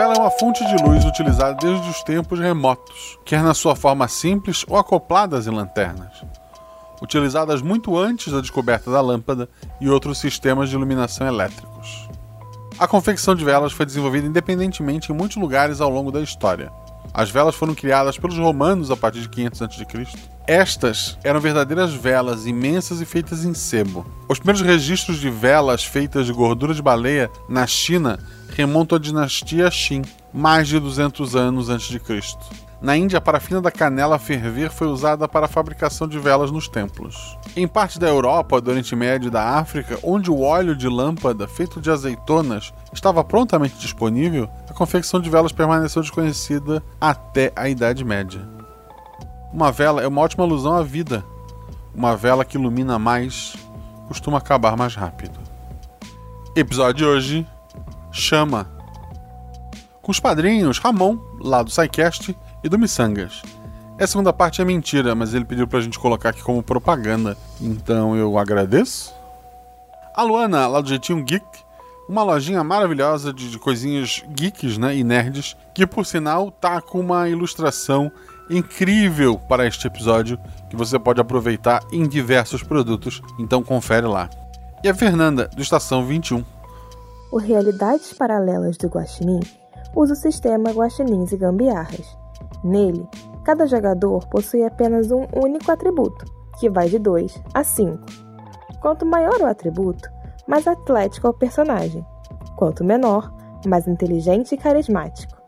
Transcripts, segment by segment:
vela é uma fonte de luz utilizada desde os tempos remotos, quer na sua forma simples ou acopladas em lanternas. Utilizadas muito antes da descoberta da lâmpada e outros sistemas de iluminação elétricos. A confecção de velas foi desenvolvida independentemente em muitos lugares ao longo da história. As velas foram criadas pelos romanos a partir de 500 a.C. Estas eram verdadeiras velas imensas e feitas em sebo. Os primeiros registros de velas feitas de gordura de baleia na China remontam à dinastia Qin, mais de 200 anos antes de Cristo. Na Índia, a parafina da canela a ferver foi usada para a fabricação de velas nos templos. Em parte da Europa, do Oriente Médio e da África, onde o óleo de lâmpada feito de azeitonas estava prontamente disponível, a confecção de velas permaneceu desconhecida até a Idade Média. Uma vela é uma ótima alusão à vida. Uma vela que ilumina mais costuma acabar mais rápido. Episódio de hoje: Chama. Com os padrinhos Ramon, lá do SciCast, e do Missangas. A segunda parte é mentira, mas ele pediu pra gente colocar aqui como propaganda, então eu agradeço. A Luana, lá do Jeitinho Geek, uma lojinha maravilhosa de, de coisinhas geeks né, e nerds, que por sinal tá com uma ilustração incrível para este episódio que você pode aproveitar em diversos produtos, então confere lá. E a Fernanda, do Estação 21. O Realidades Paralelas do Guaxinim usa o sistema Guaxinins e Gambiarras. Nele, cada jogador possui apenas um único atributo, que vai de 2 a 5. Quanto maior o atributo, mais atlético é o personagem. Quanto menor, mais inteligente e carismático.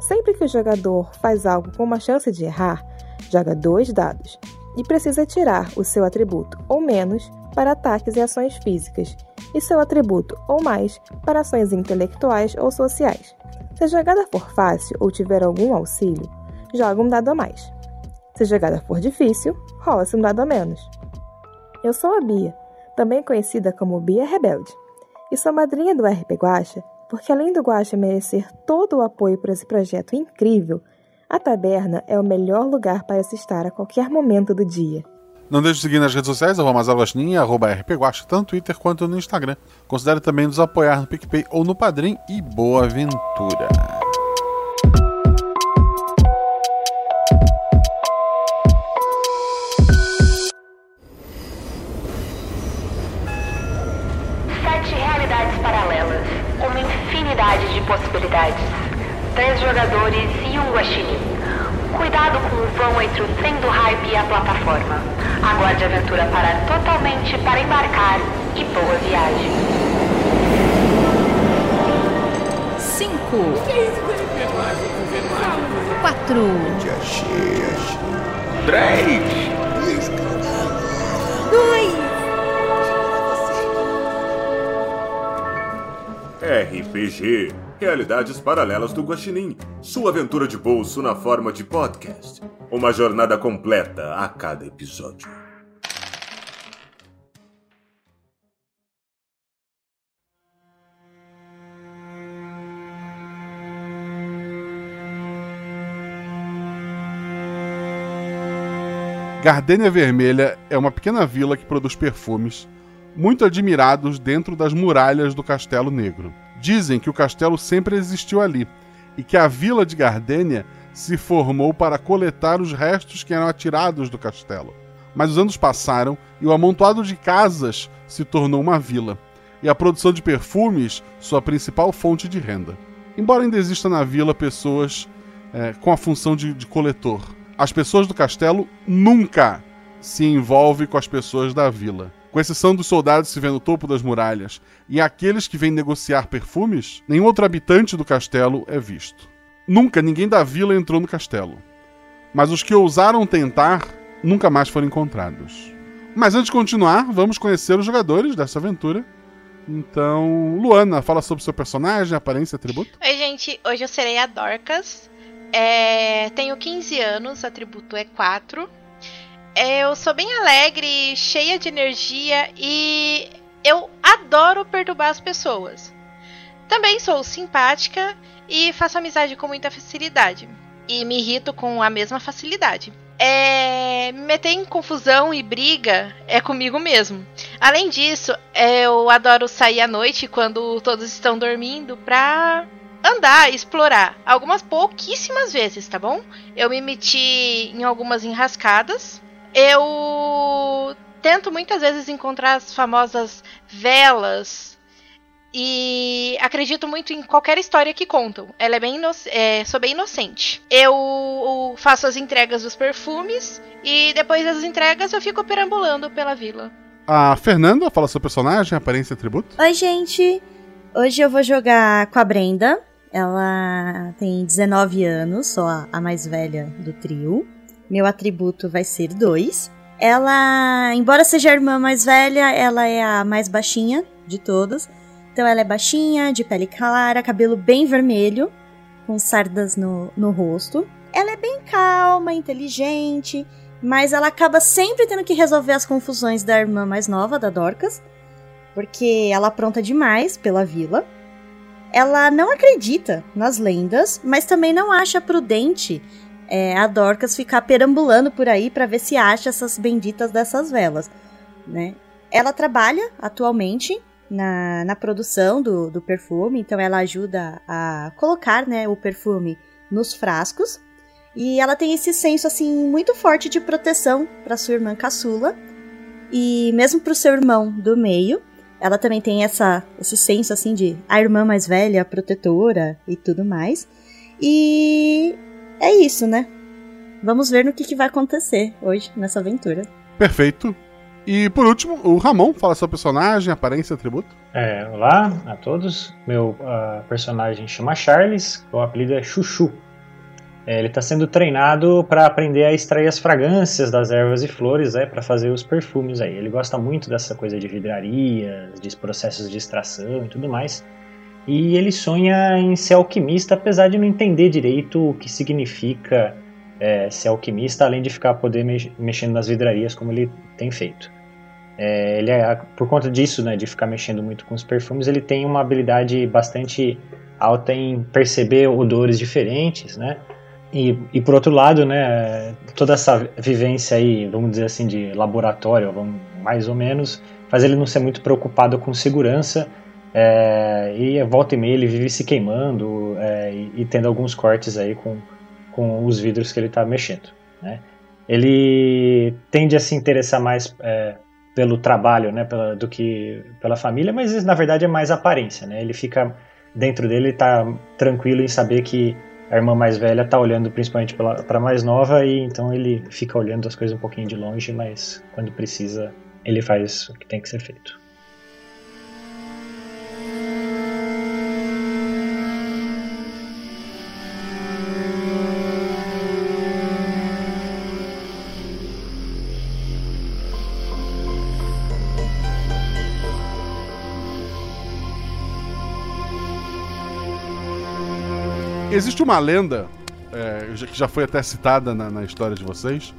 Sempre que o jogador faz algo com uma chance de errar, joga dois dados e precisa tirar o seu atributo ou menos para ataques e ações físicas, e seu atributo ou mais para ações intelectuais ou sociais. Se a jogada for fácil ou tiver algum auxílio, joga um dado a mais. Se a jogada for difícil, rola-se um dado a menos. Eu sou a Bia, também conhecida como Bia Rebelde, e sou madrinha do RP Guacha, porque além do Guacha merecer todo o apoio para esse projeto incrível, a taberna é o melhor lugar para se estar a qualquer momento do dia. Não deixe de seguir nas redes sociais, arroba e arroba rpguacha, tanto no Twitter quanto no Instagram. Considere também nos apoiar no PicPay ou no Padrim e boa aventura! Possibilidades. Três jogadores e um guaxinim. Cuidado com o vão entre o trem do hype e a plataforma. Aguarde a aventura parar totalmente para embarcar e boa viagem. Cinco. Quatro. Três. Dois. RPG Realidades Paralelas do Guaxinim, sua aventura de bolso na forma de podcast. Uma jornada completa a cada episódio. Gardênia Vermelha é uma pequena vila que produz perfumes muito admirados dentro das muralhas do Castelo Negro. Dizem que o castelo sempre existiu ali e que a vila de Gardênia se formou para coletar os restos que eram atirados do castelo. Mas os anos passaram e o amontoado de casas se tornou uma vila, e a produção de perfumes sua principal fonte de renda. Embora ainda exista na vila pessoas é, com a função de, de coletor, as pessoas do castelo nunca se envolvem com as pessoas da vila. Com exceção dos soldados se vê no topo das muralhas e aqueles que vêm negociar perfumes, nenhum outro habitante do castelo é visto. Nunca ninguém da vila entrou no castelo. Mas os que ousaram tentar nunca mais foram encontrados. Mas antes de continuar, vamos conhecer os jogadores dessa aventura. Então, Luana, fala sobre seu personagem, aparência atributo. Oi, gente. Hoje eu serei a Dorcas. É... Tenho 15 anos, atributo é 4. Eu sou bem alegre, cheia de energia e eu adoro perturbar as pessoas. Também sou simpática e faço amizade com muita facilidade. E me irrito com a mesma facilidade. É, me meter em confusão e briga é comigo mesmo. Além disso, eu adoro sair à noite quando todos estão dormindo pra andar, explorar. Algumas pouquíssimas vezes, tá bom? Eu me meti em algumas enrascadas. Eu tento muitas vezes encontrar as famosas velas e acredito muito em qualquer história que contam. Ela é bem é, sou bem inocente. Eu faço as entregas dos perfumes e depois das entregas eu fico perambulando pela vila. A Fernanda fala seu personagem, aparência e atributo. Oi, gente. Hoje eu vou jogar com a Brenda. Ela tem 19 anos, sou a mais velha do trio. Meu atributo vai ser 2. Ela, embora seja a irmã mais velha, ela é a mais baixinha de todas. Então ela é baixinha, de pele clara, cabelo bem vermelho, com sardas no, no rosto. Ela é bem calma, inteligente, mas ela acaba sempre tendo que resolver as confusões da irmã mais nova, da Dorcas, porque ela apronta demais pela vila. Ela não acredita nas lendas, mas também não acha prudente é, a Dorcas ficar perambulando por aí para ver se acha essas benditas dessas velas, né? Ela trabalha atualmente na, na produção do, do perfume, então ela ajuda a colocar né, o perfume nos frascos. E ela tem esse senso assim muito forte de proteção para sua irmã caçula e mesmo para o seu irmão do meio. Ela também tem essa, esse senso assim de a irmã mais velha, protetora e tudo mais. E é isso, né? Vamos ver no que, que vai acontecer hoje nessa aventura. Perfeito. E por último, o Ramon fala seu personagem, aparência atributo. É, olá a todos. Meu uh, personagem chama Charles, o apelido é Chuchu. É, ele está sendo treinado para aprender a extrair as fragrâncias das ervas e flores, é, para fazer os perfumes aí. Ele gosta muito dessa coisa de vidrarias, de processos de extração e tudo mais. E ele sonha em ser alquimista, apesar de não entender direito o que significa é, ser alquimista, além de ficar poder me mexendo nas vidrarias como ele tem feito. É, ele é, por conta disso, né, de ficar mexendo muito com os perfumes, ele tem uma habilidade bastante alta em perceber odores diferentes, né? E, e por outro lado, né, toda essa vivência aí, vamos dizer assim, de laboratório, vamos, mais ou menos, faz ele não ser muito preocupado com segurança. É, e volta e meia ele vive se queimando é, e, e, tendo alguns cortes aí com, com os vidros que ele está mexendo. Né? Ele tende a se interessar mais é, pelo trabalho, né, pela, do que pela família, mas na verdade é mais aparência, né? Ele fica dentro dele está tranquilo em saber que a irmã mais velha está olhando principalmente para a mais nova e então ele fica olhando as coisas um pouquinho de longe, mas quando precisa ele faz o que tem que ser feito. Existe uma lenda, é, que já foi até citada na, na história de vocês,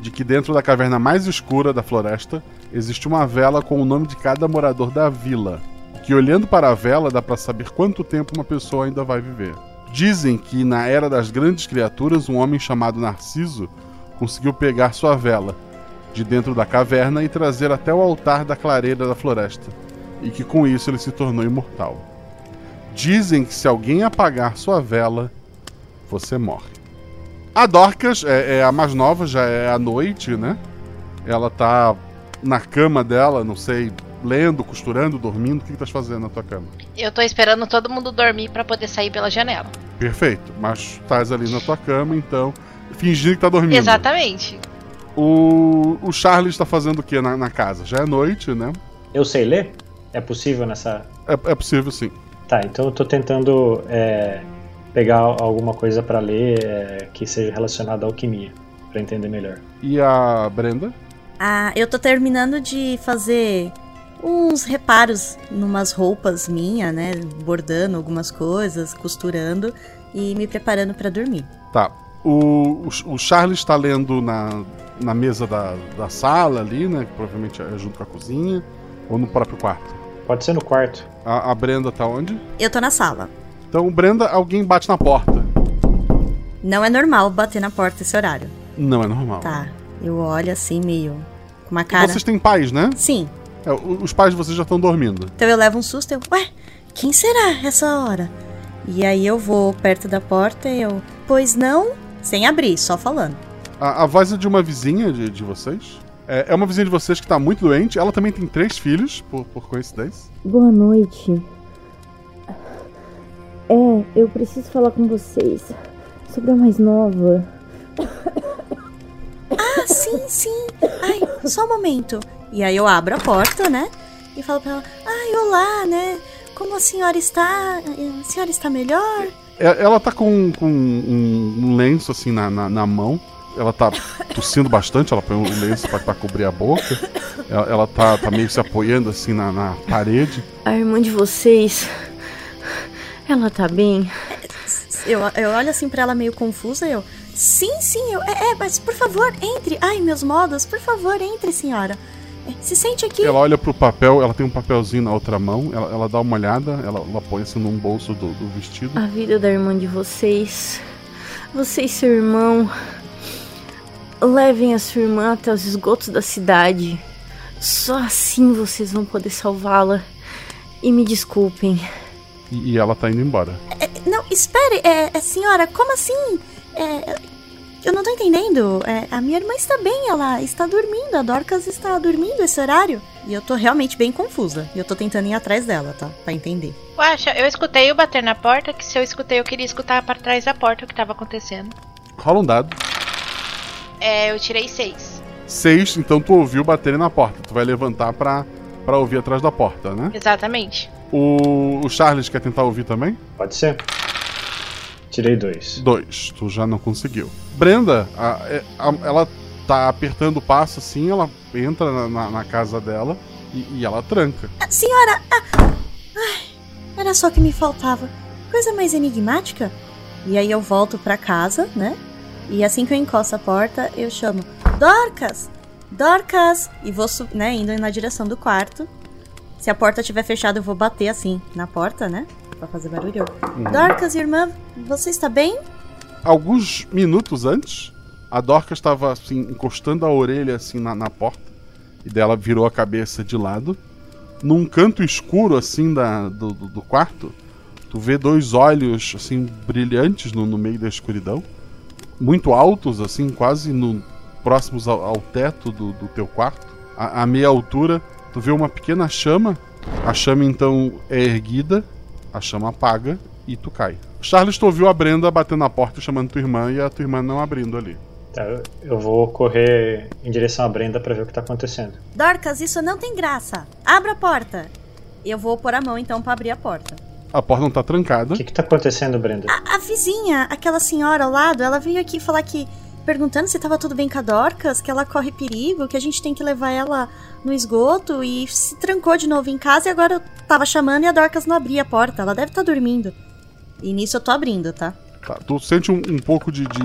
de que dentro da caverna mais escura da floresta existe uma vela com o nome de cada morador da vila. Que olhando para a vela dá para saber quanto tempo uma pessoa ainda vai viver. Dizem que na era das grandes criaturas, um homem chamado Narciso conseguiu pegar sua vela de dentro da caverna e trazer até o altar da clareira da floresta, e que com isso ele se tornou imortal. Dizem que se alguém apagar sua vela, você morre. A Dorcas é, é, a mais nova, já é à noite, né? Ela tá na cama dela, não sei, lendo, costurando, dormindo. O que, que tá fazendo na tua cama? Eu tô esperando todo mundo dormir para poder sair pela janela. Perfeito, mas estás ali na tua cama, então, fingindo que tá dormindo. Exatamente. O, o Charles está fazendo o que na, na, casa? Já é noite, né? Eu sei ler? É possível nessa. É, é possível, sim. Tá, então eu tô tentando é, pegar alguma coisa para ler é, que seja relacionada à alquimia, para entender melhor. E a Brenda? Ah, eu tô terminando de fazer uns reparos numas roupas minha, né? Bordando algumas coisas, costurando e me preparando para dormir. Tá. O, o, o Charles está lendo na, na mesa da, da sala ali, né? Que provavelmente é junto com a cozinha, ou no próprio quarto? Pode ser no quarto. A, a Brenda tá onde? Eu tô na sala. Então, Brenda, alguém bate na porta. Não é normal bater na porta esse horário. Não é normal. Tá. Eu olho assim, meio. Com uma cara. Vocês têm pais, né? Sim. É, os pais de vocês já estão dormindo. Então eu levo um susto e eu. Ué, quem será essa hora? E aí eu vou perto da porta e eu. Pois não? Sem abrir, só falando. A, a voz é de uma vizinha de, de vocês. É, é uma vizinha de vocês que tá muito doente. Ela também tem três filhos, por, por coincidência. Boa noite. É, eu preciso falar com vocês sobre a mais nova. Ah, sim, sim. Ai, só um momento. E aí eu abro a porta, né? E falo pra ela: Ai, olá, né? Como a senhora está? A senhora está melhor? É- Ela tá com, com um, um lenço assim na, na, na mão. Ela tá tossindo bastante, ela põe um lenço pra, pra cobrir a boca. Ela, ela tá, tá meio se apoiando assim na, na parede. A irmã de vocês. Ela tá bem? Eu, eu olho assim pra ela meio confusa eu. Sim, sim, eu, é, é, mas por favor, entre. Ai, meus modos, por favor, entre, senhora. É, Se sente aqui. Ela olha pro papel, ela tem um papelzinho na outra mão, ela, ela dá uma olhada, ela, ela põe assim num bolso do, do vestido. A vida da irmã de vocês. Você e seu irmão. Levem a sua irmã até os esgotos da cidade. Só assim vocês vão poder salvá-la. E me desculpem. E, e ela tá indo embora. É, não, espere, é, é, senhora, como assim? É, eu não tô entendendo. É, a minha irmã está bem, ela está dormindo. A Dorcas está dormindo esse horário. E eu tô realmente bem confusa. E eu tô tentando ir atrás dela, tá? Pra entender. Guaxa, eu escutei o bater na porta, que se eu escutei, eu queria escutar para trás da porta o que tava acontecendo. Rola um dado. É, eu tirei seis. Seis, então tu ouviu baterem na porta. Tu vai levantar pra, pra ouvir atrás da porta, né? Exatamente. O, o Charles quer tentar ouvir também? Pode ser. Tirei dois. Dois, tu já não conseguiu. Brenda, a- é- a- ela tá apertando o passo assim, ela entra na, na- na casa dela e, e ela tranca. Ah, senhora! ah, ai, era só o que me faltava. Coisa mais enigmática. E aí eu volto pra casa, né? E assim que eu encosto a porta, eu chamo Dorcas! Dorcas! E vou, né, indo na direção do quarto. Se a porta estiver fechada, eu vou bater assim na porta, né? Pra fazer barulho. Dorcas, irmã, você está bem? Alguns minutos antes, a Dorcas estava assim, encostando a orelha assim na, na porta. E dela virou a cabeça de lado. Num canto escuro assim da, do, do- do quarto, tu vê dois olhos assim brilhantes no, no meio da escuridão. Muito altos, assim, quase no, próximos ao, ao teto do, do teu quarto. A, a meia altura, tu vê uma pequena chama. A chama então é erguida, a chama apaga e tu cai. Charles, tu ouviu a Brenda batendo na porta chamando tua irmã e a tua irmã não abrindo ali. Tá, eu- eu vou correr em direção à Brenda pra ver o que tá acontecendo. Dorcas, isso não tem graça. Abra a porta. Eu vou pôr a mão então pra abrir a porta. A porta não tá trancada. O que que tá acontecendo, Brenda? A vizinha, aquela senhora ao lado, ela veio aqui falar que. perguntando se tava tudo bem com a Dorcas, que ela corre perigo, que a gente tem que levar ela no esgoto e se trancou de novo em casa e agora eu tava chamando e a Dorcas não abria a porta. Ela deve estar dormindo. E nisso eu tô abrindo, tá? Tá, tu sente um, um pouco de. de,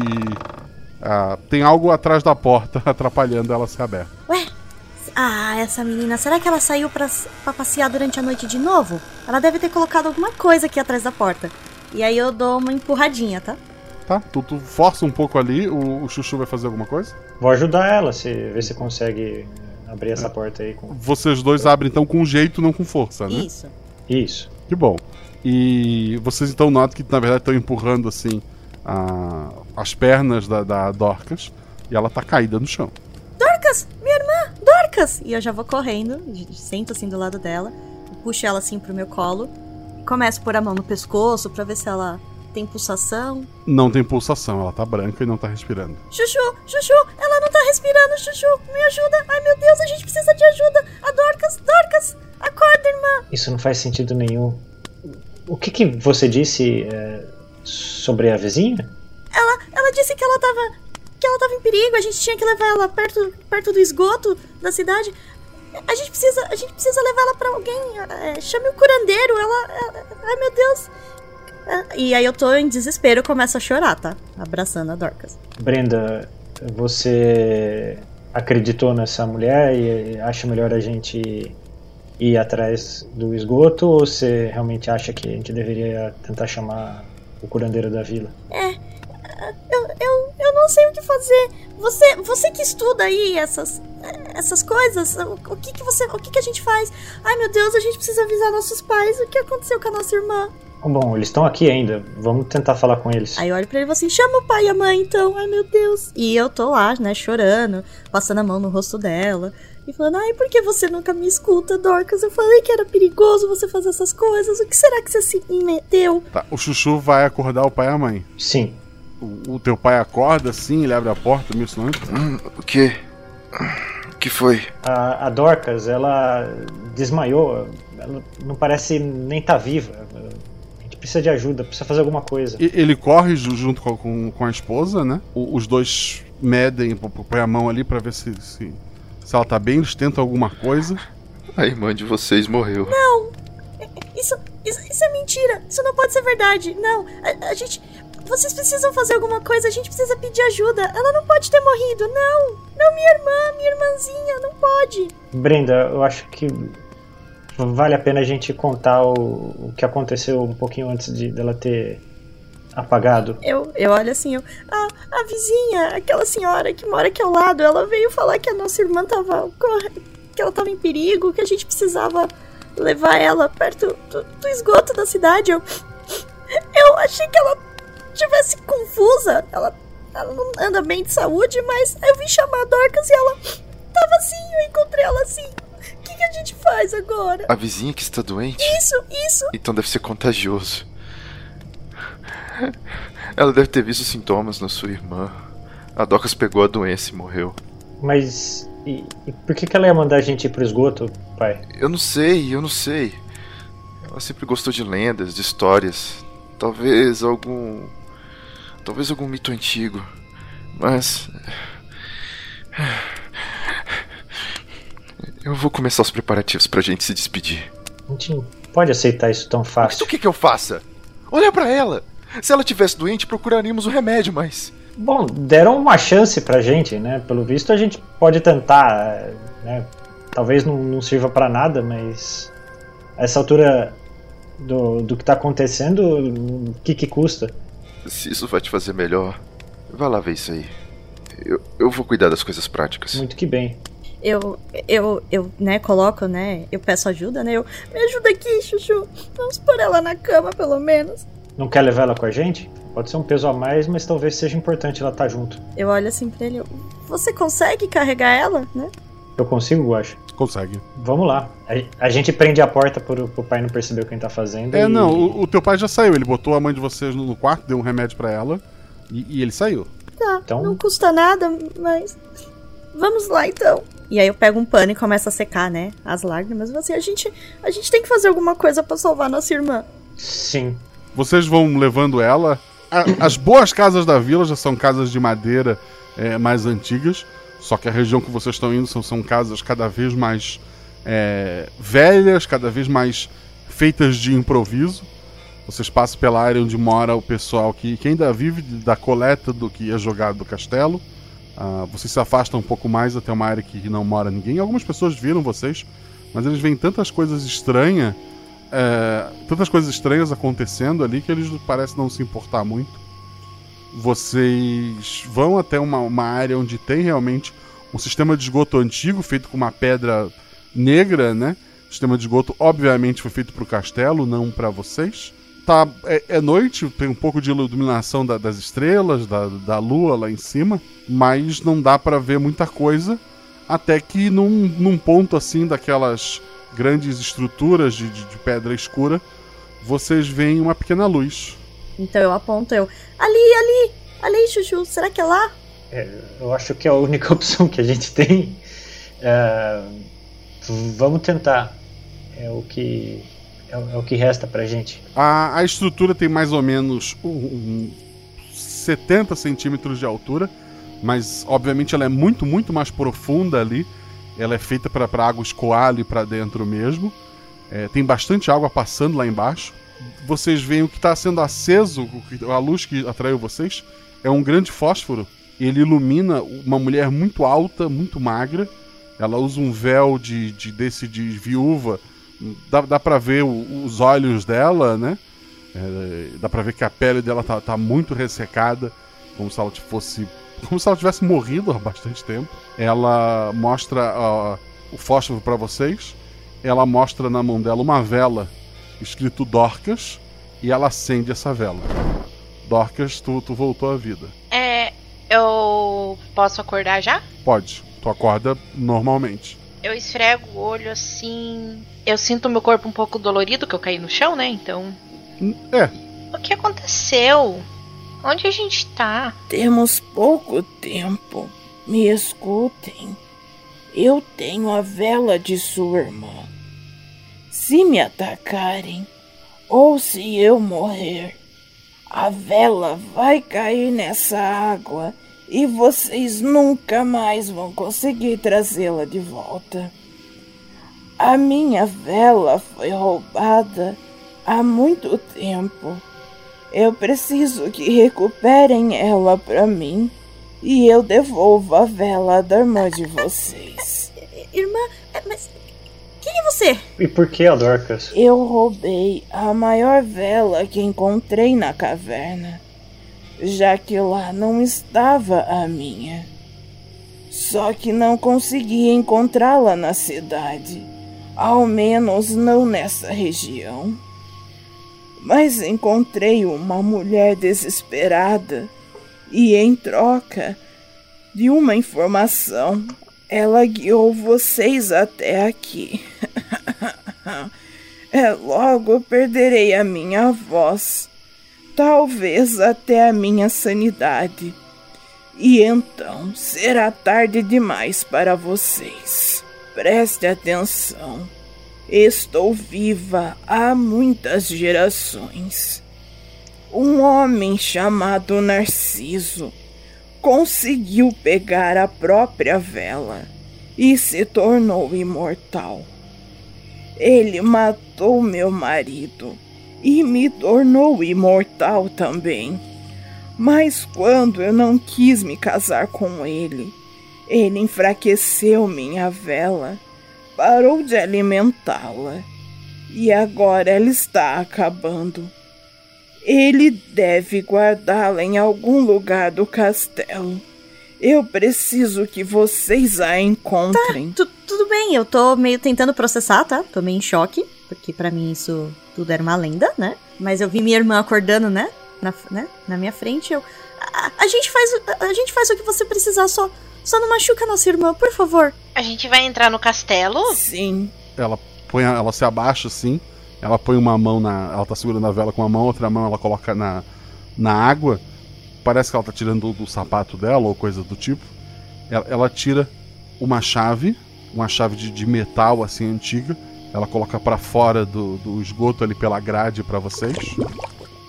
ah, tem algo atrás da porta atrapalhando ela ser aberta. Ué? Ah, essa menina, será que ela saiu pra, pra passear durante a noite de novo? Ela deve ter colocado alguma coisa aqui atrás da porta. E aí eu dou uma empurradinha, tá? Tá? Tu, tu força um pouco ali, o, o Chuchu vai fazer alguma coisa? Vou ajudar ela, se, ver se consegue abrir essa porta aí com. Vocês dois abrem então com jeito, não com força, né? Isso. Isso. Que bom. E vocês então notam que na verdade estão empurrando assim a- as pernas da, da Dorcas e ela tá caída no chão. Dorcas, minha Dorcas! E eu já vou correndo, sento assim do lado dela, puxo ela assim pro meu colo, começo a pôr a mão no pescoço pra ver se ela tem pulsação. Não tem pulsação, ela tá branca e não tá respirando. Chuchu, Chuchu, ela não tá respirando, Chuchu, me ajuda! Ai meu Deus, a gente precisa de ajuda! A Dorcas, Dorcas, acorda, irmã! Isso não faz sentido nenhum. O que que você disse é, sobre a vizinha? Ela, ela disse que ela tava. Que ela tava em perigo, a gente tinha que levar ela perto, perto do esgoto da cidade. A gente precisa, a gente precisa levar ela pra alguém. é, chame o curandeiro, ela, ela- Ai meu Deus! É, E aí eu tô em desespero e começo a chorar, tá? Abraçando a Dorcas. Brenda, você acreditou nessa mulher e acha melhor a gente ir atrás do esgoto ou você realmente acha que a gente deveria tentar chamar o curandeiro da vila? É. Eu, eu, eu não sei o que fazer. Você, você que estuda aí essas, essas coisas, o, o que que você, o que que a gente faz? Ai meu Deus, a gente precisa avisar nossos pais o que aconteceu com a nossa irmã. Bom, eles estão aqui ainda. Vamos tentar falar com eles. Aí eu olho pra ele e falo assim: chama o pai e a mãe então. Ai meu Deus. E eu tô lá, né, chorando, passando a mão no rosto dela. E falando, ai, por que você nunca me escuta, Dorcas? Eu falei que era perigoso você fazer essas coisas. O que será que você se meteu? Tá, o Chuchu vai acordar o pai e a mãe. Sim. O, o teu pai acorda assim, ele abre a porta, meio sonante. Hum, o quê? O que foi? A, a Dorcas, ela desmaiou. Ela não parece nem tá viva. A gente precisa de ajuda, precisa fazer alguma coisa. E- Ele corre ju- junto com, com, com a esposa, né? O- os dois medem, põe a mão ali pra ver se, se, se ela tá bem, eles tentam alguma coisa. A irmã de vocês morreu. Não! Isso, isso, isso é mentira! Isso não pode ser verdade! Não! A, a gente. Vocês precisam fazer alguma coisa, a gente precisa pedir ajuda. Ela não pode ter morrido, não! Não, minha irmã, minha irmãzinha, não pode! Brenda, eu acho que vale a pena a gente contar o, o que aconteceu um pouquinho antes de dela ter apagado. Eu, eu olho assim, eu. A, a vizinha, aquela senhora que mora aqui ao lado, ela veio falar que a nossa irmã tava. que ela tava em perigo, que a gente precisava levar ela perto do, do esgoto da cidade. Eu. Eu achei que ela tivesse confusa. Ela, ela não anda bem de saúde, mas eu vim chamar a Dorcas e ela tava assim, eu encontrei ela assim. O que, que a gente faz agora? A vizinha que está doente? Isso, isso. Então deve ser contagioso. Ela deve ter visto sintomas na sua irmã. A Docas pegou a doença e morreu. Mas. E, e por que, que ela ia mandar a gente ir pro esgoto, pai? Eu não sei, eu não sei. Ela sempre gostou de lendas, de histórias. Talvez algum. Talvez algum mito antigo. Mas. Eu vou começar os preparativos pra gente se despedir. A gente não pode aceitar isso tão Mas fácil. o que que eu faça? Olha pra ela! Se ela tivesse doente, procuraríamos o remédio, mas. Bom, deram uma chance pra gente, né? Pelo visto a gente pode tentar, né? Talvez não, não sirva pra nada, mas a essa altura do, do que tá acontecendo, o que que custa? Se isso vai te fazer melhor, vai lá ver isso aí. Eu, eu vou cuidar das coisas práticas. Muito que bem. Eu, eu, eu, né, coloco, né, eu peço ajuda, né, eu, me ajuda aqui, Chuchu, vamos pôr ela na cama, pelo menos. Não quer levar ela com a gente? Pode ser um peso a mais, mas talvez seja importante ela estar junto. Eu olho assim pra ele, eu, você consegue carregar ela, né? Eu consigo, Guacha? Consegue. Vamos lá. A, a gente prende a porta pro, pro pai não perceber o que a gente tá fazendo. É, e- não, o, o teu pai já saiu. Ele botou a mãe de vocês no, no quarto, deu um remédio pra ela e, e ele saiu. Tá, Então- não custa nada, mas vamos lá então. E aí eu pego um pano e começo a secar, né, as lágrimas. E assim, a gente, a gente tem que fazer alguma coisa pra salvar nossa irmã. Sim. Vocês vão levando ela. A- as boas casas da vila já são casas de madeira é, mais antigas. Só que a região que vocês estão indo são, são casas cada vez mais é, velhas, cada vez mais feitas de improviso. Vocês passam pela área onde mora o pessoal que, que ainda vive da coleta do que é jogado do castelo. Ah, vocês se afastam um pouco mais até uma área que não mora ninguém. Algumas pessoas viram vocês, mas eles veem tantas coisas estranhas, é, tantas coisas estranhas acontecendo ali que eles parecem não se importar muito. Vocês vão até uma, uma área onde tem realmente um sistema de esgoto antigo feito com uma pedra negra, né? O sistema de esgoto, obviamente, foi feito para o castelo, não para vocês. Tá, é, é noite, tem um pouco de iluminação da- das estrelas, da, da lua lá em cima, mas não dá para ver muita coisa. Até que num, num ponto assim daquelas grandes estruturas de, de- de pedra escura, vocês veem uma pequena luz. Então eu aponto, eu, ali, ali, ali, Chuchu, será que é lá? É, eu acho que é a única opção que a gente tem. É, vamos tentar. É o que é, o- é o que resta pra gente. A, a estrutura tem mais ou menos um, um 70 centímetros de altura, mas obviamente ela é muito, muito mais profunda ali. Ela é feita para a água escoar ali para dentro mesmo. É, tem bastante água passando lá embaixo. Vocês veem o que está sendo aceso, a luz que atraiu vocês, é um grande fósforo. Ele ilumina uma mulher muito alta, muito magra. Ela usa um véu de, de desse de viúva. Dá, dá para ver o- os olhos dela, né? É, dá pra ver que a pele dela tá, tá muito ressecada, como se ela fosse como se ela tivesse morrido há bastante tempo. Ela mostra ó, o fósforo para vocês. Ela mostra na mão dela uma vela escrito Dorcas e ela acende essa vela. Dorcas, tu, tu voltou à vida. É. Eu posso acordar já? Pode, tu acorda normalmente. Eu esfrego o olho assim. Eu sinto meu corpo um pouco dolorido, que eu caí no chão, né? Então. É. O que aconteceu? Onde a gente tá? Temos pouco tempo. Me escutem. Eu tenho a vela de sua irmã. Se me atacarem, ou se eu morrer, a vela vai cair nessa água e vocês nunca mais vão conseguir trazê-la de volta. A minha vela foi roubada há muito tempo. Eu preciso que recuperem ela para mim e eu devolvo a vela da irmã de vocês. Irmã, mas é você? E por que a Dorcas? Eu roubei a maior vela que encontrei na caverna, já que lá não estava a minha. Só que não consegui encontrá-la na cidade, ao menos não nessa região. Mas encontrei uma mulher desesperada e, em troca de uma informação, ela guiou vocês até aqui. É, logo perderei a minha voz, talvez até a minha sanidade. E então será tarde demais para vocês. Preste atenção. Estou viva há muitas gerações. Um homem chamado Narciso conseguiu pegar a própria vela e se tornou imortal. Ele matou meu marido e me tornou imortal também. Mas quando eu não quis me casar com ele, ele enfraqueceu minha vela, parou de alimentá-la e agora ela está acabando. Ele deve guardá-la em algum lugar do castelo. Eu preciso que vocês a encontrem. Tá, tu, tudo bem, eu tô meio tentando processar, tá? Tô meio em choque, porque para mim isso tudo era uma lenda, né? Mas eu vi minha irmã acordando, né? Na, né? na minha frente, eu. A, a, gente faz, a, a gente faz o que você precisar, só, só não machuca nossa irmã, por favor. A gente vai entrar no castelo? Sim. Ela põe, ela se abaixa assim, ela põe uma mão na, ela tá segurando a vela com uma mão, outra mão ela coloca na, na água. Parece que ela tá tirando do, do sapato dela ou coisa do tipo. Ela, ela tira uma chave, uma chave de, de, metal assim antiga. Ela coloca para fora do, do esgoto ali pela grade para vocês.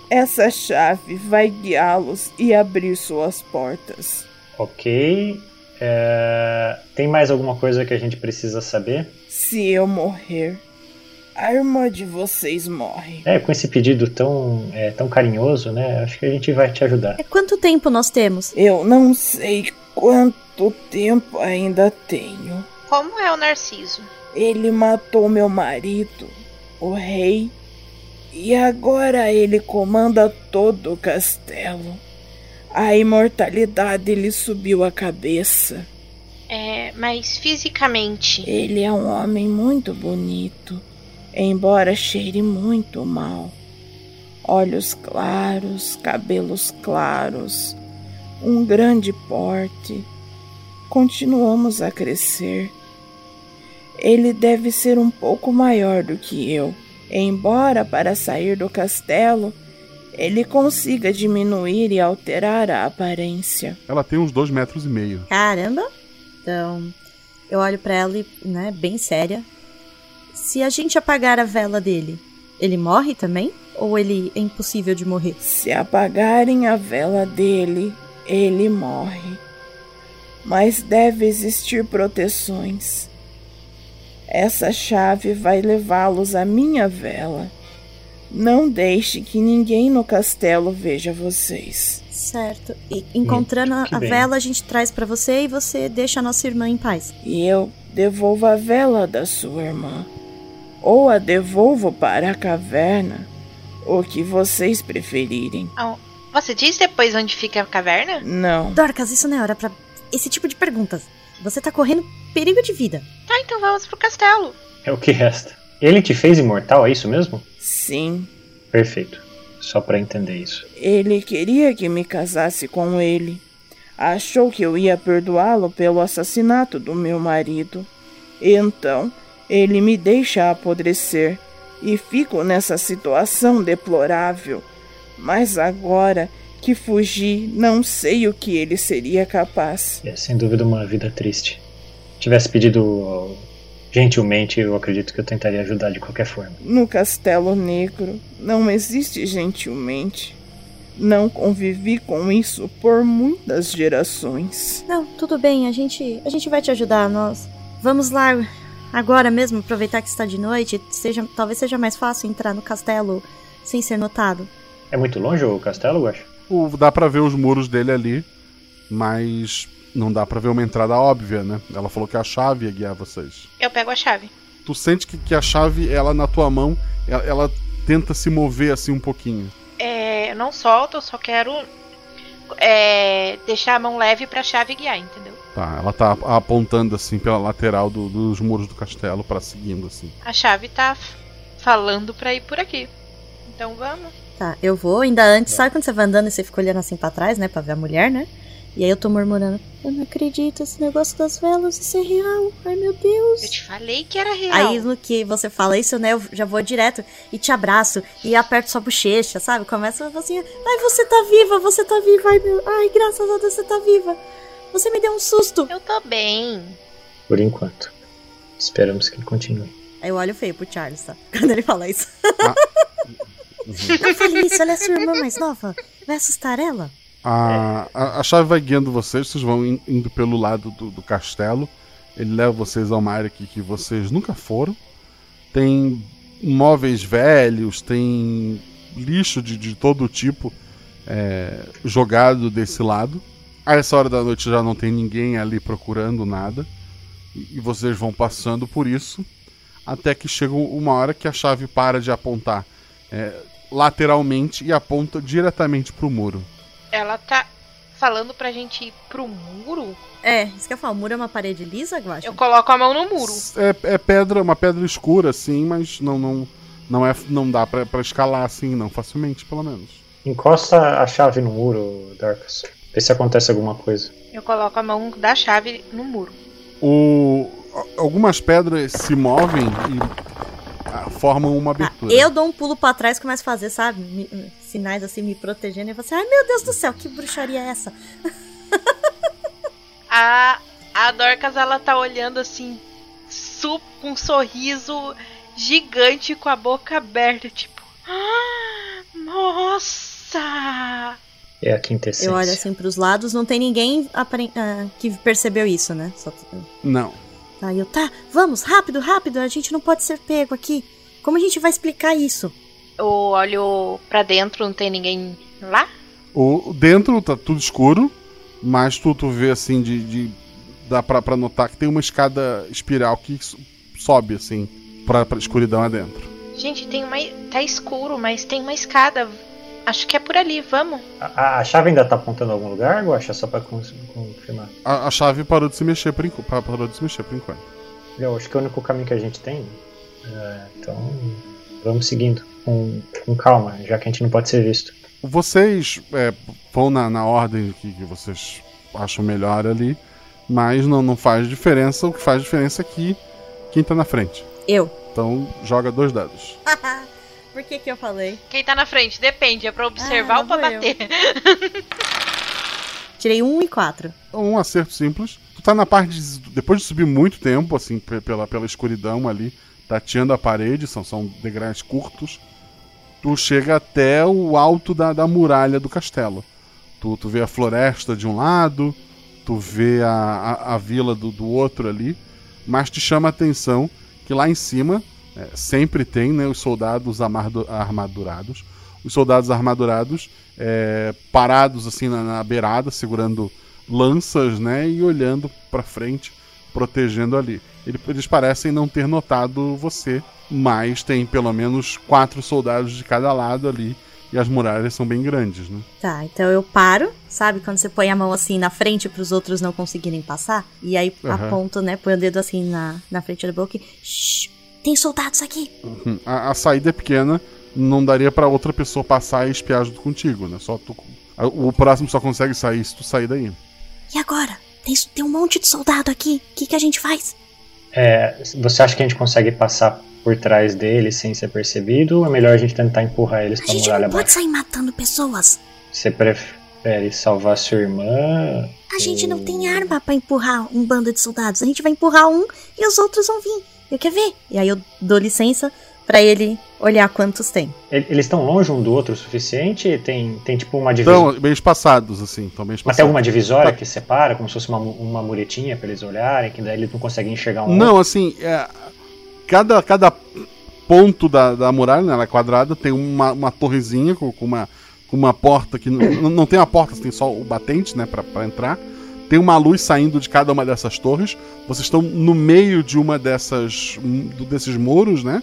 Essa chave vai guiá-los e abrir suas portas. Ok. É... Tem mais alguma coisa que a gente precisa saber? Se eu morrer, a irmã de vocês morre. É, com esse pedido tão, é, tão carinhoso, né? Acho que a gente vai te ajudar. É, quanto tempo nós temos? Eu não sei quanto tempo ainda tenho. Como é o Narciso? Ele matou meu marido, o rei, e agora ele comanda todo o castelo. A imortalidade lhe subiu a cabeça. É, mas fisicamente. Ele é um homem muito bonito embora cheire muito mal. Olhos claros, cabelos claros, um grande porte. Continuamos a crescer. Ele deve ser um pouco maior do que eu, embora para sair do castelo ele consiga diminuir e alterar a aparência. Ela tem uns dois metros e meio. Caramba! Então, eu olho para ela, né, bem séria, se a gente apagar a vela dele, ele morre também? Ou ele é impossível de morrer? Se apagarem a vela dele, ele morre. Mas deve existir proteções. Essa chave vai levá-los à minha vela. Não deixe que ninguém no castelo veja vocês. Certo. E encontrando a bem. vela, a gente traz para você e você deixa a nossa irmã em paz. E eu devolvo a vela da sua irmã ou a devolvo para a caverna, o que vocês preferirem. Oh, Você diz depois onde fica a caverna? Não. Dorcas, isso não é hora pra esse tipo de perguntas. Você tá correndo perigo de vida. Tá, então vamos pro castelo. É o que resta. Ele te fez imortal, é isso mesmo? Sim. Perfeito. Só pra entender isso. Ele queria que me casasse com ele. Achou que eu ia perdoá-lo pelo assassinato do meu marido. Então, ele me deixa apodrecer e fico nessa situação deplorável. Mas agora que fugi, não sei o que ele seria capaz. É sem dúvida uma vida triste. Tivesse pedido gentilmente, eu acredito que eu tentaria ajudar de qualquer forma. No Castelo Negro não existe gentilmente. Não convivi com isso por muitas gerações. Não, tudo bem, a gente, a gente vai te ajudar, nós. Vamos lá agora mesmo, aproveitar que está de noite, seja, talvez seja mais fácil entrar no castelo sem ser notado. É muito longe o castelo, Guaxa? O, dá pra ver os muros dele ali, mas não dá pra ver uma entrada óbvia, né? Ela falou que a chave ia guiar vocês. Eu pego a chave. Tu sente que, que a chave, ela na tua mão, ela, ela tenta se mover assim um pouquinho. É, eu não solto, eu só quero é, deixar a mão leve pra chave guiar, entendeu? Tá, ela tá apontando assim pela lateral do- dos muros do castelo pra seguindo assim. A chave tá falando pra ir por aqui. Então vamos. Tá, eu vou, ainda antes, sabe quando você vai andando e você fica olhando assim pra trás, né, pra ver a mulher, né? E aí eu tô murmurando, eu não acredito, esse negócio das velas, isso é real, ai meu Deus. Eu te falei que era real. Aí no que você fala isso, né, eu já vou direto e te abraço e aperto sua bochecha, sabe? Começa assim, ai você tá viva, você tá viva, ai meu, ai graças a Deus você tá viva. Você me deu um susto. Eu tô bem. Por enquanto. Esperamos que ele continue. Aí eu olho feio pro Charles, tá? Quando ele fala isso. Não fale isso, ela é sua irmã mais nova. Vai assustar ela? A, a, a chave vai guiando vocês, vocês vão in- indo pelo lado do, do castelo. Ele leva vocês a uma área que, que vocês nunca foram. Tem móveis velhos, tem lixo de, de todo tipo é, jogado desse lado. A essa hora da noite já não tem ninguém ali procurando nada. E, vocês vão passando por isso. Até que chega uma hora que a chave para de apontar é, lateralmente e aponta diretamente pro muro. Ela tá falando pra gente ir pro muro? É, isso que eu falo, o muro é uma parede lisa, Guaxa? Eu coloco a mão no muro. É, é pedra, uma pedra escura, assim, mas não não não é não dá pra, pra escalar assim, não facilmente, pelo menos. Encosta a chave no muro, Darkus. Vê se acontece alguma coisa. Eu coloco a mão da chave no muro. O algumas pedras se movem e ah, formam uma abertura. Eu dou um pulo pra trás e começo a fazer, sabe? me- sinais assim, me protegendo. E falo assim, ai meu Deus do céu, que bruxaria é essa? A, a Dorcas, ela tá olhando assim, su, com um sorriso gigante com a boca aberta, tipo. "Ah, Nossa! É a quintessência. Eu olho assim pros lados, não tem ninguém ah, que percebeu isso, né? Só... Não. Aí eu, tá, vamos, rápido, rápido, a gente não pode ser pego aqui. Como a gente vai explicar isso? Eu olho pra dentro, não tem ninguém lá? O dentro tá tudo escuro, mas tu, tu vê assim de, de dá pra, pra notar que tem uma escada espiral que sobe assim pra, pra escuridão adentro. Gente, tem uma. Tá escuro, mas tem uma escada. Acho que é por ali, vamos. A, a chave ainda tá apontando a algum lugar, Guaxa? Só pra confirmar. A, a chave parou de se mexer por enquanto. Parou de se mexer por enquanto. Eu acho que é o único caminho que a gente tem. É, então, vamos seguindo. Com, com calma, já que a gente não pode ser visto. Vocês é, vão na, na ordem que, que vocês acham melhor ali, mas não, não faz diferença. O que faz diferença é que quem tá na frente. Eu. Então joga dois dados. Por que que eu falei? Quem tá na frente? Depende, é pra observar Ah, ou pra bater. Tirei um e quatro. Um acerto simples. Tu tá na parte. de- depois de subir muito tempo, assim, pe- pela, pela escuridão ali, tateando a parede, são, são degraus curtos. Tu chega até o alto da, da muralha do castelo. Tu, tu vê a floresta de um lado, tu vê a, a, a vila do, do outro ali, mas te chama a atenção que lá em cima é, sempre tem né, os soldados armadurados. Os soldados armadurados é, parados assim na, na beirada, segurando lanças, né, e olhando pra frente, protegendo ali. Ele- Eles parecem não ter notado você, mas tem pelo menos quatro soldados de cada lado ali e as muralhas são bem grandes, né? Tá, então eu paro, sabe? Quando você põe a mão assim na frente para os outros não conseguirem passar. E aí Uhum. aponto, né? Põe o dedo assim na, na frente da boca e. Shh, tem soldados aqui. Uhum. A, a saída é pequena, não daria pra outra pessoa passar e espiar junto contigo, né? Só tu. a- O próximo só consegue sair se tu sair daí. E agora? Tem, tem um monte de soldado aqui. O que, que a gente faz? É, você acha que a gente consegue passar por trás deles sem ser percebido? Ou é melhor a gente tentar empurrar eles A pra gente muralha não pode abaixo? sair matando pessoas. Você prefere salvar sua irmã? A gente não tem arma pra empurrar um bando de soldados. A gente vai empurrar um e os outros vão vir. Eu quero ver. E aí eu dou licença pra ele olhar quantos tem. Ele- Eles estão longe um do outro o suficiente? Tem, tem tipo uma divisória? Então, bem espaçados, assim. Estão bem Mas espaçados. tem alguma divisória Tá. que separa, como se fosse uma, uma muretinha pra eles olharem, que daí eles não conseguem enxergar um Não, outro? assim, é, cada, cada ponto da, da muralha, né, ela é quadrada, tem uma, uma torrezinha com, com uma, com uma porta que não, não tem a porta, tem só o batente, né, pra, pra entrar. Tem uma luz saindo de cada uma dessas torres. Vocês estão no meio de uma dessas desses muros, né?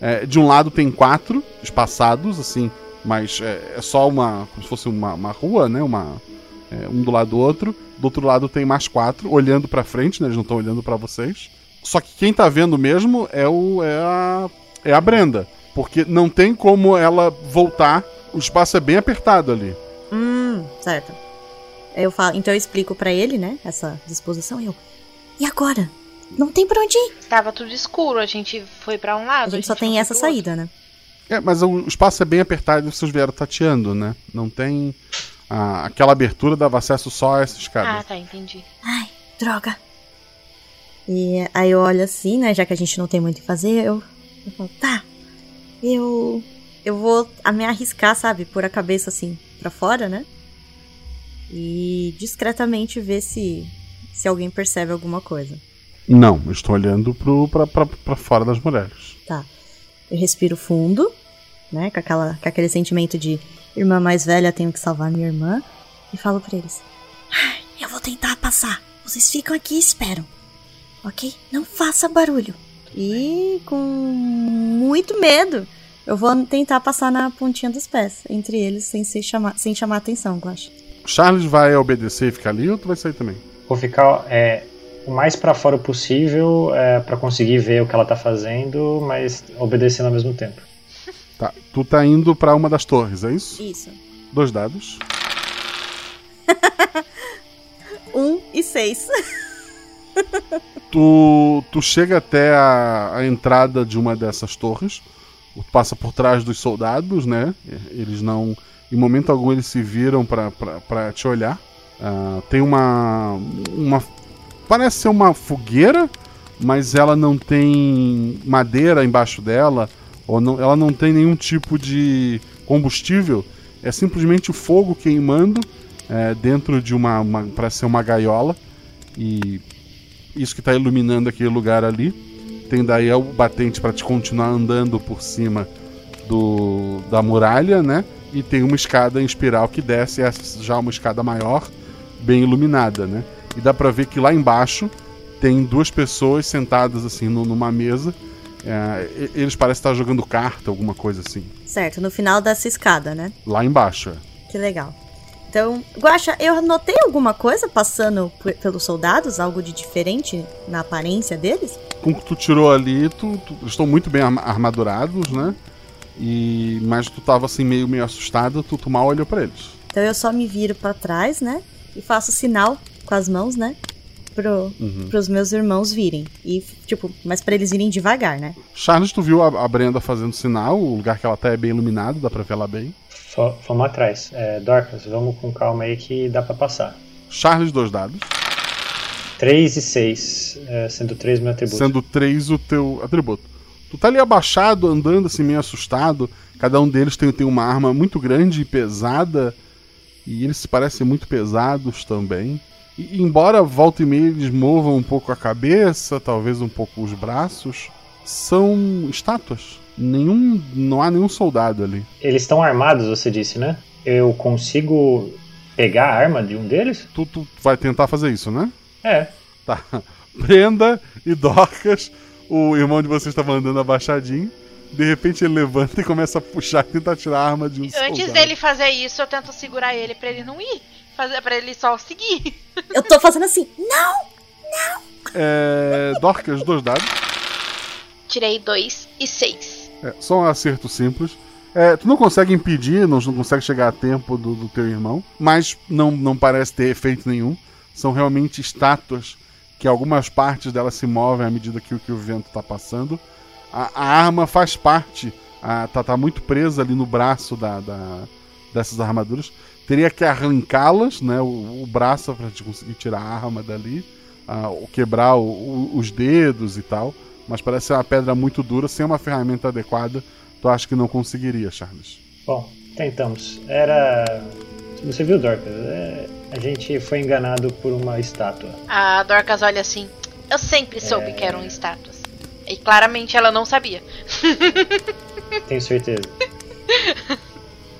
É, de um lado tem quatro espaçados, assim, mas é, é só uma, como se fosse uma, uma rua, né? Uma, é, um do lado do outro. Do outro lado tem mais quatro, olhando pra frente, né? Eles não estão olhando pra vocês. Só que quem tá vendo mesmo é, o, é, a, é a Brenda. Porque não tem como ela voltar. O espaço é bem apertado ali. Hum, certo. Eu falo, então eu explico pra ele, né? Essa disposição. Eu. E agora? Não tem pra onde ir. Tava tudo escuro, a gente foi pra um lado. A gente só tem essa outro. saída, né? É, mas o espaço é bem apertado e vocês vieram tateando, né? Não tem. a- aquela abertura dava acesso só a essa escada. Ah, tá, entendi. Ai, droga. E aí eu olho assim, né? Já que a gente não tem muito o que fazer, eu, eu falo, tá. Eu. Eu vou a me arriscar, sabe? Pôr a cabeça assim pra fora, né? E discretamente ver se. Se alguém percebe alguma coisa. Não, eu estou olhando pra fora das muralhas. Tá. Eu respiro fundo, né? Com, aquela, com aquele sentimento de irmã mais velha, tenho que salvar minha irmã. E falo pra eles: "Ai, Eu vou tentar passar. Vocês ficam aqui e esperam. Ok? Não faça barulho. E com muito medo, eu vou tentar passar na pontinha dos pés, entre eles, sem, ser chamar, sem chamar atenção, eu acho. Charles vai obedecer e ficar ali ou tu vai sair também? Vou ficar é, o mais pra fora possível é, para conseguir ver o que ela tá fazendo, mas obedecendo ao mesmo tempo. Tá. Tu tá indo pra uma das torres, é isso? Isso. Dois dados. Um e seis. Tu, tu chega até a, a entrada de uma dessas torres, tu passa por trás dos soldados, né? Eles não. Em momento algum eles se viram pra te olhar. Ah, tem uma. uma. Parece ser uma fogueira, mas ela não tem madeira embaixo dela, ou não, ela não tem nenhum tipo de combustível. É simplesmente o fogo queimando é, dentro de uma, uma. Parece ser uma gaiola. E isso que está iluminando aquele lugar ali. Tem daí o batente para te continuar andando por cima do da muralha, né? E tem uma escada em espiral que desce, essa já é uma escada maior, bem iluminada, né? E dá para ver que lá embaixo tem duas pessoas sentadas assim nu- numa mesa. É, eles parecem estar jogando carta, alguma coisa assim. Certo, no final dessa escada, né? Lá embaixo. é. Que legal. Então, Guaxa, eu notei alguma coisa passando pelos soldados? Algo de diferente na aparência deles? Com o que tu tirou ali, tu, tu- estão muito bem arma- armadurados, né? E mas tu tava assim meio meio assustado, tu, tu mal olhou para eles. Então eu só me viro pra trás, né? E faço sinal com as mãos, né? Pro, Uhum. Pros meus irmãos virem. E, tipo, mas pra eles virem devagar, né? Charles, tu viu a, a Brenda fazendo sinal, o lugar que ela tá é bem iluminado, dá pra ver ela bem. Vamos atrás. É, Dorcas, vamos com calma aí que dá pra passar. Charles, dois dados. 3 e 6, sendo 3 meu atributo. Sendo três o teu atributo. Tu tá ali abaixado, andando assim, meio assustado. Cada um deles tem, tem uma arma muito grande e pesada. E eles se parecem muito pesados também. E embora volta e meia eles movam um pouco a cabeça, talvez um pouco os braços, são estátuas. Nenhum. não há nenhum soldado ali. Eles estão armados, você disse, né? Eu consigo pegar a arma de um deles? Tu, tu vai tentar fazer isso, né? É. Tá. Brenda e Dorcas, o irmão de vocês estava andando abaixadinho. De repente ele levanta e começa a puxar e tentar tirar a arma de um Antes soldado. dele fazer isso, eu tento segurar ele pra ele não ir. Fazer pra ele só seguir. Eu tô fazendo assim, não! É, Dorcas, dois dados. Tirei dois e seis. É, só um acerto simples. É, tu não consegue impedir, não, não consegue chegar a tempo do, do teu irmão, mas não, não parece ter efeito nenhum. São realmente estátuas que algumas partes delas se movem à medida que, o- que o vento está passando. A, a arma faz parte, a, tá, muito presa ali no braço da, da- dessas armaduras. Teria que arrancá-las, né, o, o braço para conseguir tirar a arma dali, ou quebrar o- o- os dedos e tal. Mas parece ser uma pedra muito dura, sem uma ferramenta adequada. Tu acha que não conseguiria, Charles? Bom, tentamos. Era. Você viu, Dorcas? É, A gente foi enganado por uma estátua. A Dorcas olha assim. Eu sempre soube que eram estátuas. E claramente ela não sabia. Tenho certeza.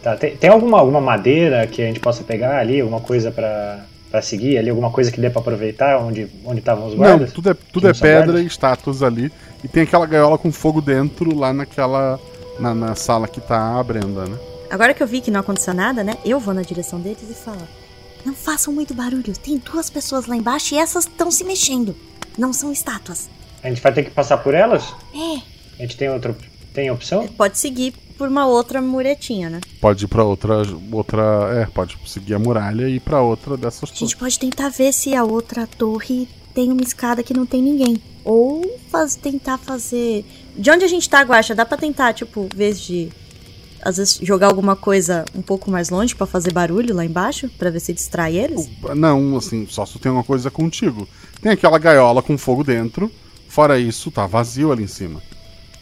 Tá, tem, tem alguma, alguma madeira que a gente possa pegar ali? Alguma coisa pra, pra seguir ali? Alguma coisa que dê pra aproveitar onde onde estavam os Não, guardas? tudo é, tudo é não pedra guardas? e estátuas ali. E tem aquela gaiola com fogo dentro lá naquela. Na, na sala que tá a Brenda, né? Agora que eu vi que não aconteceu nada, né? Eu vou na direção deles e falo: Não façam muito barulho. Tem duas pessoas lá embaixo e essas estão se mexendo. Não são estátuas. A gente vai ter que passar por elas? É. A gente tem outra tem opção? Pode seguir por uma outra muretinha, né? Pode ir pra outra. outra é, pode seguir a muralha e ir pra outra dessas A gente pode tentar ver se a outra torre tem uma escada que não tem ninguém. Ou faz, tentar fazer. De onde a gente tá, Guaxa? Dá pra tentar, tipo, em vez de. Às vezes jogar alguma coisa um pouco mais longe pra fazer barulho lá embaixo? Pra ver se distrai eles? Não, assim, só se tu tem alguma coisa contigo. Tem aquela gaiola com fogo dentro. Fora isso, tá vazio ali em cima.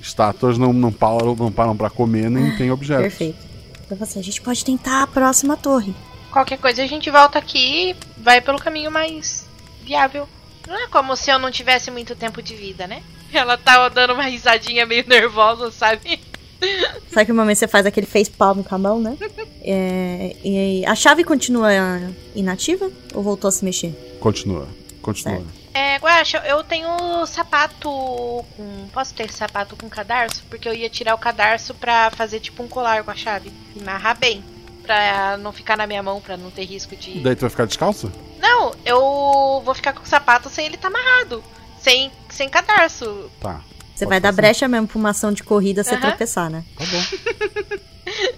Estátuas não, não param, não param pra comer, nem tem objetos. Perfeito. Então assim, a gente pode tentar a próxima torre. Qualquer coisa a gente volta aqui e vai pelo caminho mais viável. Não é como se eu não tivesse muito tempo de vida, né? Ela tá dando uma risadinha meio nervosa, sabe? Sabe que o momento você faz aquele face palm com a mão, né? É, e a chave continua inativa ou voltou a se mexer? Continua, continua. É, Guaxa, eu tenho sapato com. Posso ter sapato com cadarço? Porque eu ia tirar o cadarço pra fazer tipo um colar com a chave. E amarrar bem. Pra não ficar na minha mão, pra não ter risco de. Daí tu vai ficar descalça? Não, eu vou ficar com o sapato sem ele tá amarrado. Sem, sem cadarço. Tá. Você vai dar brecha mesmo pra uma ação de corrida você tropeçar, né? Tá bom.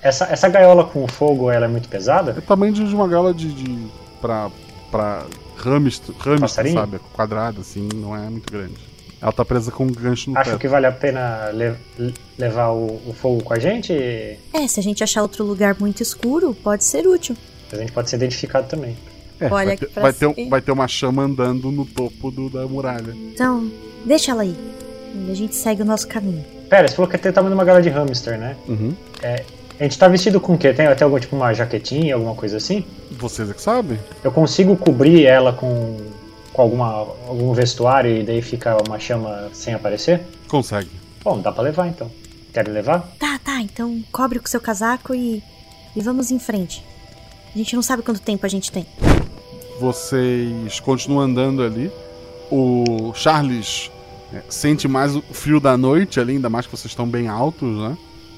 Essa, essa gaiola com fogo, ela é muito pesada? É o tamanho de uma gaiola de. de pra. pra hamster, hamster sabe? Quadrada, assim, não é muito grande. Ela tá presa com um gancho no Acho teto. que vale a pena le- levar o, o fogo com a gente? É, se a gente achar outro lugar muito escuro, pode ser útil. A gente pode ser identificado também. É, Olha vai, aqui ter, vai, ter um- vai ter uma chama andando no topo do- da muralha. Então, deixa ela aí. E a gente segue o nosso caminho. Pera, você falou que tem o tamanho de uma gaiola de hamster, né? Uhum. É, a gente tá vestido com o quê? Tem até algum tipo uma jaquetinha, alguma coisa assim? Vocês é que sabem? Eu consigo cobrir ela com, com alguma, algum vestuário e daí fica uma chama sem aparecer? Consegue. Bom, dá pra levar então. Quer levar? Tá, tá, então cobre com seu casaco e, e vamos em frente. A gente não sabe quanto tempo a gente tem. Vocês continuam andando ali. O Charles é, sente mais o frio da noite ali, ainda mais que vocês estão bem altos, né?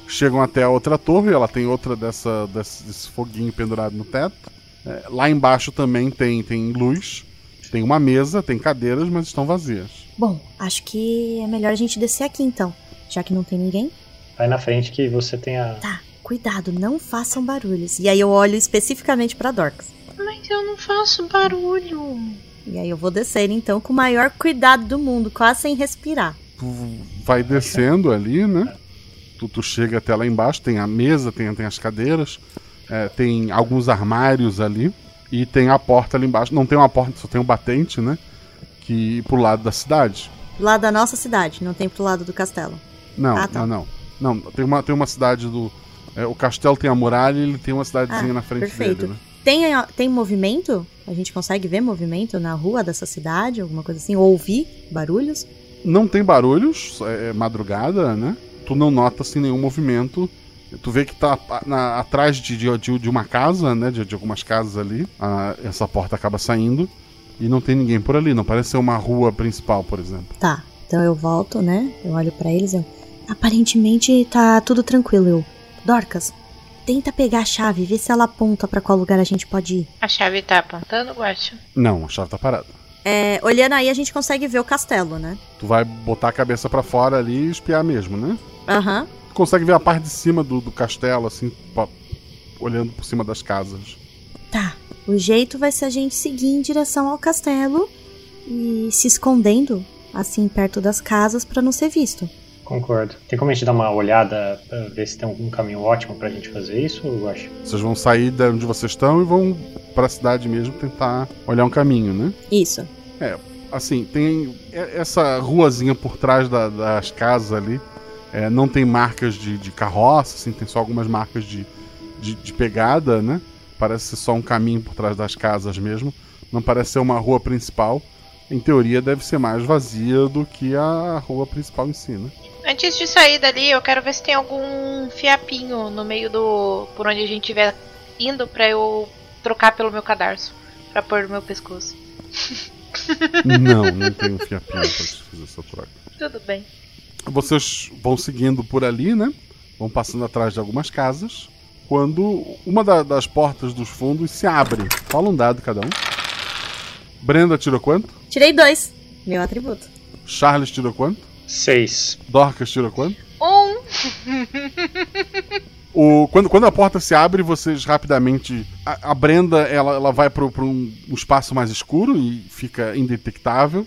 Chegam até a outra torre, ela tem outra dessa, desse, desse foguinho pendurado no teto. É, lá embaixo também tem, tem luz, tem uma mesa, tem cadeiras, mas estão vazias. Bom, acho que é melhor a gente descer aqui então. Já que não tem ninguém. Vai na frente que você tem a. Tá, cuidado, não façam barulhos. E aí eu olho especificamente pra Dorcas. Mas eu não faço barulho. E aí eu vou descer então com o maior cuidado do mundo, quase sem respirar. Tu vai descendo ali, né? Tu, tu chega até lá embaixo, tem a mesa, tem, tem as cadeiras, é, tem alguns armários ali e tem a porta ali embaixo. Não tem uma porta, só tem um batente, né? Que pro lado da cidade. Do lado da nossa cidade, não tem pro lado do castelo. Não, Ah, tá. não, não. Não, tem uma, tem uma cidade do. é, o castelo tem a muralha e ele tem uma cidadezinha Ah, na frente perfeito. dele, né? Tem, tem movimento? A gente consegue ver movimento na rua dessa cidade, alguma coisa assim? Ou ouvir barulhos? Não tem barulhos, é, é madrugada, né? Tu não nota assim nenhum movimento. Tu vê que tá na- atrás de, de, de- uma casa, né? De, de algumas casas ali. Ah, essa porta acaba saindo e não tem ninguém por ali. Não parece ser uma rua principal, por exemplo. Tá, então eu volto, né? Eu olho pra eles e eu. Aparentemente tá tudo tranquilo. Eu. Dorcas, tenta pegar a chave, vê se ela aponta pra qual lugar a gente pode ir. A chave tá apontando, Guacho? Não, a chave tá parada. É, olhando aí a gente consegue ver o castelo, né? Tu vai botar a cabeça pra fora ali e espiar mesmo, né? Aham. Tu consegue ver a parte de cima do, do castelo, assim, pa- olhando por cima das casas. Tá. O jeito vai ser a gente seguir em direção ao castelo e se escondendo, assim, perto das casas pra não ser visto. Concordo. Tem como a gente dar uma olhada pra ver se tem algum caminho ótimo pra gente fazer isso, eu acho? Vocês vão sair de onde vocês estão e vão pra cidade mesmo tentar olhar um caminho, né? Isso. É, assim, tem essa ruazinha por trás da- das casas ali. é, não tem marcas de, de carroça, assim, tem só algumas marcas de, de, de pegada, né? Parece ser só um caminho por trás das casas mesmo. Não parece ser uma rua principal. Em teoria, deve ser mais vazia do que a rua principal em si, né? Antes de sair dali, eu quero ver se tem algum fiapinho no meio do. por onde a gente estiver indo pra eu trocar pelo meu cadarço. Pra pôr no meu pescoço. Não, não tem um fiapinho pra te fazer essa troca. Tudo bem. Vocês vão seguindo por ali, né? Vão passando atrás de algumas casas. Quando uma da- das portas dos fundos se abre. Fala um dado cada um. Brenda tirou quanto? Tirei dois. Meu atributo. Charles tirou quanto? Seis. Dorcas tirou quanto? Um. O, quando, quando a porta se abre, vocês rapidamente. A, a Brenda ela, ela vai para um, um espaço mais escuro e fica indetectável.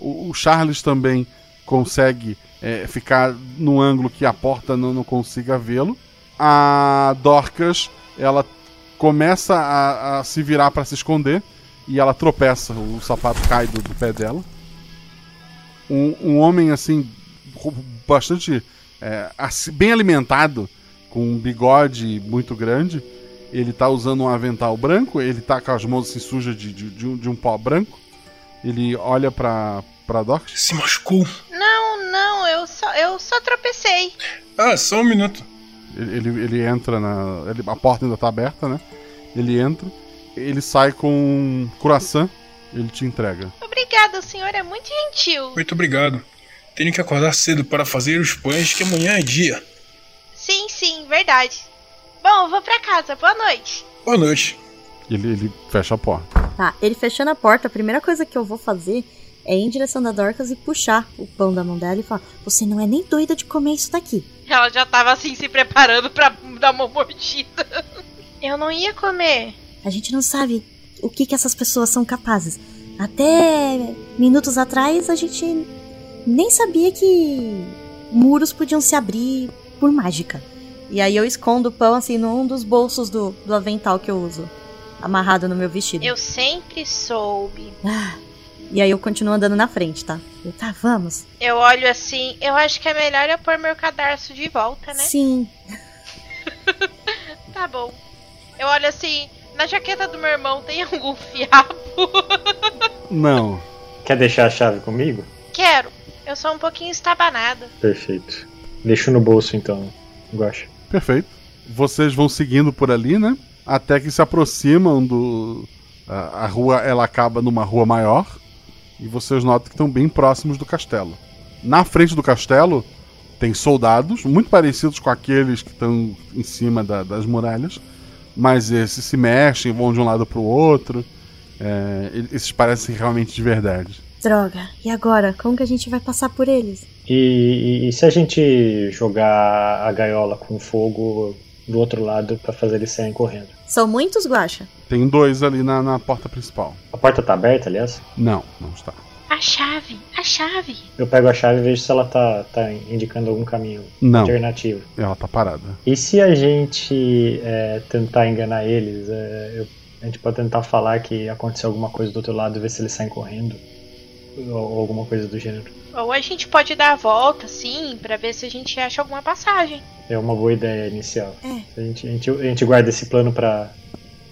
O, o Charles também consegue é, ficar num ângulo que a porta não, não consiga vê-lo. A Dorcas ela começa a, a se virar para se esconder e ela tropeça. O sapato cai do, do pé dela. Um, um homem assim, bastante é, assim, bem alimentado com um bigode muito grande. Ele tá usando um avental branco, ele tá com as mãos assim sujas de, de, de um, de um pó branco. Ele olha pra, pra Doc. Se machucou. Não, não, eu só, eu só tropecei. Ah, só um minuto. Ele, ele, ele entra na. ele- a porta ainda tá aberta, né? Ele entra, ele sai com um croissant, ele te entrega. Obrigada, o senhor é muito gentil. Muito obrigado. Tenho que acordar cedo para fazer os pães, que amanhã é dia. Sim, sim, verdade. Bom, eu vou pra casa. Boa noite. Boa noite. Ele, ele fecha a porta. Tá, ele fechando a porta, a primeira coisa que eu vou fazer é ir em direção da Dorcas e puxar o pão da mão dela e falar: Você não é nem doida de comer isso daqui. Ela já tava assim se preparando pra dar uma mordida. Eu não ia comer. A gente não sabe o que, que essas pessoas são capazes. Até minutos atrás a gente nem sabia que muros podiam se abrir por mágica. E aí eu escondo o pão assim num dos bolsos do, do avental que eu uso, amarrado no meu vestido. Eu sempre soube. Ah, e aí eu continuo andando na frente, tá? Eu, tá, vamos. Eu olho assim, eu acho que é melhor eu pôr meu cadarço de volta, né? Sim. Tá bom. Eu olho assim, na jaqueta do meu irmão tem algum fiapo? Não. Quer deixar a chave comigo? Quero. Eu sou um pouquinho estabanada. Perfeito. Deixo no bolso então, Guacha. Perfeito. Vocês vão seguindo por ali, né? Até que se aproximam do. A, a rua ela acaba numa rua maior. E vocês notam que estão bem próximos do castelo. Na frente do castelo tem soldados, muito parecidos com aqueles que estão em cima da- das muralhas. Mas esses se mexem, vão de um lado para o outro. É, esses parecem realmente de verdade. Droga. E agora? Como que a gente vai passar por eles? E, e- e se a gente jogar a gaiola com fogo do outro lado pra fazer eles saírem correndo? São muitos, Guacha? Tem dois ali na, na porta principal. A porta tá aberta, aliás? Não, não está. A chave, a chave. Eu pego a chave e vejo se ela tá, tá indicando algum caminho Não. alternativo. Ela tá parada. E se a gente é, tentar enganar eles, é, eu- a gente pode tentar falar que aconteceu alguma coisa do outro lado e ver se eles saem correndo? Ou, ou alguma coisa do gênero. Ou a gente pode dar a volta, sim, pra ver se a gente acha alguma passagem. É uma boa ideia inicial. É. A, gente, a, gente, a gente guarda esse plano pra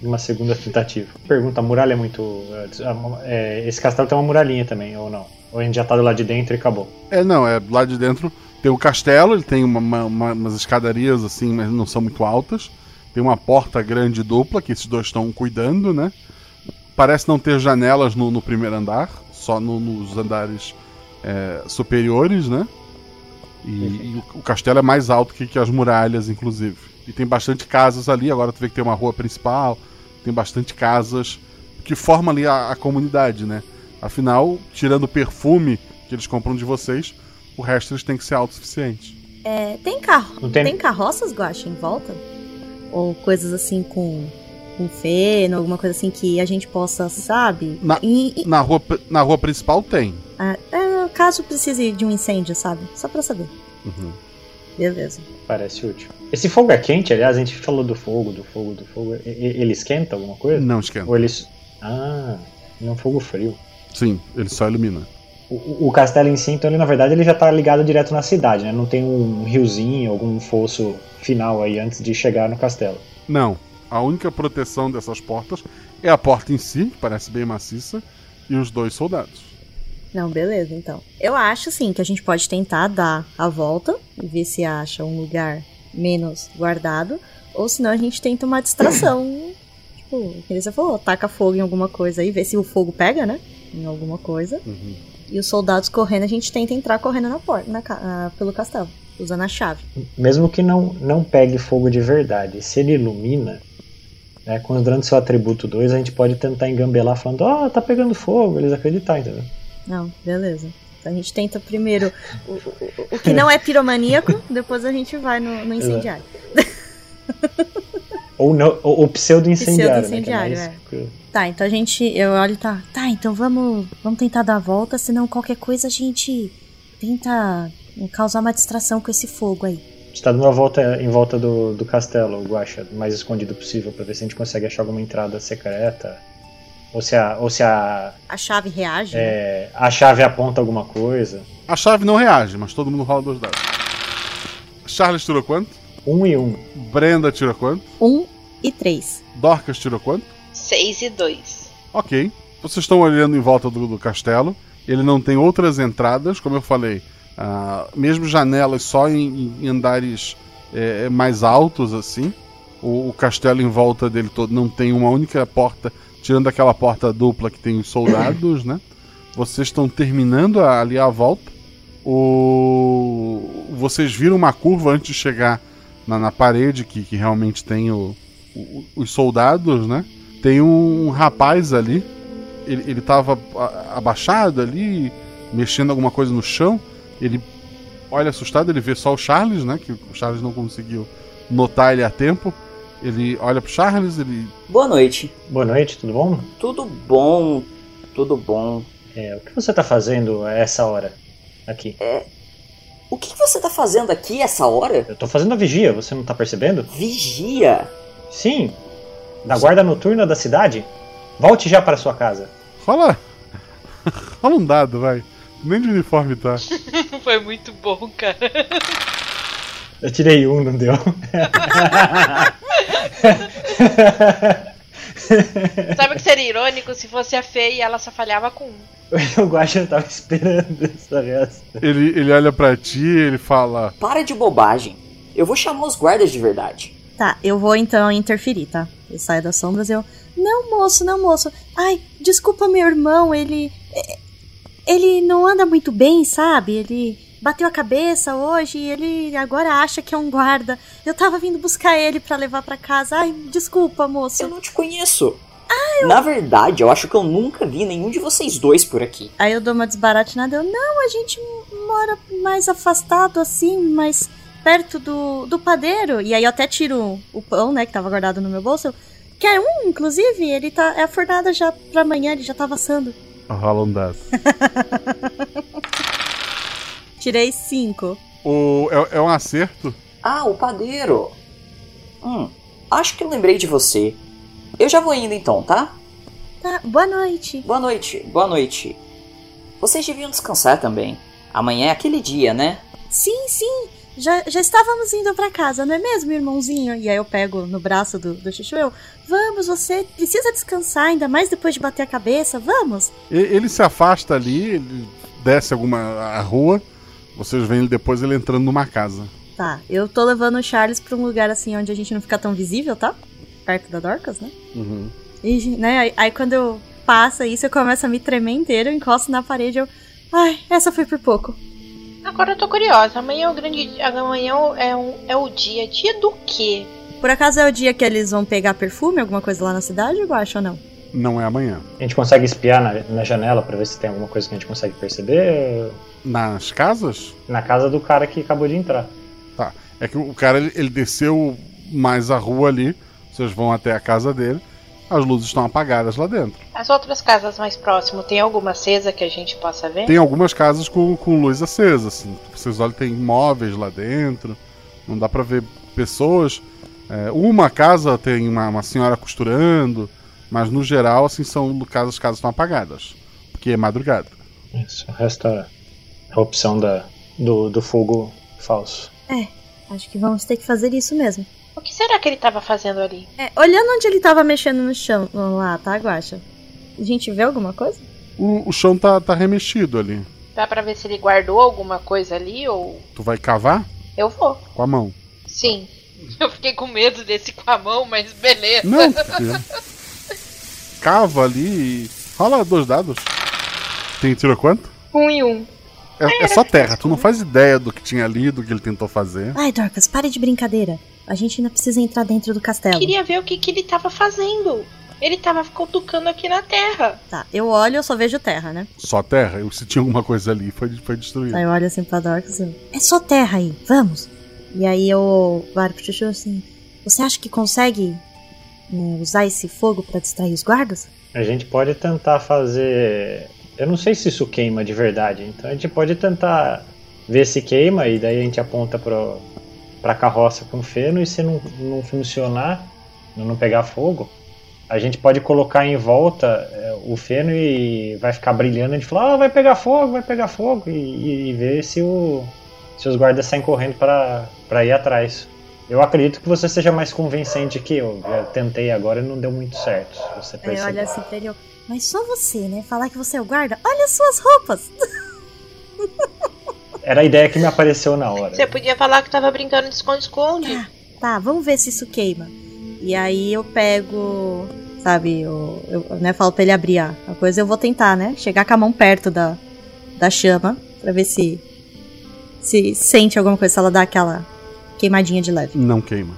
uma segunda tentativa. Pergunta, a muralha é muito. é, é, esse castelo tem uma muralhinha também, ou não? Ou a gente já tá do lado de dentro e acabou? É, não, é lá de dentro tem o castelo, ele tem uma, uma- uma- umas escadarias assim, mas não são muito altas. Tem uma porta grande dupla que esses dois estão cuidando, né? Parece não ter janelas no, no primeiro andar, só no- nos andares é, superiores, né? E, e o, o castelo é mais alto que, que as muralhas, inclusive. E tem bastante casas ali, agora tu vê que tem uma rua principal, tem bastante casas que formam ali a, a comunidade, né? Afinal, tirando o perfume que eles compram de vocês, o resto eles têm que ser autossuficientes. É, tem carro. Tem- Tem carroças, Guaxa, em volta? Ou coisas assim com, com feno, alguma coisa assim que a gente possa, sabe? Na, E- e- na, rua, na rua principal tem. ah, é, caso precise de um incêndio, sabe? Só pra saber. Uhum. Beleza. Parece útil. Esse fogo é quente, aliás, a gente falou do fogo, do fogo, do fogo. Ele esquenta alguma coisa? Não esquenta. Ou ele. Ah, ele é um fogo frio. Sim, ele só ilumina. O, o- o castelo em si, então, ele na verdade ele já tá ligado direto na cidade, né? Não tem um riozinho, algum fosso final aí antes de chegar no castelo. Não. A única proteção dessas portas é a porta em si, que parece bem maciça, e os dois soldados. Não, beleza, então. Eu acho, sim, que a gente pode tentar dar a volta e ver se acha um lugar menos guardado. Ou senão a gente tenta uma distração. tipo, que você falou, taca fogo em alguma coisa aí, vê se o fogo pega, né? Em alguma coisa. E os soldados correndo, a gente tenta entrar correndo na porta, na ah, pelo castelo, usando a chave. Mesmo que não, não pegue fogo de verdade, se ele ilumina, né, considerando seu atributo 2, a gente pode tentar engambelar falando, ó, tá pegando fogo, eles acreditar, entendeu? Não, beleza. Então a gente tenta primeiro o, o- o que não é piromaníaco, depois a gente vai no, no incendiário. Ou, não, ou, ou pseudo-incendiário, Pseudo-incendiário, né? que é mais- Tá, então a gente. Eu olho e tá. Tá, então vamos, vamos tentar dar a volta, senão qualquer coisa a gente tenta causar uma distração com esse fogo aí. A gente tá dando uma volta em volta do, do castelo, o Guaxa, o mais escondido possível, pra ver se a gente consegue achar alguma entrada secreta. Ou se a, ou se a, A chave reage. né? é, a chave aponta alguma coisa. A chave não reage, mas todo mundo rola dois dados. Charles tirou quanto? Um e um. Brenda tirou quanto? Um e três. Dorcas tirou quanto? 6 e 2. Ok. Vocês estão olhando em volta do, do castelo. Ele não tem outras entradas, como eu falei. ah, mesmo janelas só em, em andares é, mais altos, assim. O, o castelo em volta dele todo não tem uma única porta, tirando aquela porta dupla que tem os soldados, né? Vocês estão terminando a- ali a volta. O... Vocês viram uma curva antes de chegar na, na parede que, que realmente tem o- o- os soldados, né? Tem um rapaz ali. Ele, ele tava abaixado ali, mexendo alguma coisa no chão. Ele olha assustado, ele vê só o Charles, né? Que o Charles não conseguiu notar ele a tempo. Ele olha pro Charles, ele. Boa noite. Boa noite, tudo bom? Tudo bom, tudo bom. É, o que você tá fazendo a essa hora aqui? É. O que você tá fazendo aqui essa hora? Eu tô fazendo a vigia, você não tá percebendo? Vigia? Sim. Da guarda noturna da cidade? Volte já para sua casa. Rola. Rola um dado, vai. Nem de uniforme tá. Foi muito bom, cara. Eu tirei um, não deu. Sabe o que seria irônico se fosse a Fê e ela só falhava com um? o Guaxa tava esperando essa reação. Ele, ele olha pra ti ele fala. Para de bobagem. Eu vou chamar os guardas de verdade. Tá, eu vou então interferir, tá? Eu saio das sombras e eu. Não, moço, não, moço. Ai, desculpa meu irmão, ele. Ele não anda muito bem, sabe? Ele bateu a cabeça hoje e ele agora acha que é um guarda. Eu tava vindo buscar ele pra levar pra casa. Ai, desculpa, moço. Eu não te conheço. Na verdade, eu acho que eu nunca vi nenhum de vocês dois por aqui. Aí eu dou uma desbaratinada. Eu, não, a gente mora mais afastado assim, mais perto do, do padeiro. E aí eu até tiro o pão, né, que tava guardado no meu bolso. Eu, Quer um, inclusive? Ele tá. É a fornada já pra amanhã, ele já tá assando. Rola um dado. Tirei cinco. O, é, é um acerto. Ah, o padeiro. Hum, acho que eu lembrei de você. Eu já vou indo então, tá? Tá, boa noite. Boa noite, boa noite. Vocês deviam descansar também. Amanhã é aquele dia, né? Sim, sim. Já, já estávamos indo pra casa, não é mesmo, irmãozinho? E aí eu pego no braço do, do Chuchu eu. Vamos, você precisa descansar, ainda mais depois de bater a cabeça, vamos? Ele se afasta ali, ele desce alguma a rua. Vocês veem ele depois ele entrando numa casa. Tá, eu tô levando o Charles pra um lugar assim onde a gente não fica tão visível, tá? Perto da Dorcas, né? Uhum. E, né, aí, aí quando eu passa isso, eu começo a me tremer inteiro, eu encosto na parede, eu. Ai, essa foi por pouco. Agora eu tô curiosa. Amanhã é o grande. Amanhã é, um, é o dia. Dia do quê? Por acaso é o dia que eles vão pegar perfume, alguma coisa lá na cidade, eu acho ou não? Não é amanhã. A gente consegue espiar na, na janela pra ver se tem alguma coisa que a gente consegue perceber? Nas casas? Na casa do cara que acabou de entrar. Tá. É que o cara ele, ele desceu mais a rua ali. Vocês vão até a casa dele. As luzes estão apagadas lá dentro. As outras casas mais próximas, tem alguma acesa que a gente possa ver? Tem algumas casas com, com luz acesa. Assim. Vocês olham, tem móveis lá dentro. Não dá pra ver pessoas. É, uma casa tem uma, uma senhora costurando. Mas no geral, assim, são casas, as casas estão apagadas. Porque é madrugada. Isso, resta a opção da, do, do fogo falso. É, acho que vamos ter que fazer isso mesmo. O que será que ele tava fazendo ali? É, olhando onde ele tava mexendo no chão lá, tá, Guacha? A gente vê alguma coisa? O, o chão tá, tá remexido ali. Dá pra ver se ele guardou alguma coisa ali ou. Tu vai cavar? Eu vou. Com a mão. Sim. Eu fiquei com medo desse com a mão, mas beleza. Não. Cava ali e. Rola dois dados. Tem tiro quanto? Um e um. É, é só terra, tu não faz ideia do que tinha ali, do que ele tentou fazer. Ai, Dorcas, pare de brincadeira. A gente ainda precisa entrar dentro do castelo. Eu queria ver o que, que ele tava fazendo. Ele tava cutucando aqui na terra. Tá, eu olho, eu só vejo terra, né? Só terra? Eu, se tinha alguma coisa ali, foi, foi destruído. Aí eu olho assim pra Dorcas e é só terra aí, vamos. E aí eu varo pro Chuchu assim, você acha que consegue usar esse fogo para distrair os guardas? A gente pode tentar fazer. Eu não sei se isso queima de verdade, então a gente pode tentar ver se queima e daí a gente aponta pro, pra carroça com feno e se não, não funcionar, não pegar fogo, a gente pode colocar em volta é, o feno e vai ficar brilhando. A gente fala, ah, vai pegar fogo, vai pegar fogo e, e ver se, o, se os guardas saem correndo para ir atrás. Eu acredito que você seja mais convincente que eu. Eu tentei agora e não deu muito certo. Você percebeu. olha assim mas só você, né? Falar que você é o guarda? Olha as suas roupas! Era a ideia que me apareceu na hora. Você podia falar que tava brincando de esconde-esconde. Tá, tá, vamos ver se isso queima. E aí eu pego, sabe, eu, eu né, falo pra ele abrir a, a coisa, eu vou tentar, né? Chegar com a mão perto da, da chama, pra ver se se sente alguma coisa, se ela dá aquela queimadinha de leve. Não queima.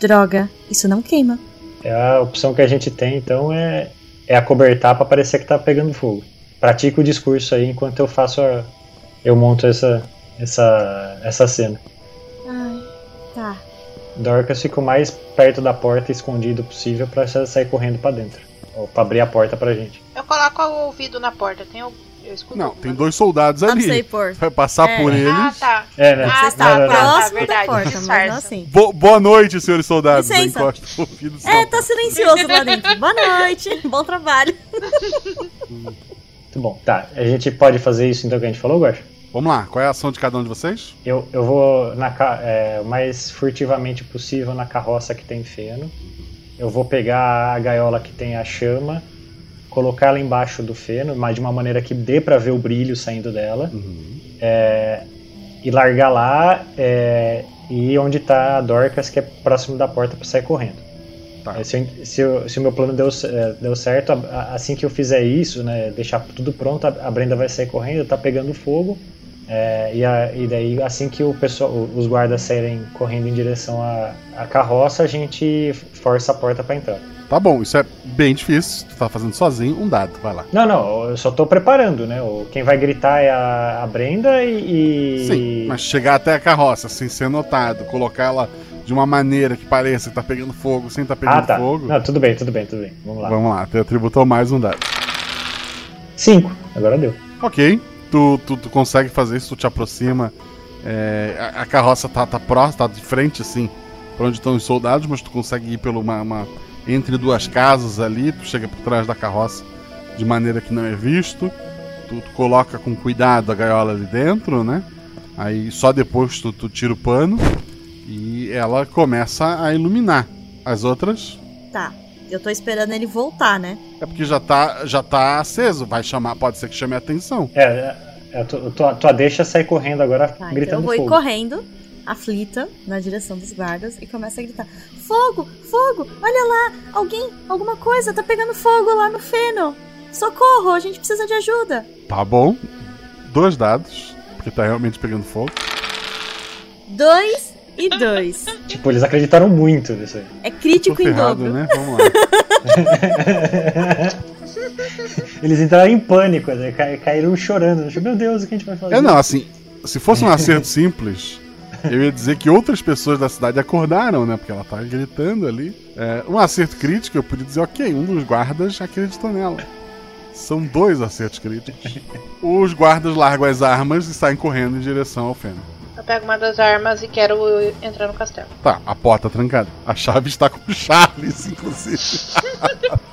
Droga, isso não queima. É a opção que a gente tem, então, é, é acobertar para parecer que tá pegando fogo. Pratica o discurso aí enquanto eu faço a, eu monto essa essa essa cena. Ai, tá. Dorcas fica o mais perto da porta escondido possível para sair correndo para dentro, ou para abrir a porta pra gente. Eu coloco o ouvido na porta, tem algum não, tem dois soldados ali. Vai passar é. por eles. Ah, tá. É, né? Ah, tá, próximo tá, da verdade, porta, disfarça. mas não assim. Bo- boa noite, senhores soldados. Licença. É, tá silencioso lá dentro. Boa noite, bom trabalho. Muito bom. Tá, a gente pode fazer isso então que a gente falou, Guacha? Vamos lá, qual é a ação de cada um de vocês? Eu, eu vou na, é, o mais furtivamente possível na carroça que tem feno. Eu vou pegar a gaiola que tem a chama, colocar ela embaixo do feno, mas de uma maneira que dê pra ver o brilho saindo dela. É, e largar lá é, e onde tá a Dorcas, que é próximo da porta, pra sair correndo. Tá. É, Se, eu- se o- se o meu plano deu, é, deu certo, assim que eu fizer isso, né, deixar tudo pronto, a, Brenda vai sair correndo, tá pegando fogo. é, e, a- e daí, assim que o pessoal, os guardas saírem correndo em direção à, carroça, a gente força a porta pra entrar. Tá bom, isso é bem difícil. Tu tá fazendo sozinho, um dado, vai lá. Não, não, eu só tô preparando, né? Quem vai gritar é a, a Brenda e. e- Sim, mas chegar até a carroça sem ser notado, colocar ela de uma maneira que pareça que tá pegando fogo sem tá pegando Ah, tá. fogo. Não, tudo bem, tudo bem, tudo bem. Vamos lá. Vamos lá, tu atributou mais um dado. Cinco, agora deu. Ok, tu, tu, tu consegue fazer isso, tu te aproxima. é, a, a carroça tá, tá próxima, tá de frente assim, pra onde estão os soldados, mas tu consegue ir pelo uma, uma- entre duas casas ali, tu chega por trás da carroça de maneira que não é visto. Tu, tu coloca com cuidado a gaiola ali dentro, né? Aí só depois tu, tu tira o pano e ela começa a iluminar. As outras Tá, eu tô esperando ele voltar, né? é porque já tá, já tá aceso, vai chamar, pode ser que chame a atenção. É, é, é tu, tua, tua deixa sair correndo agora, Tá, então eu gritando vou ir fogo. correndo, aflita, na direção dos guardas e começa a gritar: Fogo! Fogo! Olha lá! Alguém, alguma coisa, tá pegando fogo lá no feno! Socorro! A gente precisa de ajuda! Tá bom. Dois dados. porque tá realmente pegando fogo. Dois e dois. Tipo, eles acreditaram muito nisso aí. É crítico em ferrado, dobro. né? Vamos lá. Eles entraram em pânico, né? Ca- caíram chorando. Meu Deus, o que a gente vai fazer? É, não, assim, se fosse um acerto simples, eu ia dizer que outras pessoas da cidade acordaram, né? Porque ela tava gritando ali. É, um acerto crítico, eu podia dizer, ok, um dos guardas acreditou nela. São dois acertos críticos. Os guardas largam as armas e saem correndo em direção ao fêmea. Eu pego uma das armas e quero entrar no castelo. Tá, a porta trancada. A chave está com o Charles, inclusive.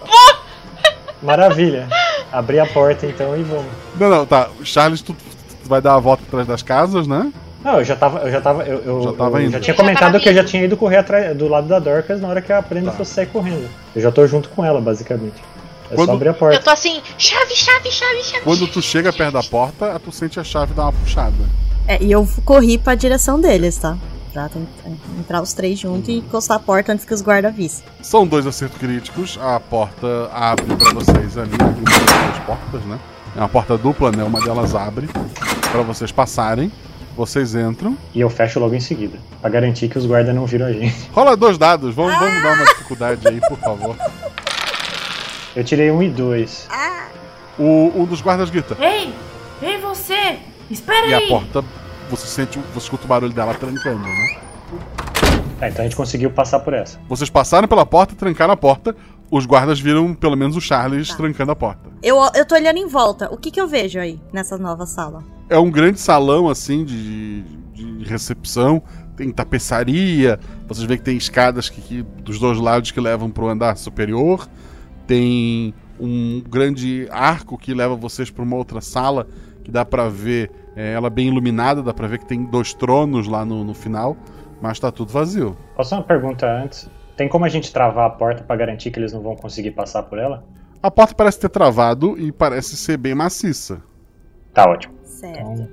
Maravilha. Abri a porta então e vamos. Não, não, tá. O Charles, tu, tu vai dar a volta atrás das casas, né? Não, eu já tava. Eu já tava. Eu, eu, Já tava eu indo. já tinha já comentado tava que eu já tinha ido correr atrás do lado da Dorcas na hora que a Brenda Tá. fosse sair correndo. Eu já tô junto com ela, basicamente. É Quando- só abrir a Eu porta. tô assim, chave, chave, chave, chave. Quando tu chega perto da porta, tu sente a chave dar uma puxada. É, e eu corri pra direção deles, tá? Pra entrar os três juntos e encostar a porta antes que os guardas vissem. São dois acertos críticos. A porta abre pra vocês ali. Abre duas portas, né? É uma porta dupla, né? Uma delas abre pra vocês passarem. Vocês entram. E eu fecho logo em seguida. Pra garantir que os guardas não viram a gente. Rola dois dados. Vamos, vamos dar uma dificuldade aí, por favor. Eu tirei um e dois. O, um dos guardas grita. Ei! Ei, você! Espera E a aí! porta, você sente, você escuta o barulho dela trancando, né? Tá, então a gente conseguiu passar por essa. Vocês passaram pela porta, trancaram a porta. Os guardas viram pelo menos o Charles trancando a porta. Eu, eu tô olhando em volta. O que que eu vejo aí, nessa nova sala? É um grande salão, assim, de, de recepção. Tem tapeçaria. Vocês veem que tem escadas que, que- dos dois lados que levam pro andar superior. Tem um grande arco que leva vocês para uma outra sala que dá pra ver é, ela bem iluminada. Dá pra ver que tem dois tronos lá no, no final. Mas tá tudo vazio. Posso uma pergunta antes? Tem como a gente travar a porta pra garantir que eles não vão conseguir passar por ela? A porta parece ter travado e parece ser bem maciça. Tá ótimo. Certo.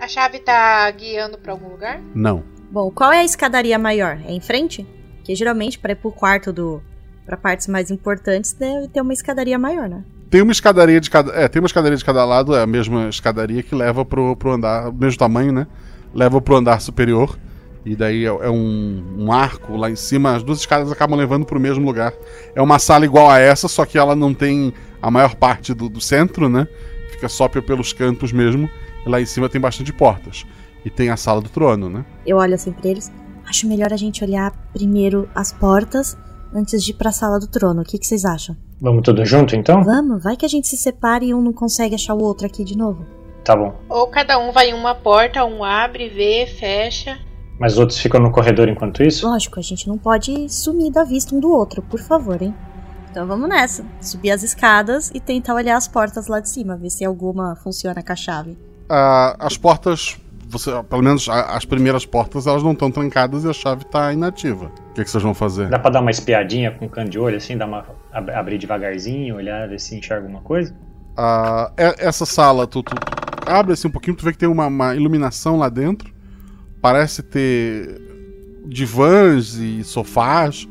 A chave tá guiando pra algum lugar? Não. Bom, qual é a escadaria maior? É em frente? Que geralmente, pra ir pro quarto do. pra partes mais importantes, deve ter uma escadaria maior, né? Tem uma escadaria de cada. É, tem uma escadaria de cada lado, é a mesma escadaria que leva pro, pro andar, o mesmo tamanho, né? Leva pro andar superior. E daí é, é um, um arco lá em cima, as duas escadas acabam levando pro mesmo lugar. É uma sala igual a essa, só que ela não tem a maior parte do, do centro, né? Fica só pe- pelos cantos mesmo. Lá em cima tem bastante portas. E tem a sala do trono, né? Eu olho assim pra eles. Acho melhor a gente olhar primeiro as portas antes de ir pra sala do trono. O que, que vocês acham? Vamos tudo junto então? Vamos, vai que a gente se separe e um não consegue achar o outro aqui de novo. Tá bom. Ou cada um vai em uma porta, um abre, vê, fecha. Mas os outros ficam no corredor enquanto isso? Lógico, a gente não pode sumir da vista um do outro, por favor, hein? Então vamos nessa. Subir as escadas e tentar olhar as portas lá de cima, ver se alguma funciona com a chave. Ah, as portas, você, pelo menos a- as primeiras portas, elas não estão trancadas e a chave tá inativa. O que, que vocês vão fazer? Dá pra dar uma espiadinha com um cano de olho, assim, dar uma, ab- abrir devagarzinho, olhar, ver se enxerga alguma coisa? É- essa sala, tu, tu abre assim um pouquinho, tu vê que tem uma, uma iluminação lá dentro. Parece ter divãs e sofás,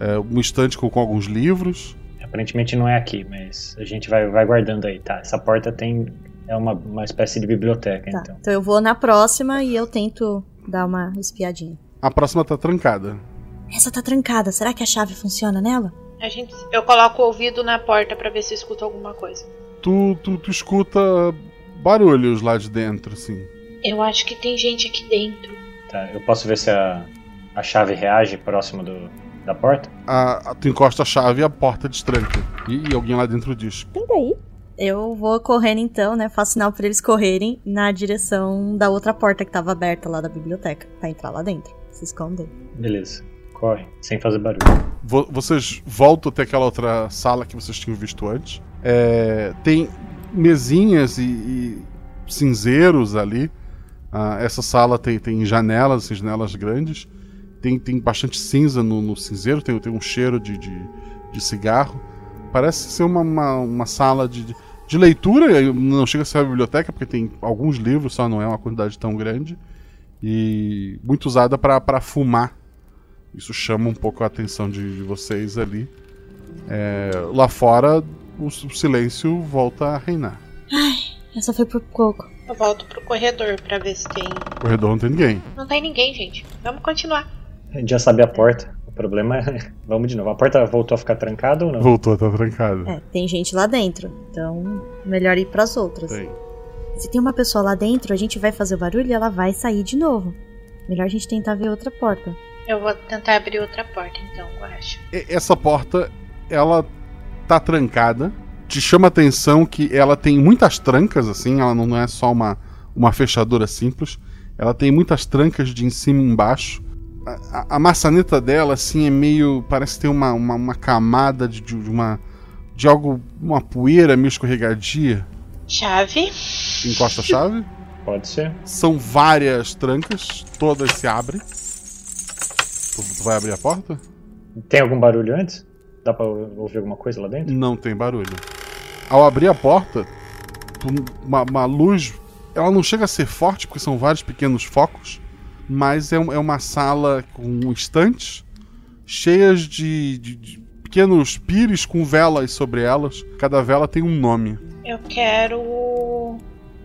é, um estante com, com alguns livros. Aparentemente não é aqui, mas a gente vai, vai guardando aí, tá? Essa porta tem. É uma, uma espécie de biblioteca, Tá, então. então eu vou na próxima e eu tento dar uma espiadinha. A próxima tá trancada. Essa tá trancada, será que a chave funciona nela? A gente, eu coloco o ouvido na porta pra ver se eu escuto alguma coisa. Tu, tu, tu escuta barulhos lá de dentro, assim. Eu acho que tem gente aqui dentro. Tá, eu posso ver se a, a chave reage próximo do, da porta? A, a- tu encosta a chave e a porta destranca. E, e alguém lá dentro diz: Tenta aí. Eu vou correndo então, né? Faço sinal pra eles correrem na direção da outra porta que tava aberta lá da biblioteca, pra entrar lá dentro. Se esconder. Beleza. Corre, sem fazer barulho. Vo- vocês voltam até aquela outra sala que vocês tinham visto antes. É, tem mesinhas e, e cinzeiros ali. Ah, essa sala tem, tem janelas, assim, janelas grandes. Tem, tem bastante cinza no, no cinzeiro, tem, tem um cheiro de, de, de cigarro. Parece ser uma, uma, uma sala de, de leitura, não chega a ser uma biblioteca, porque tem alguns livros, só não é uma quantidade tão grande. E muito usada para fumar. Isso chama um pouco a atenção de, de vocês ali. É, lá fora, o, o silêncio volta a reinar. Ai, essa foi por pouco. Eu volto pro corredor pra ver se tem. Corredor não tem ninguém. Não tem ninguém, gente. Vamos continuar. A gente já sabe a porta. O problema é. Vamos de novo. A porta voltou a ficar trancada ou não? Voltou a estar trancada. É, tem gente lá dentro. Então, melhor ir pras outras. Tem. Se tem uma pessoa lá dentro, a gente vai fazer o barulho e ela vai sair de novo. Melhor a gente tentar ver outra porta. Eu vou tentar abrir outra porta, então, eu acho. Essa porta, ela tá trancada. Te chama a atenção que ela tem muitas trancas, assim, ela não é só uma, uma fechadura simples. Ela tem muitas trancas de em cima e embaixo. A, a- maçaneta dela, assim, é meio. Parece ter uma, uma, uma camada de, de uma. de algo. uma poeira meio escorregadia. Chave. Encosta a chave. Pode ser. São várias trancas, todas se abrem. Tu, tu vai abrir a porta? Tem algum barulho antes? Dá pra ouvir alguma coisa lá dentro? Não tem barulho. Ao abrir a porta, uma, uma luz. Ela não chega a ser forte, porque são vários pequenos focos, mas é, um- é uma sala com estantes cheias de, de- de pequenos pires com velas sobre elas. Cada vela tem um nome. Eu quero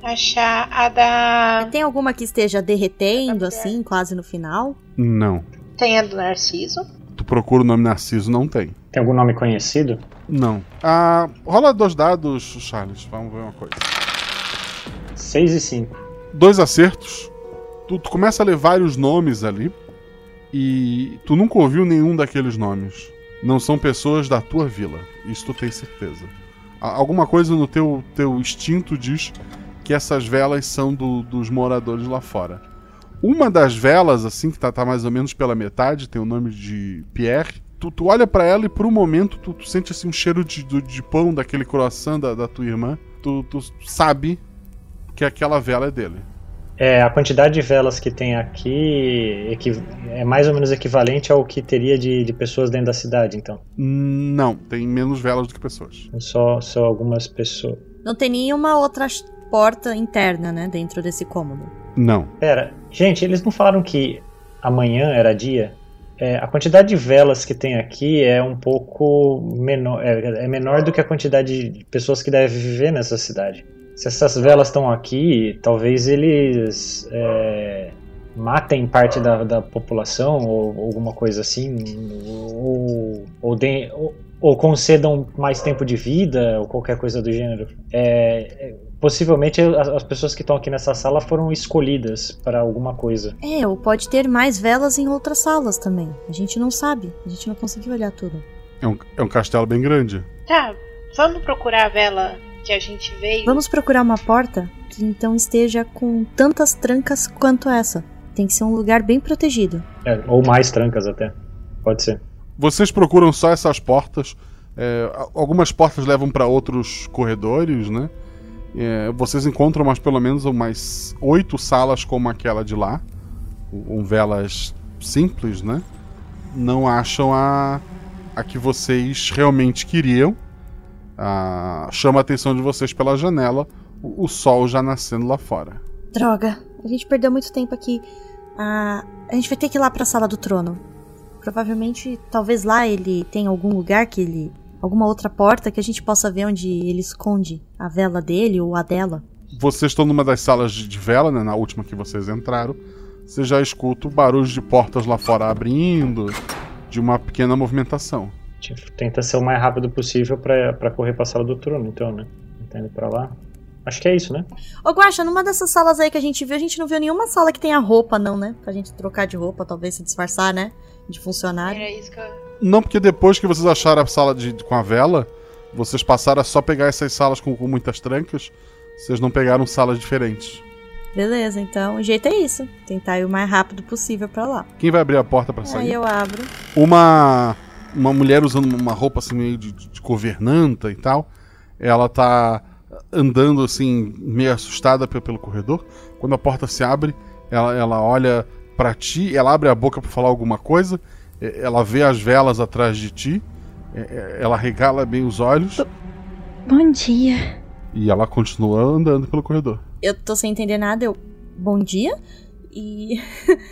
achar a da. Tem alguma que esteja derretendo, assim, quase no final? Não. Tem a do Narciso. Tu procura o nome Narciso, não tem. Tem algum nome conhecido? Não. Ah, rola dois dados, Charles. Vamos ver uma coisa. 6 e 5. Dois acertos. Tu, tu começa a ler vários nomes ali. E tu nunca ouviu nenhum daqueles nomes. Não são pessoas da tua vila. Isso tu tem certeza. Alguma coisa no teu, teu instinto diz que essas velas são do- dos moradores lá fora. Uma das velas, assim, que tá, tá mais ou menos pela metade, tem o nome de Pierre. Tu, tu olha pra ela e por um momento tu, tu sente assim um cheiro de, do- de pão daquele croissant da, da tua irmã. Tu, tu sabe que aquela vela é dele. É, a quantidade de velas que tem aqui é mais ou menos equivalente ao que teria de, de pessoas dentro da cidade, então. Não, tem menos velas do que pessoas. Só, só algumas pessoas. Não tem nenhuma outra porta interna, né, dentro desse cômodo. Não. Pera, gente, eles não falaram que amanhã era dia? É, a quantidade de velas que tem aqui é um pouco menor, é, é menor do que a quantidade de pessoas que devem viver nessa cidade. Se essas velas estão aqui, talvez eles é, matem parte da, da população ou alguma coisa assim, ou, ou, deem- ou- ou concedam mais tempo de vida ou qualquer coisa do gênero. É, é, possivelmente as, as pessoas que estão aqui nessa sala foram escolhidas para alguma coisa. É, ou pode ter mais velas em outras salas também. A gente não sabe. A gente não conseguiu olhar tudo. É um, é um castelo bem grande. Tá, vamos procurar a vela que a gente veio. Vamos procurar uma porta que então esteja com tantas trancas quanto essa. Tem que ser um lugar bem protegido. É, ou mais trancas até. Pode ser. Vocês procuram só essas portas. é, algumas portas levam para outros corredores, né? É, vocês encontram mais pelo menos umas oito salas como aquela de lá, com velas simples, né? Não acham a, a que vocês realmente queriam. Ah, chama a atenção de vocês pela janela, o, o sol já nascendo lá fora. Droga, a gente perdeu muito tempo aqui. Ah, a gente vai ter que ir lá pra sala do trono. Provavelmente, talvez lá ele tenha algum lugar que ele. alguma outra porta que a gente possa ver onde ele esconde a vela dele ou a dela. Vocês estão numa das salas de de vela, né? Na última que vocês entraram. Você já escuta barulhos de portas lá fora abrindo, de uma pequena movimentação. Tipo, tenta ser o mais rápido possível pra pra correr pra sala do trono, então, né? Tá indo pra lá. Acho que é isso, né? Ô Guaxa, numa dessas salas aí que a gente viu, a gente não viu nenhuma sala que tenha roupa, não, né? Pra gente trocar de roupa, talvez se disfarçar, né? De funcionário. Era isso que eu... Não, porque depois que vocês acharam a sala de, com a vela, vocês passaram a só pegar essas salas com, com muitas trancas. Vocês não pegaram salas diferentes. Beleza, então o jeito é isso. Tentar ir o mais rápido possível pra lá. Quem vai abrir a porta pra Aí sair? eu abro. Uma uma mulher usando uma roupa assim meio de, de governanta e tal. Ela tá andando assim meio assustada pe- pelo corredor. Quando a porta se abre, ela, ela olha pra ti, ela abre a boca pra falar alguma coisa. Ela vê as velas atrás de ti. Ela regala bem os olhos Bom dia. e ela continua andando pelo corredor. Eu tô sem entender nada, eu. Bom dia? E.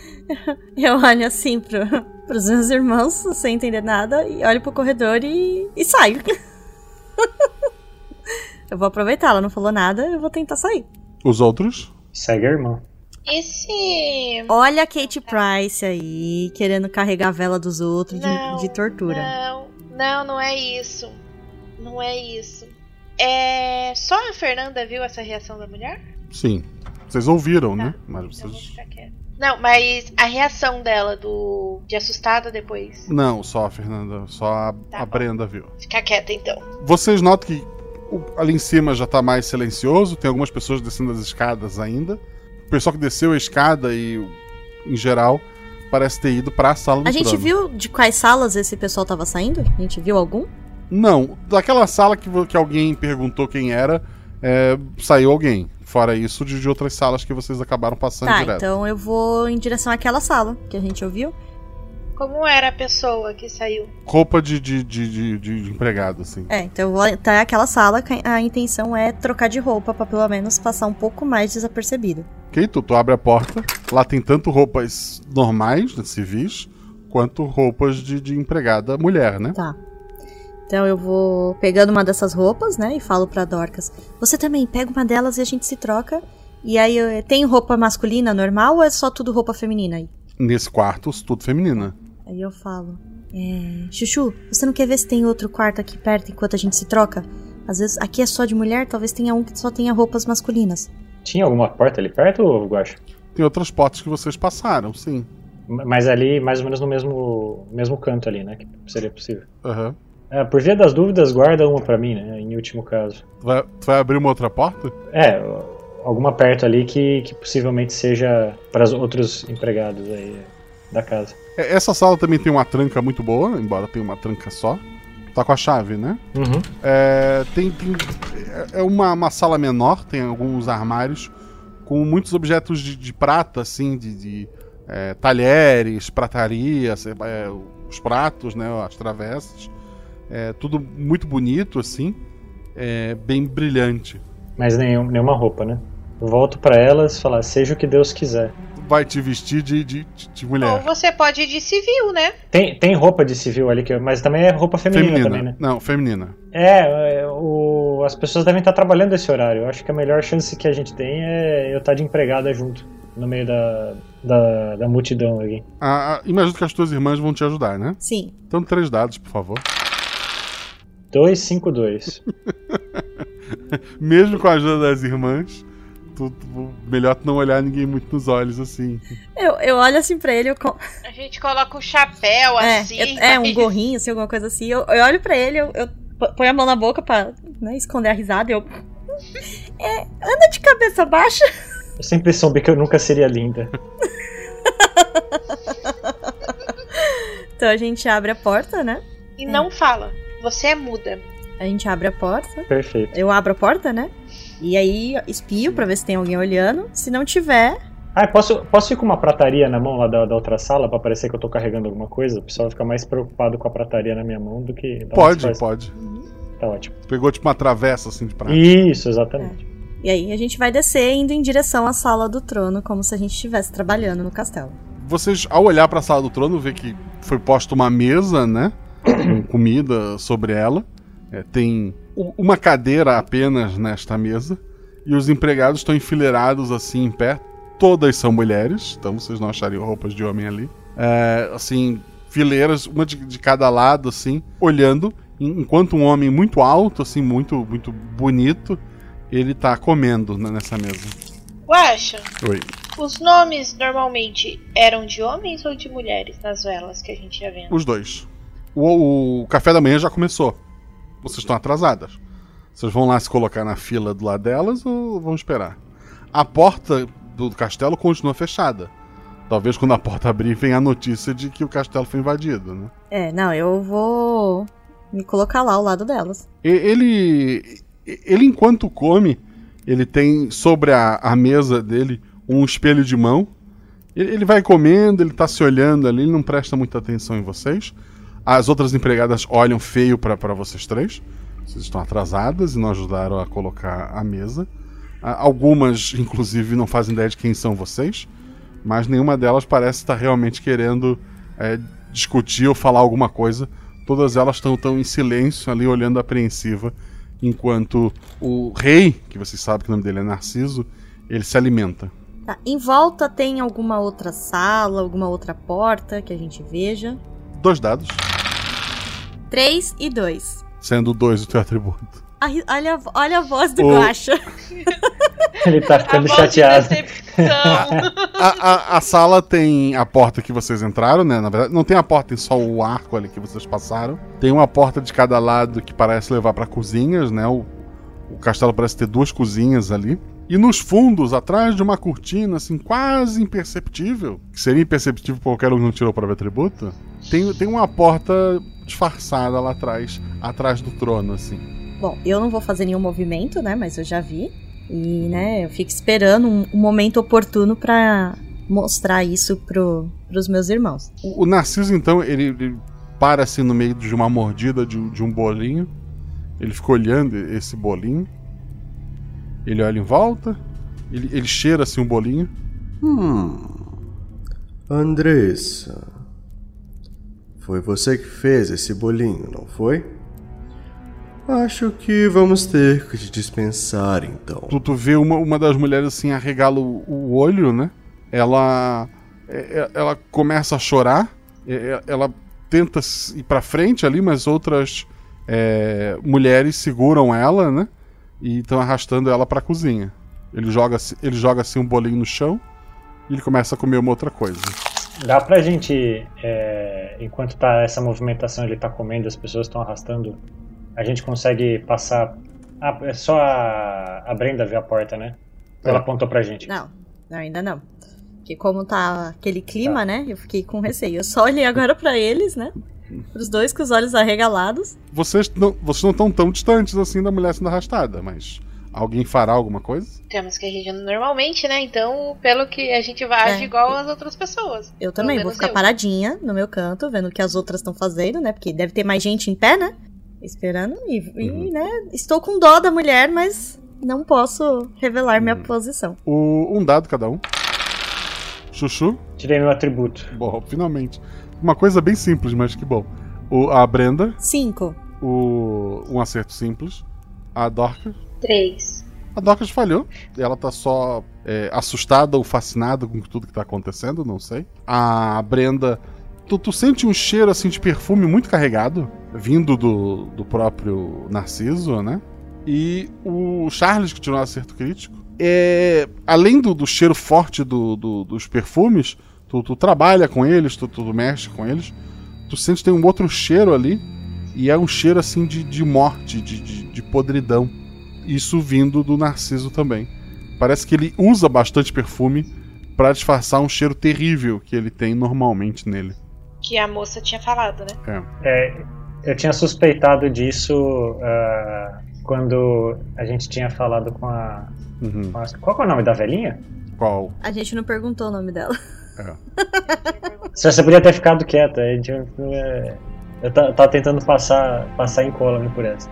eu olho assim pro, pros meus irmãos, sem entender nada, e olho pro corredor e. e saio. eu vou aproveitar, ela não falou nada, eu vou tentar sair. Os outros? Segue a irmã. E se. Olha a Kate Price aí, querendo carregar a vela dos outros de- Não, de, tortura. Não, não, não é isso. Não é isso. É. Só a Fernanda viu essa reação da mulher? Sim. Vocês ouviram, né? Mas vocês. Não, mas a reação dela do de assustada depois. Não, só a Fernanda. Só a, a Brenda viu. Fica quieta então. Vocês notam que o- ali em cima já tá mais silencioso, tem algumas pessoas descendo as escadas ainda. O pessoal que desceu a escada e, em geral, parece ter ido pra sala do A gente trono. viu de quais salas esse pessoal tava saindo? A gente viu algum? Não, daquela sala que, que alguém perguntou quem era, é, saiu alguém. Fora isso, de, de outras salas que vocês acabaram passando tá, direto. então eu vou em direção àquela sala que a gente ouviu. Como era a pessoa que saiu? Roupa de, de, de, de- empregado, assim. É, então eu vou até aquela sala, a intenção é trocar de roupa pra pelo menos passar um pouco mais desapercebido. Ok, tu, tu abre a porta. Lá tem tanto roupas normais, né, civis, quanto roupas de, de empregada mulher, né? Tá. Então eu vou pegando uma dessas roupas, né, e falo pra Dorcas: Você também pega uma delas e a gente se troca. E aí, eu- tem roupa masculina normal ou é só tudo roupa feminina aí? Nesse quarto, tudo feminina. Aí eu falo: é, Chuchu, você não quer ver se tem outro quarto aqui perto enquanto a gente se troca? Às vezes aqui é só de mulher, talvez tenha um que só tenha roupas masculinas. Tinha alguma porta ali perto, ou Guacha? Tem outras portas que vocês passaram, sim. Mas ali, mais ou menos no mesmo, mesmo canto ali, né? Que seria possível. Aham. É, por via das dúvidas, guarda uma pra mim, né? Em último caso. Tu vai, tu vai abrir uma outra porta? É, alguma perto ali que, que possivelmente seja para os outros empregados aí da casa. É, Essa sala também tem uma tranca muito boa, embora tenha uma tranca só. Tá com a chave, né? Uhum. É, tem, tem- é uma, uma sala menor, tem alguns armários com muitos objetos de, de prata, assim, de, de, é, talheres, pratarias, é, os pratos, né, as travessas. É, tudo muito bonito, assim, é, bem brilhante. Mas nenhum, nenhuma roupa, né? Eu volto pra elas e falar, seja o que Deus quiser. Vai te vestir de, de, de- de Ou mulher. você pode ir de civil, né? Tem, tem roupa de civil ali, que, mas também é roupa feminina, também, né? Não, feminina. É, é, o, as pessoas devem estar trabalhando esse horário. Eu acho que a melhor chance que a gente tem é eu estar de empregada junto, no meio da, da, da multidão aqui. Ah, ah, imagino que as tuas irmãs vão te ajudar, né? Sim. Então, três dados, por favor. 252. Mesmo com a ajuda das irmãs, tu, tu- melhor tu não olhar ninguém muito nos olhos, assim. Eu, eu olho assim pra ele, eu. co- A gente coloca o chapéu É, assim. eu- é, um gorrinho, assim, alguma coisa assim. Eu, eu olho pra ele, eu, eu ponho a mão na boca pra né, esconder a risada e eu. É, anda de cabeça baixa. Eu sempre soube que eu nunca seria linda. Então a gente abre a porta, né? E não fala. Você é muda. A gente abre a porta. Perfeito. Eu abro a porta, né? E aí espio pra ver se tem alguém olhando. Se não tiver, Ah, posso, posso ir com uma prataria na mão lá da, da outra sala pra parecer que eu tô carregando alguma coisa? O pessoal fica mais preocupado com a prataria na minha mão do que. da Pode, pode. Tá ótimo. Pegou tipo uma travessa assim de prata. Isso, exatamente. E aí a gente vai descer indo em direção à sala do trono, como se a gente estivesse trabalhando no castelo. Vocês, ao olhar pra sala do trono, vê que foi posta uma mesa, né? Com comida sobre ela. É, tem uma cadeira apenas nesta mesa. E os empregados estão enfileirados assim em pé. Todas são mulheres, então vocês não achariam roupas de homem ali. É, assim, fileiras, uma de, de cada lado, assim, olhando. en- Enquanto um homem muito alto, assim, muito, muito bonito, ele tá comendo né, nessa mesa. Guaxa, Oi. os nomes normalmente eram de homens ou de mulheres nas velas que a gente ia vendo? Os dois. O, o café da manhã já começou. Vocês estão atrasadas. Vocês vão lá se colocar na fila do lado delas ou vão esperar? A porta do castelo continua fechada. Talvez quando a porta abrir venha a notícia de que o castelo foi invadido, né? É, não, eu vou me colocar lá ao lado delas. Ele, ele enquanto come, ele tem sobre a, a mesa dele um espelho de mão. Ele, ele vai comendo, ele tá se olhando ali, ele não presta muita atenção em vocês. As outras empregadas olham feio pra pra vocês três. Vocês estão atrasadas e não ajudaram a colocar a mesa. Ah, Algumas, inclusive, não fazem ideia de quem são vocês. Mas nenhuma delas parece estar realmente querendo é, discutir ou falar alguma coisa. Todas elas estão tão em silêncio ali, olhando apreensiva, enquanto o rei, que vocês sabem que o nome dele é Narciso, ele se alimenta. Tá, em volta tem alguma outra sala, alguma outra porta que a gente veja? Dois dados, 3 e 2. sendo dois o teu atributo. Olha, olha a voz do O- Guaxa. Ele tá ficando de chateado. A, a- a sala tem a porta que vocês entraram, né? Na verdade, não tem a porta, tem só o arco ali que vocês passaram. Tem uma porta de cada lado que parece levar pra cozinhas, né? O, o castelo parece ter duas cozinhas ali. E nos fundos, atrás de uma cortina, assim, quase imperceptível, que seria imperceptível pra qualquer um que não tirou para atributo, tem, tem uma porta disfarçada lá atrás, atrás do trono, assim. Bom, eu não vou fazer nenhum movimento, né? Mas eu já vi. E, né, eu fico esperando um, um momento oportuno pra mostrar isso pro, pros meus irmãos. O, o Narciso, então, ele, ele para assim no meio de uma mordida de, um- de um bolinho. Ele fica olhando esse bolinho. Ele olha em volta. Ele, ele cheira assim um bolinho. Hum. Andressa. Foi você que fez esse bolinho, não foi? Acho que vamos ter que te dispensar então. Tu, tu vê uma, uma das mulheres assim arregala o, o olho, né? Ela é- é- ela começa a chorar. é- é- Ela tenta ir pra frente ali, mas outras é, mulheres seguram ela, né? E estão arrastando ela pra cozinha. Ele joga, assim- ele joga assim um bolinho no chão e ele começa a comer uma outra coisa. Dá pra gente, é, enquanto tá essa movimentação, ele tá comendo, as pessoas estão arrastando, a gente consegue passar. Ah, é só a, a Brenda ver a porta, né? Ela É. apontou pra gente. Não, não, ainda não. Porque como tá aquele clima, né? Eu fiquei com receio. Eu só olhei agora pra eles, né? Pros dois com os olhos arregalados. Vocês não vocês não estão tão distantes assim da mulher sendo arrastada, mas alguém fará alguma coisa? Temos que agir normalmente, né? Então, pelo que a gente vai agir É. igual as outras pessoas. Eu também vou ficar eu. paradinha no meu canto, vendo o que as outras estão fazendo, né? Porque deve ter mais gente em pé, né? Esperando. E, e, né? Estou com dó da mulher, mas não posso revelar minha posição. O, um dado cada um. Chuchu. Tirei meu atributo. Bom, finalmente. Uma coisa bem simples, mas que bom. O, a Brenda. Cinco. O, um acerto simples. A Dorcas. Três. A Dorcas falhou. Ela tá só é, assustada ou fascinada com tudo que tá acontecendo, não sei. A Brenda. Tu, tu sente um cheiro assim de perfume muito carregado, vindo do, do próprio Narciso, né? E o Charles, que tirou um acerto crítico, é, além do, do cheiro forte do- do- dos perfumes, tu, tu trabalha com eles, tu, tu mexe com eles, tu sente que tem um outro cheiro ali, e é um cheiro assim de, de morte, de, de, de podridão. Isso vindo do Narciso também. Parece que ele usa bastante perfume pra disfarçar um cheiro terrível que ele tem normalmente nele. Que a moça tinha falado, né? É. É, eu tinha suspeitado disso ah, quando a gente tinha falado com a, Uhum. com a- Qual que é o nome da velhinha? Qual? A gente não perguntou o nome dela. Se você podia ter ficado quieta. a gente, é, eu ta- tava tentando passar, passar incólume por essa.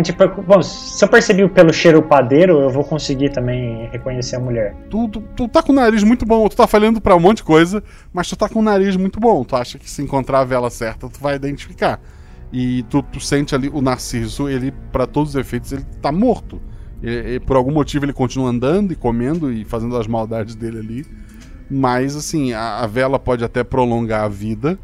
Tipo, bom, se eu percebi pelo cheiro padeiro, eu vou conseguir também reconhecer a mulher. Tu, tu, tu tá com o nariz muito bom, tu tá falhando pra um monte de coisa, mas tu tá com o nariz muito bom. Tu acha que se encontrar a vela certa, tu vai identificar. E tu, tu sente ali o Narciso, ele, pra todos os efeitos, ele tá morto. E, e por algum motivo ele continua andando e comendo e fazendo as maldades dele ali. Mas, assim, a, a vela pode até prolongar a vida,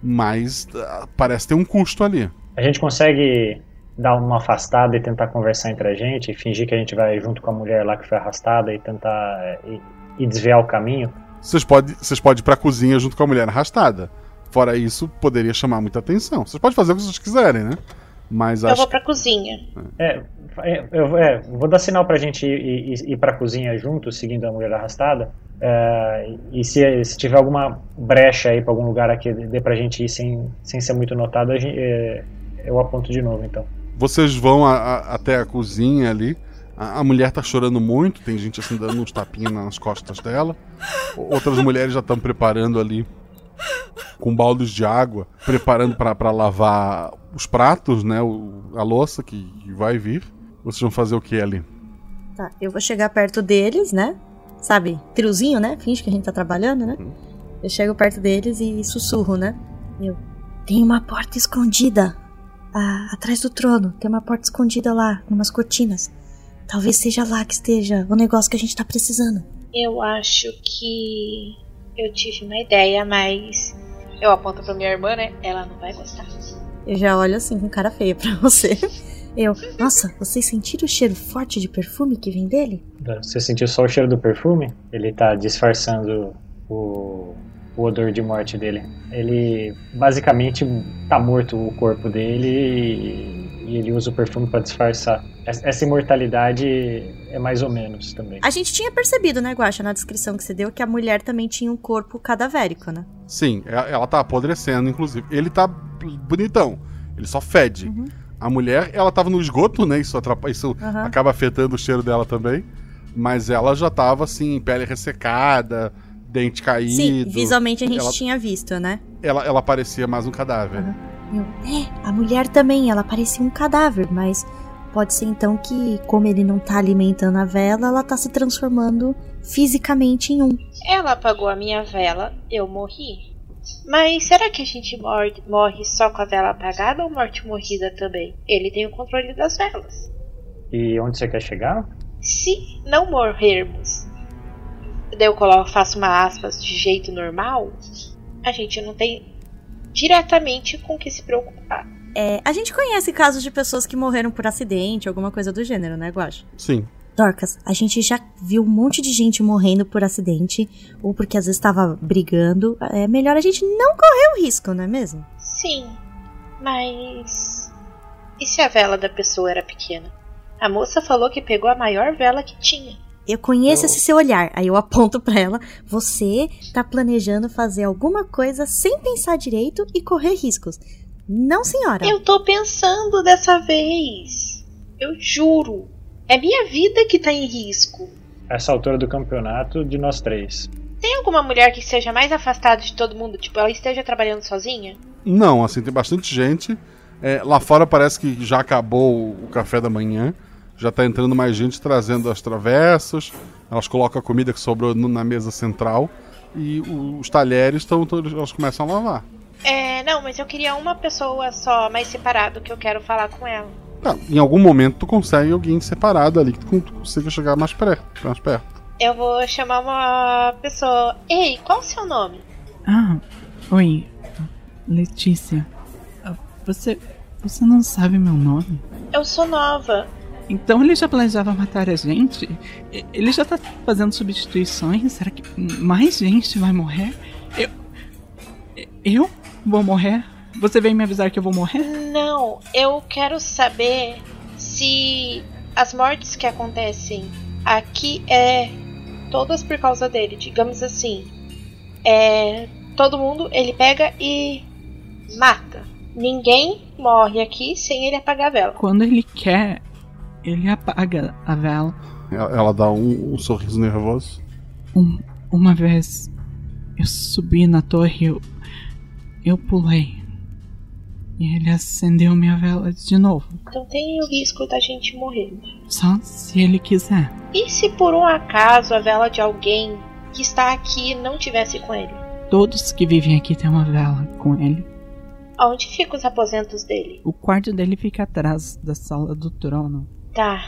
mas ah, parece ter um custo ali. A gente consegue dar uma afastada e tentar conversar entre a gente, e fingir que a gente vai junto com a mulher lá que foi arrastada e tentar é, e, e desviar o caminho. Vocês podem vocês podem ir pra cozinha junto com a mulher arrastada. Fora isso, poderia chamar muita atenção. Vocês podem fazer o que vocês quiserem, né? Mas Eu acho vou pra cozinha. É, é, eu é, vou dar sinal pra gente ir, ir, ir pra cozinha junto, seguindo a mulher arrastada. É, e se, se tiver alguma brecha aí pra algum lugar aqui, dê pra gente ir sem, sem ser muito notado, a gente- é, eu aponto de novo então. Vocês vão a- a- até a cozinha ali. A, a mulher tá chorando muito, tem gente assim dando uns tapinhas nas costas dela. Outras mulheres já estão preparando ali com baldes de água, preparando pra pra lavar os pratos, né? o- a louça que, que vai vir. Vocês vão fazer o que ali? Tá, eu vou chegar perto deles, né? Sabe, triozinho, né? Finge que a gente tá trabalhando, né? Eu chego perto deles e sussurro, né? Eu. Tem uma porta escondida. Ah, atrás do trono. Tem uma porta escondida lá, numas cortinas. Talvez seja lá que esteja o negócio que a gente tá precisando. Eu acho que eu tive uma ideia, mas eu aponto pra minha irmã, né? Ela não vai gostar. Eu já olho assim com cara feia pra você. Eu, nossa, vocês sentiram o cheiro forte de perfume que vem dele? Você sentiu só o cheiro do perfume? Ele tá disfarçando o, o odor de morte dele. Ele basicamente tá morto o corpo dele e, ele usa o perfume para disfarçar. Essa imortalidade é mais ou menos também. A gente tinha percebido, né, Guaxa, na descrição que você deu, que a mulher também tinha um corpo cadavérico, né? Sim, ela, ela tá apodrecendo, inclusive. Ele tá bonitão, ele só fede. A mulher, ela tava no esgoto, né? Isso, atrapalha, isso Aham. acaba afetando o cheiro dela também. Mas ela já tava assim, pele ressecada, dente caído. Sim, visualmente a gente ela, tinha visto, né? ela, ela parecia mais um cadáver. Eu, é, a mulher também, ela parecia um cadáver, mas pode ser então que, como ele não tá alimentando a vela, ela tá se transformando fisicamente em um. Ela apagou a minha vela, eu morri. Mas será que a gente morre, morre só com a vela apagada ou morte morrida também? Ele tem o controle das velas. E onde você quer chegar? Se não morrermos, daí eu coloco, faço uma aspas de jeito normal, a gente não tem diretamente com o que se preocupar. É, a gente conhece casos de pessoas que morreram por acidente, alguma coisa do gênero, né, Guaxa? Sim. Dorcas, a gente já viu um monte de gente morrendo por acidente, ou porque às vezes estava brigando. É melhor a gente não correr o risco, não é mesmo? Sim, mas. E se a vela da pessoa era pequena? A moça falou que pegou a maior vela que tinha. Eu conheço esse seu olhar. Aí eu aponto pra ela. Você tá planejando fazer alguma coisa sem pensar direito e correr riscos. Não, senhora. Eu tô pensando dessa vez. Eu juro. É minha vida que tá em risco. Essa altura do campeonato, de nós três. Tem alguma mulher que seja mais afastada de todo mundo? Tipo, ela esteja trabalhando sozinha? Não, assim, tem bastante gente. É, lá fora parece que já acabou o café da manhã. Já tá entrando mais gente trazendo as travessas. Elas colocam a comida que sobrou na mesa central. E os talheres estão. Elas começam a lavar. É, não, mas eu queria uma pessoa só, mais separado, que eu quero falar com ela. Ah, em algum momento tu consegue alguém separado ali que tu, tu consiga chegar mais perto. Mais perto. Eu vou chamar uma pessoa. Ei, qual o seu nome? Ah, oi, Letícia. Ah, Você, você não sabe meu nome? Eu sou nova. Então ele já planejava matar a gente? Ele já tá fazendo substituições? Será que mais gente vai morrer? Eu. Eu vou morrer? Você veio me avisar que eu vou morrer? Não, eu quero saber se as mortes que acontecem aqui é todas por causa dele, digamos assim. É todo mundo ele pega e mata. Ninguém morre aqui sem ele apagar a vela. Quando ele quer, ele apaga a vela. Ela, dá um, um sorriso nervoso. Um- uma vez eu subi na torre, eu, eu pulei. E ele acendeu minha vela de novo. Então tem o risco da gente morrer. Só se ele quiser. E se por um acaso a vela de alguém que está aqui não tivesse com ele? Todos que vivem aqui têm uma vela com ele. Onde ficam os aposentos dele? O quarto dele fica atrás da sala do trono. Tá.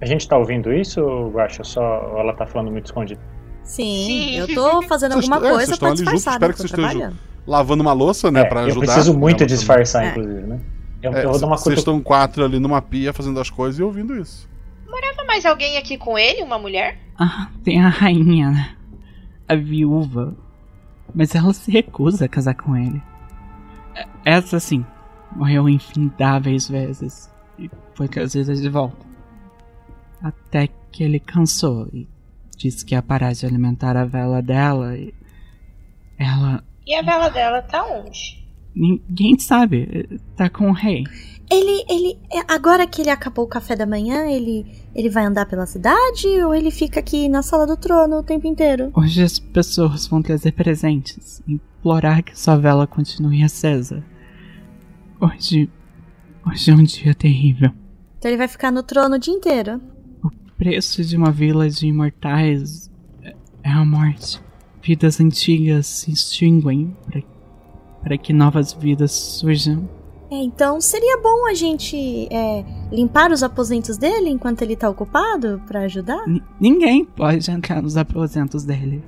A gente tá ouvindo isso, Guaxa? Só ela tá falando muito escondido? Sim, eu tô fazendo Vocês alguma é, coisa vocês pra disfarçar, espero né? que vocês estejam lavando uma louça, né, É, pra eu ajudar. preciso muito disfarçar, É. inclusive, né? Eu, É, eu vou dar uma vocês cutu... estão quatro ali numa pia fazendo as coisas e ouvindo isso. Morava mais alguém aqui com ele? Uma mulher? Ah, tem a rainha, né? A viúva. Mas ela se recusa a casar com ele. É- Essa sim, morreu infindáveis vezes. E foi trazida de volta. Até que ele cansou e disse que ia parar de alimentar a vela dela e. Ela. E a vela dela tá onde? Ninguém sabe. Tá com o rei. Ele, ele, é, agora que ele acabou o café da manhã, ele, ele vai andar pela cidade ou ele fica aqui na sala do trono o tempo inteiro? Hoje as pessoas vão trazer presentes, implorar que sua vela continue acesa. Hoje. Hoje é um dia terrível. Então ele vai ficar no trono o dia inteiro. O preço de uma vila de imortais é- a morte. Vidas antigas se extinguem para, para que novas vidas surjam. É, então seria bom a gente é, limpar os aposentos dele enquanto ele tá ocupado pra ajudar? N- ninguém pode entrar nos aposentos dele.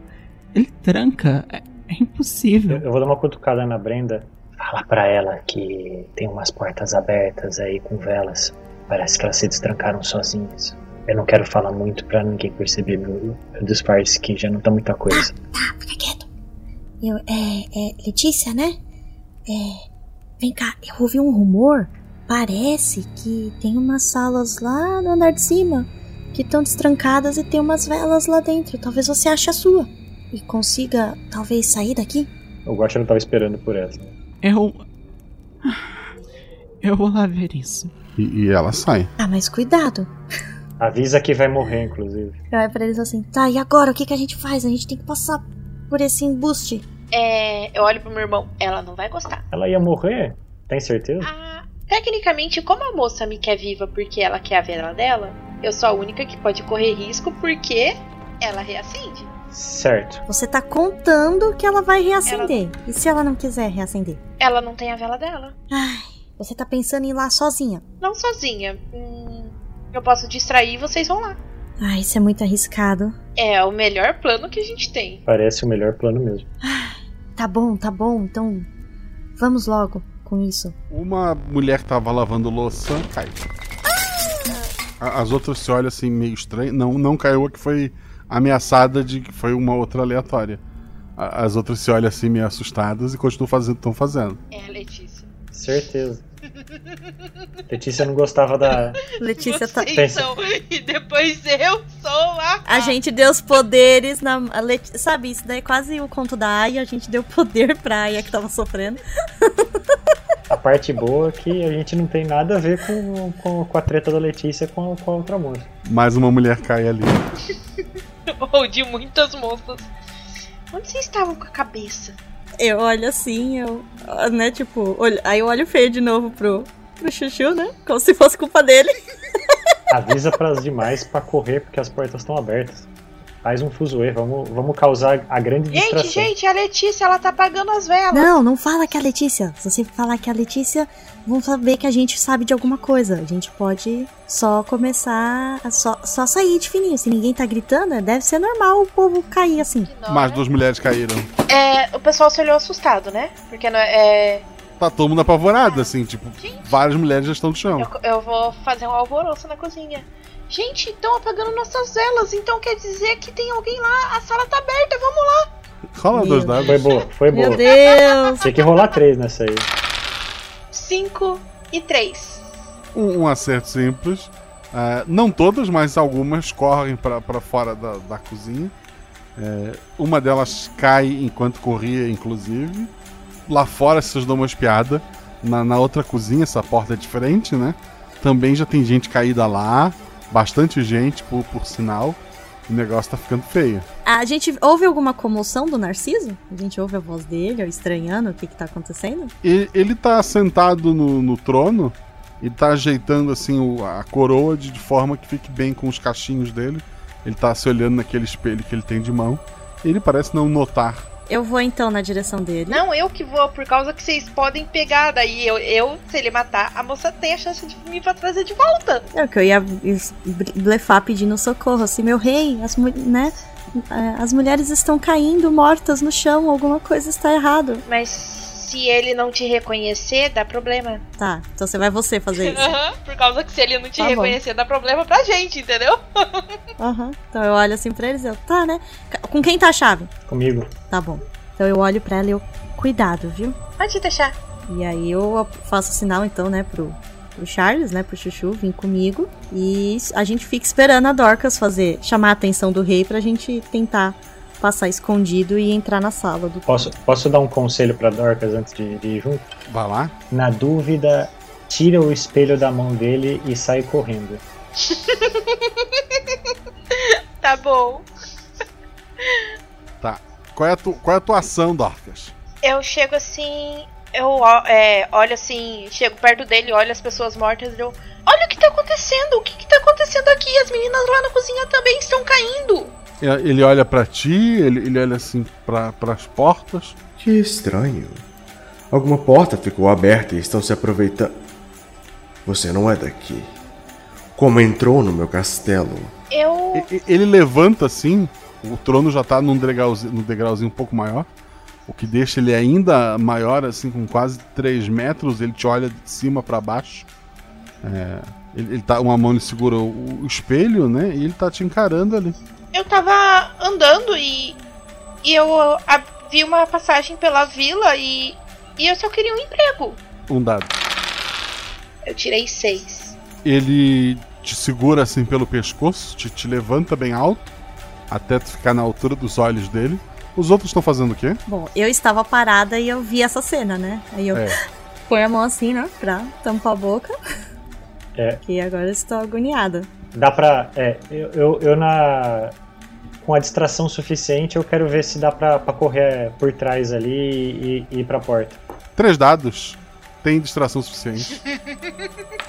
Ele tranca. É, é impossível. Eu, eu vou dar uma cutucada na Brenda. Fala pra ela que tem umas portas abertas aí com velas. Parece que elas se destrancaram sozinhas. Eu não quero falar muito pra ninguém perceber meu, meu disfarce, que já não tá muita coisa. Tá, fica quieto. Eu, é, é, Letícia, né? É, vem cá, eu ouvi um rumor. Parece que tem umas salas lá no andar de cima que estão destrancadas e tem umas velas lá dentro. Talvez você ache a sua e consiga, talvez, sair daqui. O Guacha não tava esperando por essa. Eu. Eu vou lá ver isso. E, e ela sai. Ah, mas cuidado. Avisa que vai morrer, inclusive. Vai pra eles assim, tá, e agora o que, que a gente faz? A gente tem que passar por esse embuste. É, eu olho pro meu irmão. Ela não vai gostar. Ela ia morrer? Tem certeza? Tecnicamente, como a moça me quer viva porque ela quer a vela dela, eu sou a única que pode correr risco porque ela reacende. Certo. Você tá contando que ela vai reacender. E se ela não quiser reacender? Ela não tem a vela dela. Ai, você tá pensando em ir lá sozinha. Não sozinha. Hum, eu posso distrair e vocês vão lá. Ai, isso é muito arriscado. É o melhor plano que a gente tem. Parece o melhor plano mesmo. Tá bom, tá bom, então vamos logo com isso. Uma mulher que tava lavando louça cai. A- As outras se olham assim meio estranho. Não, não caiu a que foi ameaçada de que foi uma outra aleatória. As outras se olham assim meio assustadas e continuam fazendo o que estão fazendo. É a Letícia. Certeza. Letícia não gostava da. Letícia tá. Vocês são, e depois eu sou a. A gente deu os poderes na. a Leti- Sabe, isso daí é quase o conto da Aya. A gente deu poder pra Aya que tava sofrendo. A parte boa é que a gente não tem nada a ver com, com, com a treta da Letícia com, com a outra moça. Mais uma mulher cai ali. Ou de muitas moças. Onde vocês estavam com a cabeça? Eu olho assim, eu. Né, tipo. olho- Aí eu olho feio de novo pro, pro Chuchu, né? Como se fosse culpa dele. Avisa pras demais pra correr porque as portas estão abertas. Faz um fuzuê, vamos, vamos causar a grande Gente, distração. gente, a Letícia, ela tá apagando as velas. Não, não fala que é a Letícia. Se você falar que é a Letícia, vão saber que a gente sabe de alguma coisa. A gente pode só começar. a Só, só sair de fininho. Se ninguém tá gritando, né, deve ser normal o povo cair assim. Mais duas mulheres caíram. É, o pessoal se olhou assustado, né? Porque não é. Tá todo mundo apavorado, assim, tipo, várias mulheres já estão no chão. Eu, eu vou fazer um alvoroço na cozinha. Gente, estão apagando nossas velas, então quer dizer que tem alguém lá, a sala tá aberta, vamos lá. Rola dois dados. Foi boa, foi boa. Meu Deus! Tinha que rolar três nessa aí. 5 e 3. Um, um acerto simples. É, não todas, mas algumas correm pra pra fora da, da cozinha. É, uma delas cai enquanto corria, inclusive. Lá fora, vocês dão uma espiada. Na, na outra cozinha, essa porta é de frente, né? Também já tem gente caída lá. Bastante gente, por, por sinal. O negócio tá ficando feio. A gente ouve alguma comoção do Narciso? A gente ouve a voz dele, ou estranhando o que que tá acontecendo? E- ele tá sentado no, no trono e tá ajeitando assim o- a coroa de, de forma que fique bem com os cachinhos dele. Ele tá se olhando naquele espelho que ele tem de mão. Ele parece não notar. Eu vou então na direção dele. Não, eu que vou, por causa que vocês podem pegar. Daí eu, eu, se ele matar, a moça tem a chance de me trazer de volta. É que eu ia blefar pedindo socorro, assim, meu rei, as, né, é, as mulheres estão caindo mortas no chão, alguma coisa está errado. Mas se ele não te reconhecer, dá problema. Tá, então você vai você fazer isso. Aham, por causa que se ele não te Tá bom. reconhecer, dá problema pra gente, entendeu? Aham. Então eu olho assim pra eles e eu, tá, né? Com quem tá a chave? Comigo. Tá bom. Então eu olho pra ela e eu, cuidado, viu? Pode deixar. E aí eu faço sinal então, né, pro, pro Charles, né, pro Chuchu, vir comigo. E a gente fica esperando a Dorcas fazer, chamar a atenção do rei pra gente tentar passar escondido e entrar na sala do Posso, posso dar um conselho pra Dorcas antes de, de ir junto? Vai lá. Na dúvida, tira o espelho da mão dele e sai correndo. Tá bom. Tá. Qual é a, tu, qual é a tua ação, Dorcas? Eu chego assim, eu é, olho assim, chego perto dele, olho as pessoas mortas e eu. Olha o que tá acontecendo! O que, que tá acontecendo aqui? As meninas lá na cozinha também estão caindo! Ele ele olha pra ti, ele, ele olha assim pra, pras portas. Que estranho. Alguma porta ficou aberta e estão se aproveitando. Você não é daqui. Como entrou no meu castelo? Eu. Ele levanta assim, o trono já tá num degrauzinho, num degrauzinho um pouco maior, o que deixa ele ainda maior, assim, com quase 3 metros. Ele te olha de cima pra baixo. É, ele, ele tá, uma mão ele segura o, o espelho, né? E ele tá te encarando ali. Eu tava andando e. E eu ah, vi uma passagem pela vila e. E eu só queria um emprego. Um dado. Eu tirei seis. Ele te segura assim pelo pescoço, te, te levanta bem alto, até tu ficar na altura dos olhos dele. Os outros estão fazendo o quê? Bom, eu estava parada e eu vi essa cena, né? Aí eu É. ponho a mão assim, né? Pra tampar a boca. É. E agora eu estou agoniada. Dá pra. É, eu, eu, eu na. Com a distração suficiente, eu quero ver se dá pra, pra correr por trás ali e, e ir pra porta. Três dados. Tem distração suficiente.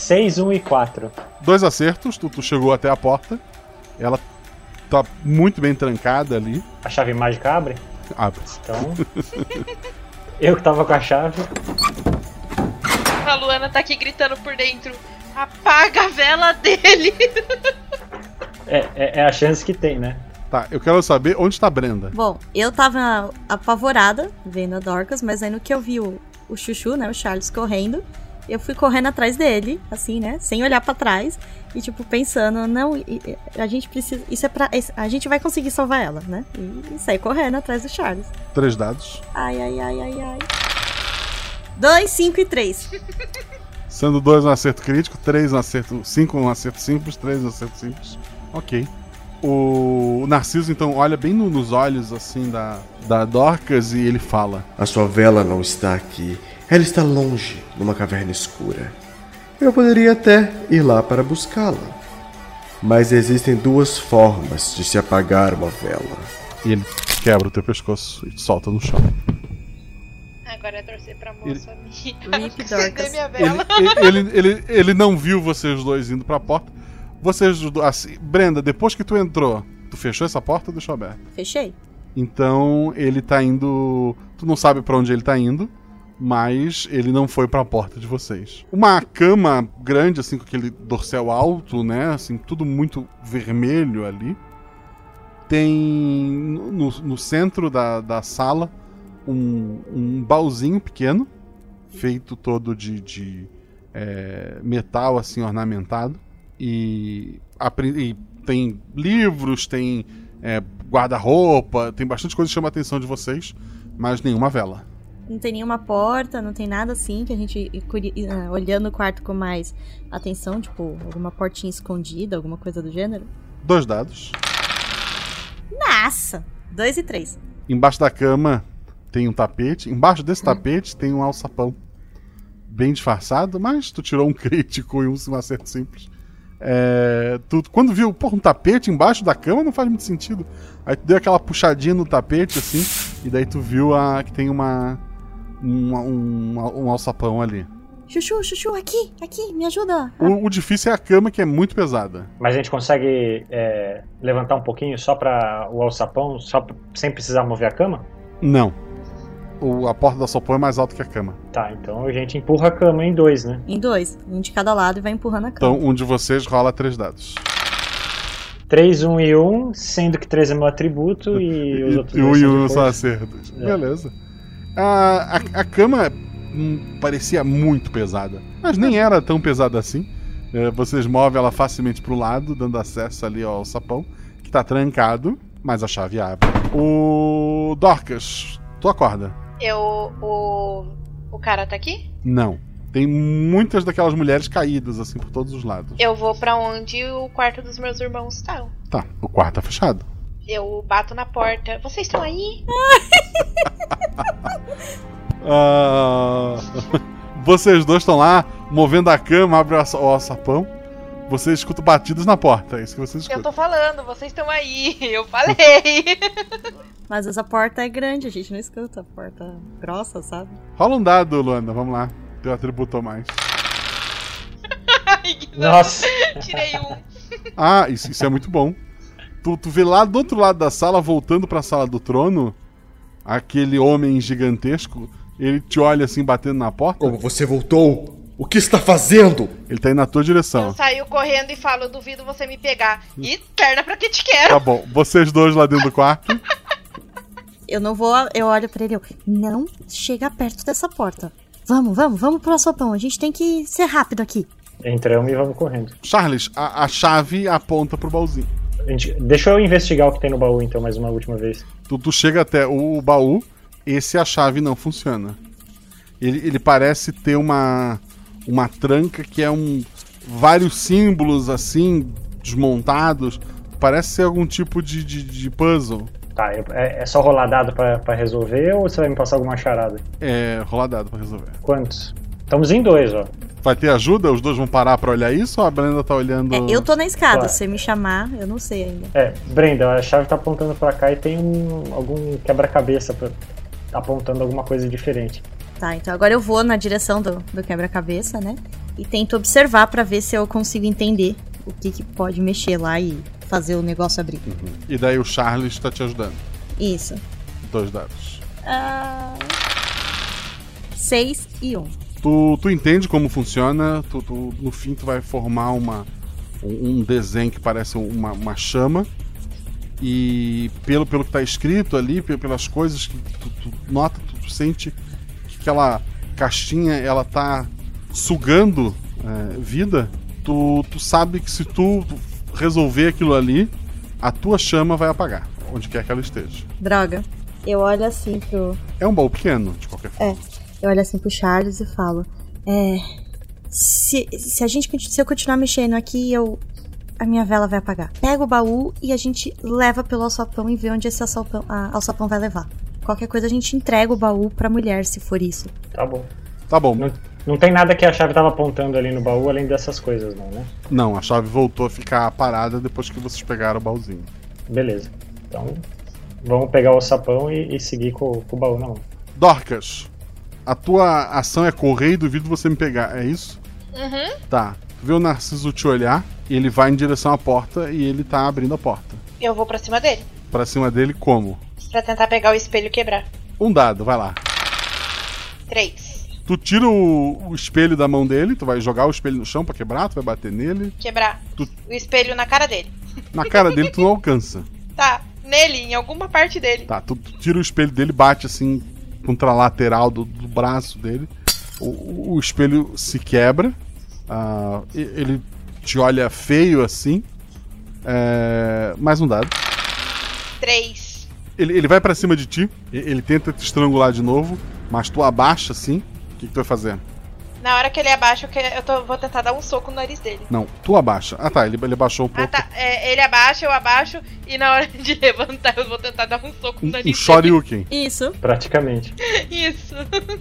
6, 1 e 4. Dois acertos, tu, tu chegou até a porta. Ela tá muito bem trancada ali. A chave mágica abre? Abre. Então. eu que tava com a chave. A Luana tá aqui gritando por dentro. Apaga a vela dele! É, é, é a chance que tem, né? Tá, eu quero saber onde tá a Brenda. Bom, eu tava apavorada vendo a Dorcas, mas aí no que eu vi o, o Chuchu, né, o Charles correndo, eu fui correndo atrás dele, assim, né, sem olhar pra trás e tipo pensando, não, a gente precisa, isso é pra, esse- a gente vai conseguir salvar ela, né? E, e sair correndo atrás do Charles. Três dados. Ai, ai, ai, ai, ai. Dois, cinco e três. Sendo dois um acerto crítico, três um acerto. Cinco um acerto simples, três um acerto simples. Ok. O Narciso, então, olha bem no- nos olhos, assim, da, da Dorcas e ele fala: A sua vela não está aqui. Ela está longe, numa caverna escura. Eu poderia até ir lá para buscá-la. Mas existem duas formas de se apagar uma vela. E ele quebra o teu pescoço e te solta no chão. Agora é torcer pra Ele- moça me Ele, vela. ele, ele, ele, ele não viu vocês dois indo pra porta. Vocês. Assim, Brenda, depois que tu entrou, tu fechou essa porta ou deixou aberta? Fechei. Então ele tá indo. Tu não sabe pra onde ele tá indo, mas ele não foi pra porta de vocês. Uma cama grande, assim, com aquele dorsal alto, né? Assim, tudo muito vermelho ali. Tem no, no centro da, da sala um, um baúzinho pequeno, feito todo de, de é, metal, assim, ornamentado. E, e tem livros, tem é, guarda-roupa, tem bastante coisa que chama a atenção de vocês, mas nenhuma vela. Não tem nenhuma porta, não tem nada assim que a gente ah, olhando o quarto com mais atenção, tipo, alguma portinha escondida, alguma coisa do gênero. Dois dados. Nossa! Dois e três. Embaixo da cama tem um tapete. Embaixo desse tapete tem um alçapão. Bem disfarçado, mas tu tirou um crítico e um, um acerto simples. É, tu, quando viu porra, um tapete embaixo da cama, não faz muito sentido. Aí tu deu aquela puxadinha no tapete, assim, e daí tu viu a, que tem uma. Um, um, um alçapão ali. Chuchu, chuchu, aqui, aqui, me ajuda. O, o difícil é a cama, que é muito pesada. Mas a gente consegue é, levantar um pouquinho só pra o alçapão, só pra- sem precisar mover a cama? Não. O, a porta do alçapão é mais alta que a cama. Tá, então a gente empurra a cama em dois, né? Em dois, um de cada lado e vai empurrando a cama. Então um de vocês rola três dados. 3, 1 e 1, sendo que 3 é meu atributo e os outros E um dois e são de um são força. acertos. É. Beleza. A, a, a cama hum, parecia muito pesada, mas nem era tão pesada assim. É, vocês movem ela facilmente pro lado, dando acesso ali ao sapão, que tá trancado, mas a chave abre. O Dorcas, tu acorda? Eu. O. O cara tá aqui? Não. Tem muitas daquelas mulheres caídas, assim, por todos os lados. Eu vou pra onde o quarto dos meus irmãos estão. Tá, o quarto tá fechado. Eu bato na porta. Vocês estão aí? Ah, vocês dois estão lá, movendo a cama, abre o alça- o alçapão. Vocês escutam batidas na porta, é isso que vocês Eu escutam. tô falando, vocês estão aí. Eu falei. Mas essa porta é grande, a gente não escuta. A porta grossa, sabe? Rola um dado, Luana, vamos lá. Teu atributo a mais. Nossa! Tirei um. Ah, isso, isso é muito bom. Tu, tu vê lá do outro lado da sala, voltando pra sala do trono, aquele homem gigantesco, ele te olha assim batendo na porta. Como você voltou? O que está fazendo? Ele tá indo na tua direção. Saiu correndo e fala: Eu duvido você me pegar. E perna pra que te quero. Tá bom, vocês dois lá dentro do quarto. Eu não vou. Eu olho pra ele. Eu, não chega perto dessa porta. Vamos, vamos, vamos pro açopão. A gente tem que ser rápido aqui. Entramos e vamos correndo. Charles, a, a chave aponta pro baúzinho. Gente, deixa eu investigar o que tem no baú então, mais uma última vez. Tu, tu chega até o baú, esse a chave não funciona. Ele, ele parece ter uma, uma tranca que é um. vários símbolos assim, desmontados. Parece ser algum tipo de, de, de puzzle. Tá, é, é só rolar dado pra, pra resolver ou você vai me passar alguma charada? É, rolar dado pra resolver. Quantos? Estamos em dois, ó. Vai ter ajuda? Os dois vão parar pra olhar isso ou a Brenda tá olhando. É, eu tô na escada. Claro. Se você me chamar, eu não sei ainda. É, Brenda, a chave tá apontando pra cá e tem um, algum quebra-cabeça pra- apontando alguma coisa diferente. Tá, então agora eu vou na direção do, do quebra-cabeça, né? E tento observar pra ver se eu consigo entender o que, que pode mexer lá e fazer o negócio abrir. E daí o Charles tá te ajudando. Isso. Dois dados. Ah, seis e um. Tu, tu entende como funciona, tu, tu- no fim tu vai formar uma, um desenho que parece uma, uma chama. E pelo, pelo que tá escrito ali, pe- pelas coisas que tu, tu nota, tu, tu sente que aquela caixinha ela tá sugando é, vida. Tu, tu sabe que se tu resolver aquilo ali, a tua chama vai apagar, onde quer que ela esteja. Droga. Eu olho assim pro. É um baú pequeno, de qualquer forma. É. Eu olho assim pro Charles e falo. É. Se, se a gente se eu continuar mexendo aqui, eu. A minha vela vai apagar. Pega o baú e a gente leva pelo alçapão e vê onde esse alçapão, a, alçapão vai levar. Qualquer coisa a gente entrega o baú pra mulher, se for isso. Tá bom. Tá bom. Não, não tem nada que a chave tava apontando ali no baú além dessas coisas, não, né? Não, a chave voltou a ficar parada depois que vocês pegaram o baúzinho. Beleza. Então, vamos pegar o sapão e, e seguir com, com o baú na mão. Dorcas, a tua ação é correr e duvido você me pegar, é isso? Uhum. Tá. Tu vê o Narciso te olhar, ele vai em direção à porta e ele tá abrindo a porta. Eu vou pra cima dele. Pra cima dele, como? Pra tentar pegar o espelho e quebrar. Um dado, vai lá. Três. Tu tira o, o espelho da mão dele, tu vai jogar o espelho no chão pra quebrar, tu vai bater nele. Quebrar. Tu- O espelho na cara dele. Na cara dele tu não alcança. Tá. Nele, em alguma parte dele. Tá, tu, tu tira o espelho dele, bate assim contra a lateral do, do braço dele. O, o- espelho se quebra. e- ele te olha feio assim. É, mais um dado. Três. Ele, ele vai pra cima de ti. Ele tenta te estrangular de novo. Mas tu abaixa assim. O que, que tu vai fazer? Na hora que ele abaixa, eu, que- eu tô- vou tentar dar um soco no nariz dele. Não, tu abaixa. Ah tá, ele, ele abaixou um Ah, pouco. tá. É, ele abaixa, eu abaixo. E na hora de levantar, eu vou tentar dar um soco no Um, nariz um Shoryuken. Isso. Praticamente. dele. Isso.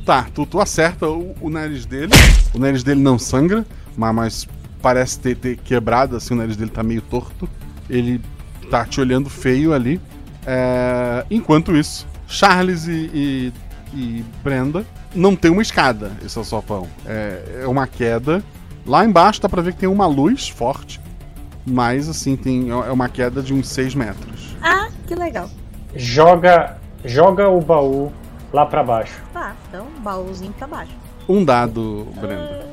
Tá, tu, tu acerta o, o nariz dele. O nariz dele não sangra, mas, mas parece ter, ter quebrado, assim, o nariz dele tá meio torto. Ele tá te olhando feio ali. É, enquanto isso, Charles e, e, e Brenda não tem uma escada, esse é o sopão. É, é uma queda. Lá embaixo dá pra ver que tem uma luz forte. Mas assim, tem, é uma queda de uns 6 metros. Ah, que legal. Joga, joga o baú lá pra baixo. Tá, então baúzinho pra baixo. Um dado, Brenda.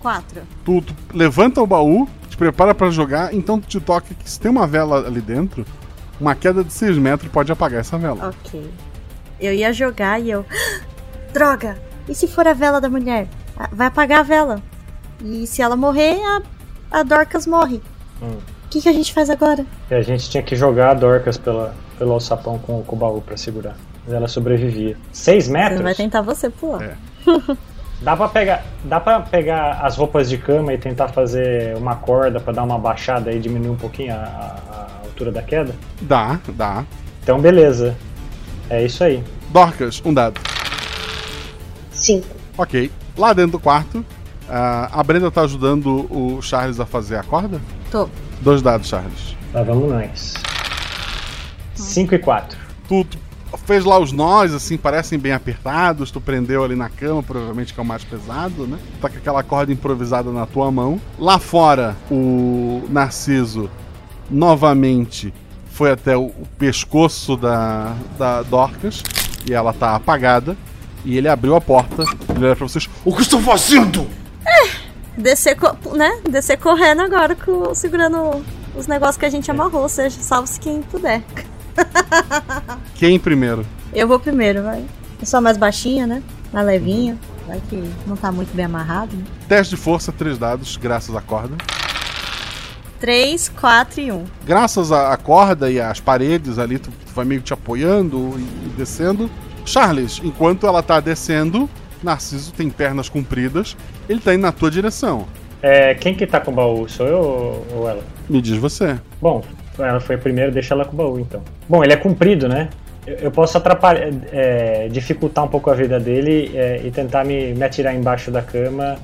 Quatro. Tu, tu levanta o baú, te prepara pra jogar, então tu te toca que se tem uma vela ali dentro, uma queda de 6 metros pode apagar essa vela. Ok. Eu ia jogar e eu. Droga! E se for a vela da mulher? Ah, Vai apagar a vela. E se ela morrer, a, a Dorcas morre. Hum. O que, que a gente faz agora? E a gente tinha que jogar a Dorcas pela, pelo alçapão com, com o baú pra segurar. Mas ela sobrevivia. Seis Você metros? vai tentar você pular. É. Dá pra pegar, dá para pegar as roupas de cama e tentar fazer uma corda pra dar uma baixada e diminuir um pouquinho a, a- a altura da queda? Dá, dá. Então beleza. É isso aí. Dorcas, um dado. Cinco. Ok. Lá dentro do quarto, a Brenda tá ajudando o Charles a fazer a corda? Tô. Dois dados, Charles. Lá vamos nós. 5 e 4. Tu, tu fez lá os nós, assim, parecem bem apertados. Tu prendeu ali na cama, provavelmente que é o mais pesado, né? Tá com aquela corda improvisada na tua mão. Lá fora, o Narciso novamente foi até o, o pescoço da, da Dorcas e ela tá apagada. E ele abriu a porta ele olha pra vocês. O que estão fazendo? Descer, co- né? Descer correndo agora, com, segurando os negócios que a gente amarrou, seja, salve-se quem puder. Quem primeiro? Eu vou primeiro, vai. Eu sou a mais baixinha, né? Mais levinha. Vai que não tá muito bem amarrado, né? Teste de força, três dados, graças à corda. 3, 4 e 1. Graças à corda e às paredes ali, tu, tu vai meio te apoiando e, e descendo. Charles, enquanto ela tá descendo, Narciso tem pernas compridas, ele tá indo na tua direção. É, quem que tá com o baú? Sou eu ou, ou ela? Me diz você. Bom, ela foi a primeira, deixa ela com o baú então. Bom, ele é comprido, né? Eu, eu posso atrapalhar, é, dificultar um pouco a vida dele é, e tentar me, me atirar embaixo da cama.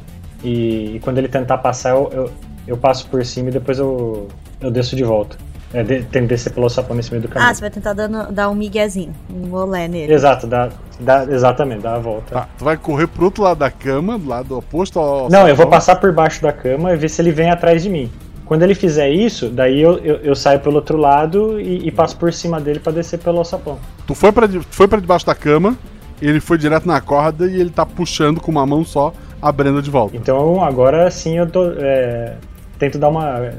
E, e quando ele tentar passar, eu, eu, eu passo por cima e depois eu, eu desço de volta. É, de, tem que descer pelo sapão nesse meio do caminho. Ah, você vai tentar dando, dar um miguezinho, um olé nele. Exato, dá, dá, exatamente, dá a volta. Tá, tu vai correr pro outro lado da cama, do lado oposto ao. Não, eu vou sapão. passar por baixo da cama e ver se ele vem atrás de mim. Quando ele fizer isso, daí eu, eu, eu saio pelo outro lado e, e passo por cima dele pra descer pelo alçapão. Tu foi pra, de- foi pra debaixo da cama, ele foi direto na corda e ele tá puxando com uma mão só a Brenda de volta. Então agora sim eu tô, é, tento dar uma,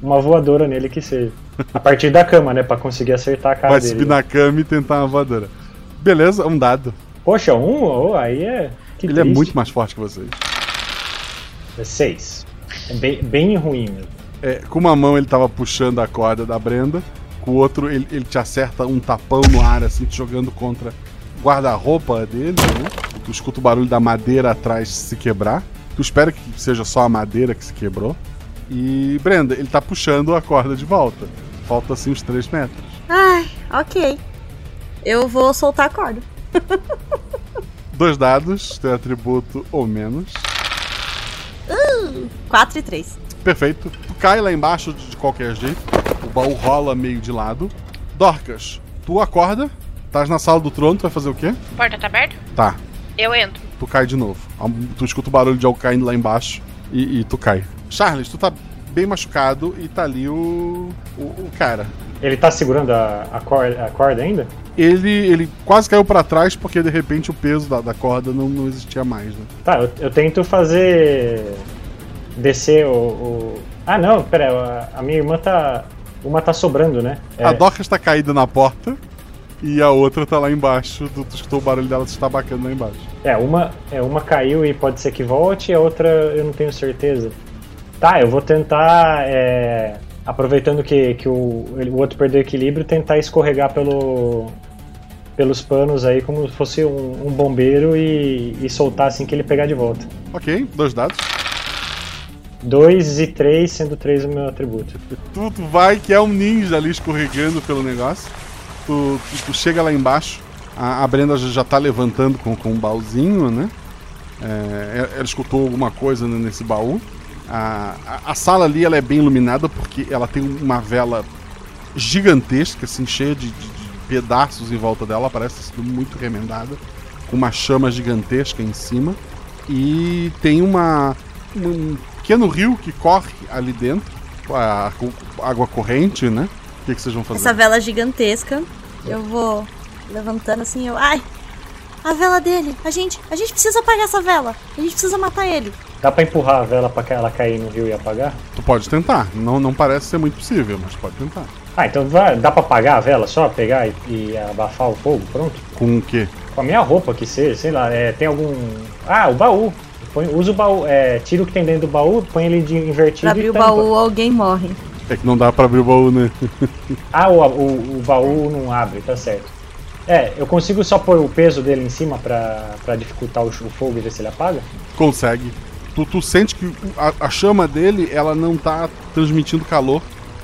uma voadora nele que seja. A partir da cama, né? Pra conseguir acertar a cara Vai dele. subir na cama e tentar uma voadora. Beleza, um dado. Poxa, um? Oh, aí é. Que ele é triste. muito mais forte que vocês. É seis. É bem, bem ruim mesmo. É, com uma mão ele tava puxando a corda da Brenda, com o outro ele, ele te acerta um tapão no ar, assim, te jogando contra o guarda-roupa dele, né? Tu escuta o barulho da madeira atrás se quebrar. Tu espera que seja só a madeira que se quebrou. E, Brenda, ele tá puxando a corda de volta. Falta assim uns 3 metros. Ai, ok. Eu vou soltar a corda. Dois dados, teu atributo ou menos. 4 Uh, e 3. Perfeito. Tu cai lá embaixo de qualquer jeito. O baú rola meio de lado. Dorcas, tu acorda, estás na sala do trono, tu vai fazer o quê? Porta tá aberta? Tá, Eu entro. tu cai de novo. Tu escuta o barulho de algo caindo lá embaixo e, e tu cai. Charles, tu tá bem machucado e tá ali o. o, o cara. Ele tá segurando a, a, corda, a corda ainda? Ele, ele quase caiu pra trás porque de repente o peso da, da corda não, não existia mais, né? Tá, eu, eu tento fazer. descer o. o- Ah, não, pera, a, a minha irmã tá. Uma tá sobrando, né? É, A Dorcas tá caída na porta e a outra tá lá embaixo. Tu, tu escutou o barulho dela se estabacando lá embaixo. É, uma, é, uma caiu e pode ser que volte, e a outra eu não tenho certeza. Tá, eu vou tentar, é, aproveitando que, que o, o outro perdeu o equilíbrio, tentar escorregar pelo, pelos panos aí como se fosse um, um bombeiro e, e soltar assim que ele pegar de volta. Ok, dois dados. Dois e três, sendo três o meu atributo. Tu, tu vai que é um ninja ali escorregando pelo negócio. Tu, tu- tu chega lá embaixo. A, a Brenda já, já tá levantando com, com um baúzinho, né? É, ela- escutou alguma coisa né, nesse baú. A, a, a sala ali ela é bem iluminada porque ela tem uma vela gigantesca, assim, cheia de, de- de pedaços em volta dela. Parece sido muito remendada. Com uma chama gigantesca em cima. E tem uma, um pequeno rio que corre ali dentro. A, com água corrente, né? O que, que vocês vão fazer? Essa vela gigantesca. Eu vou levantando assim, eu. Ai! A vela dele! A gente. A gente precisa apagar essa vela! A gente precisa matar ele! Dá pra empurrar a vela pra que ela cair no rio e apagar? Tu pode tentar. Não, não parece ser muito possível, mas pode tentar. Ah, então vai, dá pra apagar a vela só? Pegar e, e abafar o fogo? Pronto? Com o quê? Com a minha roupa que seja, sei lá, é, tem algum. Ah, o baú. Põe, usa o baú, é, tira o que tem dentro do baú, põe ele de invertido Pra abrir e o tampa. baú, alguém morre. É que não dá pra abrir o baú, né? Ah, o, o, o baú não abre, tá certo. É, eu consigo só pôr o peso dele em cima pra, pra dificultar o, o fogo e ver se ele apaga? Consegue. Tu, tu sente que a, a chama dele, ela não tá transmitindo calor.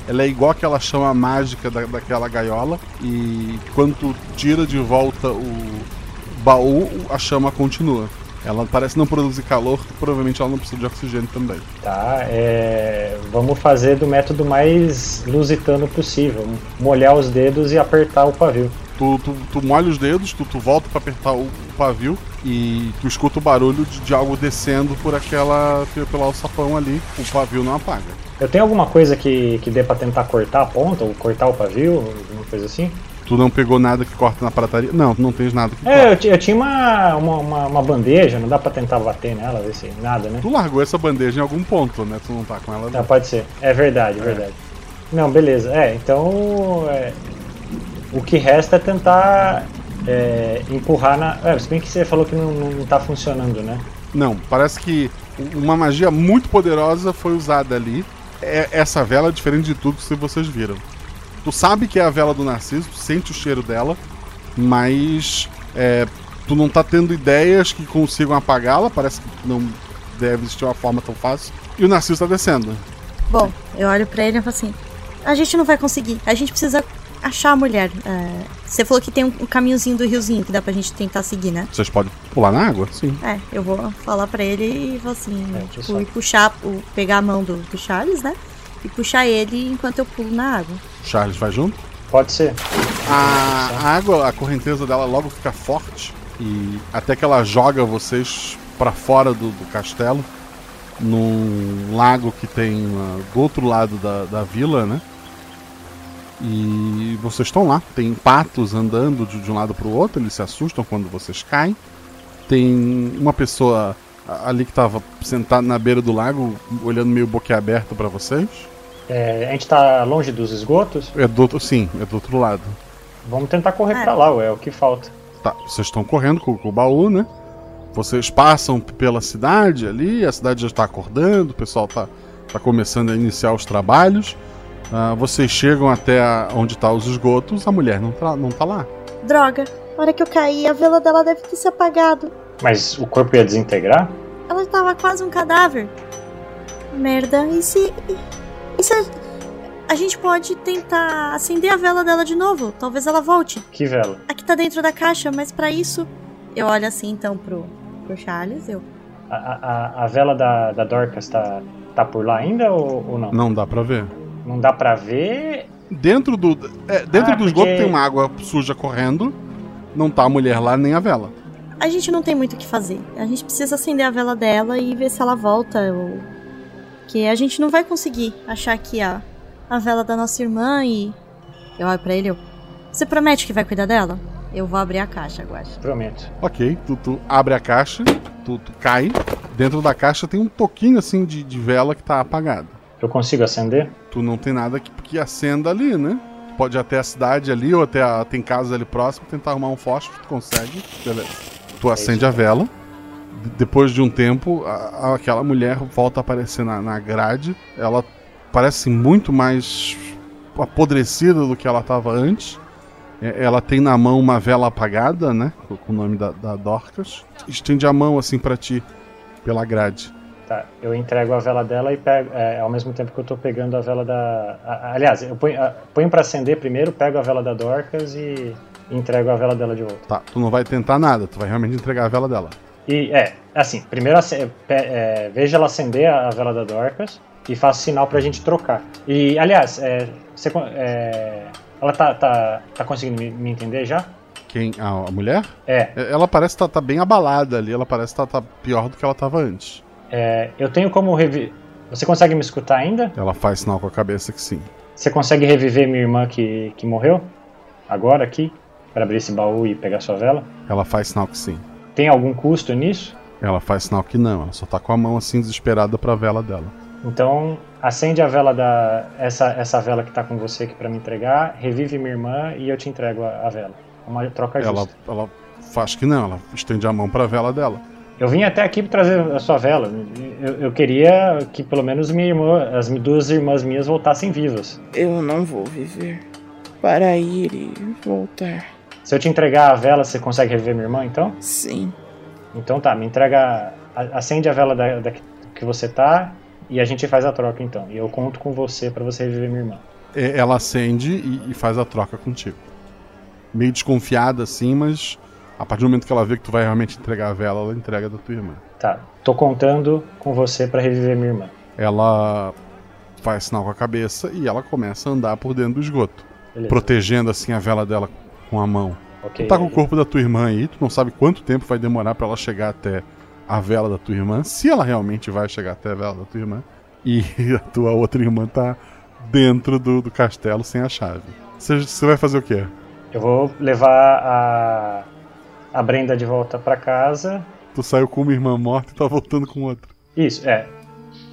Ela é igual aquela chama mágica da, daquela gaiola. E quando tu tira de volta o baú, a chama continua. Ela parece não produzir calor, provavelmente ela não precisa de oxigênio também. Tá, é, vamos fazer do método mais lusitano possível. Molhar os dedos e apertar o pavio. Tu, tu, tu molha os dedos, tu, tu volta pra apertar o, pavio e tu escuta o barulho de, de algo descendo por aquela. pelo alçapão ali. O pavio não apaga. Eu tenho alguma coisa que, que dê pra tentar cortar a ponta, ou cortar o pavio, alguma coisa assim? Tu não pegou nada que corta na prataria? Não, tu não tens nada que É, eu, ti- eu tinha uma, uma, uma, uma bandeja, não dá pra tentar bater nela, ver se nada, né? Tu largou essa bandeja em algum ponto, né? Tu não tá com ela. Ah, pode ser. É verdade, é É. verdade. Não, beleza. É, então. é, o que resta é tentar é, empurrar na. É, se bem que você falou que não, não tá funcionando, né? Não, parece que uma magia muito poderosa foi usada ali. É, essa vela é diferente de tudo que vocês viram. Tu sabe que é a vela do Narciso, tu sente o cheiro dela, mas é, tu não tá tendo ideias que consigam apagá-la, parece que não deve existir uma forma tão fácil. E o Narciso tá descendo. Bom, eu olho pra ele e falo assim: a gente não vai conseguir, a gente precisa achar a mulher. É, você falou que tem um, um caminhozinho do riozinho que dá pra gente tentar seguir, né? Vocês podem pular na água? Sim. É, eu vou falar pra ele e vou assim, É, tipo, e puxar, o, pegar a mão do, do Charles, né? E puxar ele enquanto eu pulo na água. Charles vai junto? Pode ser. A, água, a correnteza dela logo fica forte e até que ela joga vocês pra fora do, do castelo, num lago que tem ah, do outro lado da, da vila, né? E vocês estão lá. Tem patos andando de, de um lado pro outro, eles se assustam quando vocês caem. Tem uma pessoa ali que tava sentada na beira do lago, olhando meio boquiaberto pra vocês. É, a gente tá longe dos esgotos? É do outro, sim, é do outro lado. Vamos tentar correr É. pra lá, ué, é o que falta. Tá, vocês estão correndo com, com o baú, né? Vocês passam pela cidade ali, a cidade já está acordando, o pessoal tá, tá começando a iniciar os trabalhos. Ah, vocês chegam até a- onde tá os esgotos, a mulher não tá, não tá lá. Droga, na hora que eu caí, a vela dela deve ter se apagado. Mas o corpo ia desintegrar? Ela tava quase um cadáver. Merda, e se. E se a, a gente pode tentar acender a vela dela de novo? Talvez ela volte. Que vela? Aqui tá dentro da caixa, mas pra isso. Eu olho assim então pro, pro Charles, eu. A, a, a- a vela da, da Dorcas tá, tá por lá ainda ou, ou não? Não dá pra ver. Não dá pra ver. Dentro do, é, dentro Ah, do esgoto porque- tem uma água suja correndo, não tá a mulher lá nem a vela. A gente não tem muito o que fazer. A gente precisa acender a vela dela e ver se ela volta. Ou... Que a gente não vai conseguir achar aqui a, a vela da nossa irmã e. Eu olho pra ele eu. Você promete que vai cuidar dela? Eu vou abrir a caixa, Guaxa. Prometo. Ok, tu, tu abre a caixa, tu, tu cai. Dentro da caixa tem um toquinho assim de, de vela que tá apagado. Eu consigo acender? Tu não tem nada que, que acenda ali, né? Tu pode ir até a cidade ali, ou até a, tem casa ali próximo, tentar arrumar um fósforo, tu consegue. Beleza. Tu acende a vela. De- Depois de um tempo, a- aquela mulher volta a aparecer na, na grade. Ela parece muito mais apodrecida do que ela estava antes. É, Ela tem na mão uma vela apagada, né? Com o nome da, da Dorcas. Estende a mão assim pra ti, pela grade. Tá, eu entrego a vela dela e pego. é, ao mesmo tempo que eu tô pegando a vela da. a- aliás, eu ponho, a- ponho pra acender primeiro, pego a vela da Dorcas e entrego a vela dela de volta. Tá, tu não vai tentar nada, tu vai realmente entregar a vela dela. E é, assim, primeiro é, veja ela acender a vela da Dorcas e faço sinal pra gente trocar. E, aliás, é, você é, ela tá, tá, tá conseguindo me, me entender já? Quem? A, a mulher? É. Ela parece estar tá, tá bem abalada ali, ela parece estar tá, tá pior do que ela tava antes. É, eu tenho como reviver. Você consegue me escutar ainda? Ela faz sinal com a cabeça que sim. Você consegue reviver minha irmã que, que morreu? Agora aqui? Pra abrir esse baú e pegar sua vela? Ela faz sinal que sim. Tem algum custo nisso? Ela faz sinal que não, ela só tá com a mão assim desesperada pra vela dela. Então, acende a vela da. Essa, essa vela que tá com você aqui pra me entregar, revive minha irmã e eu te entrego a, a vela. Uma troca Ela, justa. ela faz que não, ela estende a mão pra vela dela. Eu vim até aqui pra trazer a sua vela. Eu, eu queria que pelo menos minha irmã, as duas irmãs minhas voltassem vivas. Eu não vou viver para ir e voltar. Se eu te entregar a vela, você consegue reviver minha irmã então? Sim. Então tá, me entrega. Acende a vela da, da que você tá e a gente faz a troca então. E eu conto com você pra você reviver minha irmã. Ela acende e, e faz a troca contigo. Meio desconfiada assim, mas a partir do momento que ela vê que tu vai realmente entregar a vela, ela entrega da tua irmã. Tá, tô contando com você pra reviver minha irmã. Ela faz sinal com a cabeça e ela começa a andar por dentro do esgoto. Beleza. Protegendo assim a vela dela com a mão. Ok. Tu tá com o corpo da tua irmã aí, tu não sabe quanto tempo vai demorar pra ela chegar até a vela da tua irmã, se ela realmente vai chegar até a vela da tua irmã. E a tua outra irmã tá dentro do, do castelo sem a chave. Você vai fazer o quê? Eu vou levar a, a Brenda de volta pra casa. Tu saiu com uma irmã morta e tá voltando com outra. Isso, é.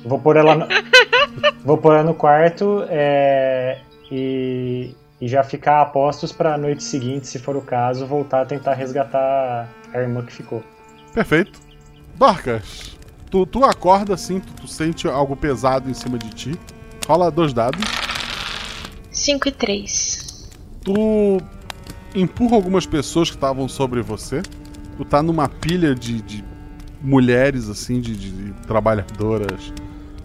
Vou pôr ela no, vou pôr ela no quarto é, e, e já ficar a postos pra noite seguinte, se for o caso, voltar a tentar resgatar a irmã que ficou. Perfeito. Dorcas, tu, tu acorda assim, tu, tu sente algo pesado em cima de ti. Rola dois dados. 5 e 3. Tu empurra algumas pessoas que estavam sobre você. Tu tá numa pilha de, de mulheres, assim, de, de- de trabalhadoras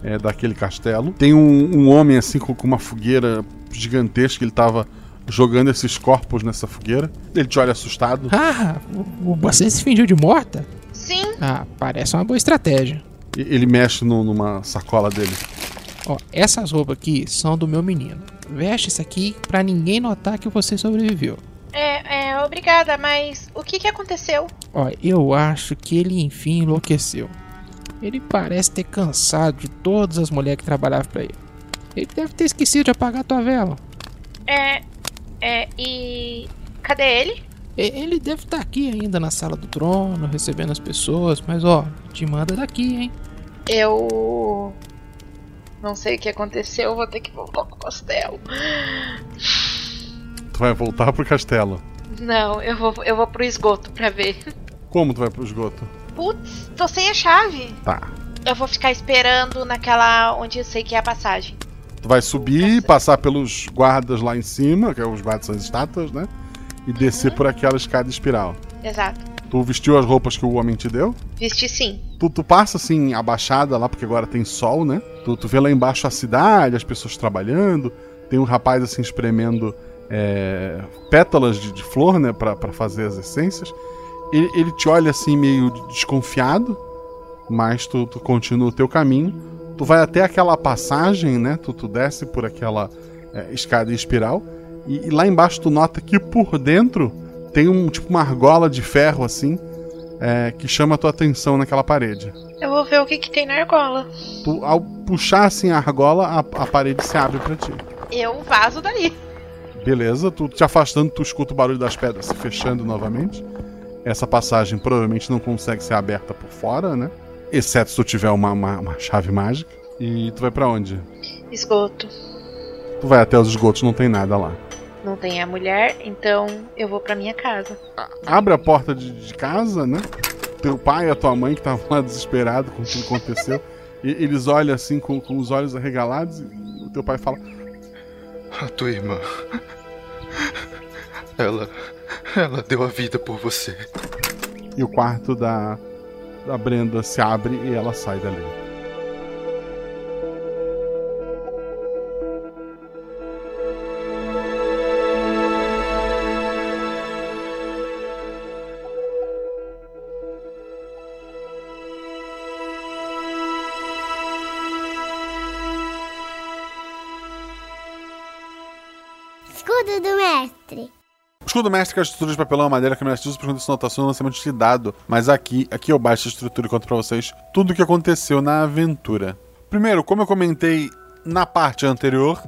é, daquele castelo. Tem um, um homem, assim, com, com uma fogueira gigantesca. Ele tava jogando esses corpos nessa fogueira. Ele te olha assustado. Ah, o- o- você se fingiu de morta? Sim. Ah, parece uma boa estratégia. E- Ele mexe no- numa sacola dele. Ó, essas roupas aqui são do meu menino. Veste isso aqui pra ninguém notar que você sobreviveu. É, é, obrigada, mas o que que aconteceu? Ó, eu acho que ele enfim enlouqueceu. Ele parece ter cansado de todas as mulheres que trabalhavam pra ele. Ele deve ter esquecido de apagar a tua vela. É, é, e. Cadê ele? Ele deve estar aqui ainda na sala do trono, recebendo as pessoas, mas ó, te manda daqui, hein? Eu. Não sei o que aconteceu, vou ter que voltar pro castelo. Tu vai voltar pro castelo. Não, eu vou, eu vou pro esgoto pra ver. Como tu vai pro esgoto? Putz, tô sem a chave. Tá. Eu vou ficar esperando naquela onde eu sei que é a passagem. Tu vai subir, passar pelos guardas lá em cima, que é os guardas são as estátuas, né? E descer por aquela escada espiral. Exato. Tu vestiu as roupas que o homem te deu? Vesti sim. Tu, tu passa assim, abaixada lá, porque agora tem sol, né? Tu, tu vê lá embaixo a cidade, as pessoas trabalhando. Tem um rapaz assim espremendo é, pétalas de, de flor, né? Pra, pra fazer as essências. Ele, ele te olha assim, meio desconfiado, mas tu, tu continua o teu caminho. Tu vai até aquela passagem, né? Tu, tu desce por aquela é, escada em espiral. E, e lá embaixo tu nota que por dentro tem um tipo uma argola de ferro assim é, que chama a tua atenção naquela parede. Eu vou ver o que, que tem na argola. Tu, ao puxar assim a argola, a, a parede se abre pra ti. Eu vazo dali. Beleza, tu te afastando, tu escuta o barulho das pedras se fechando novamente. Essa passagem provavelmente não consegue ser aberta por fora, né? Exceto se tu tiver uma, uma, uma chave mágica. E tu vai pra onde? Esgoto. Tu vai até os esgotos, não tem nada lá. Não tem a mulher, então eu vou pra minha casa. Abre a porta de, de casa, né? Teu pai e a tua mãe que estavam lá desesperados com tudo que aconteceu. e, eles olham assim com, com os olhos arregalados e o teu pai fala: A tua irmã. Ela. Ela deu a vida por você. E o quarto da, da Brenda se abre e ela sai dali. Escudo mestre que é a estrutura de papelão, madeira, que o mestre usa para condição de anotação e lançamento de dado. Mas aqui, aqui eu baixo a estrutura e conto pra vocês tudo o que aconteceu na aventura. Primeiro, como eu comentei na parte anterior,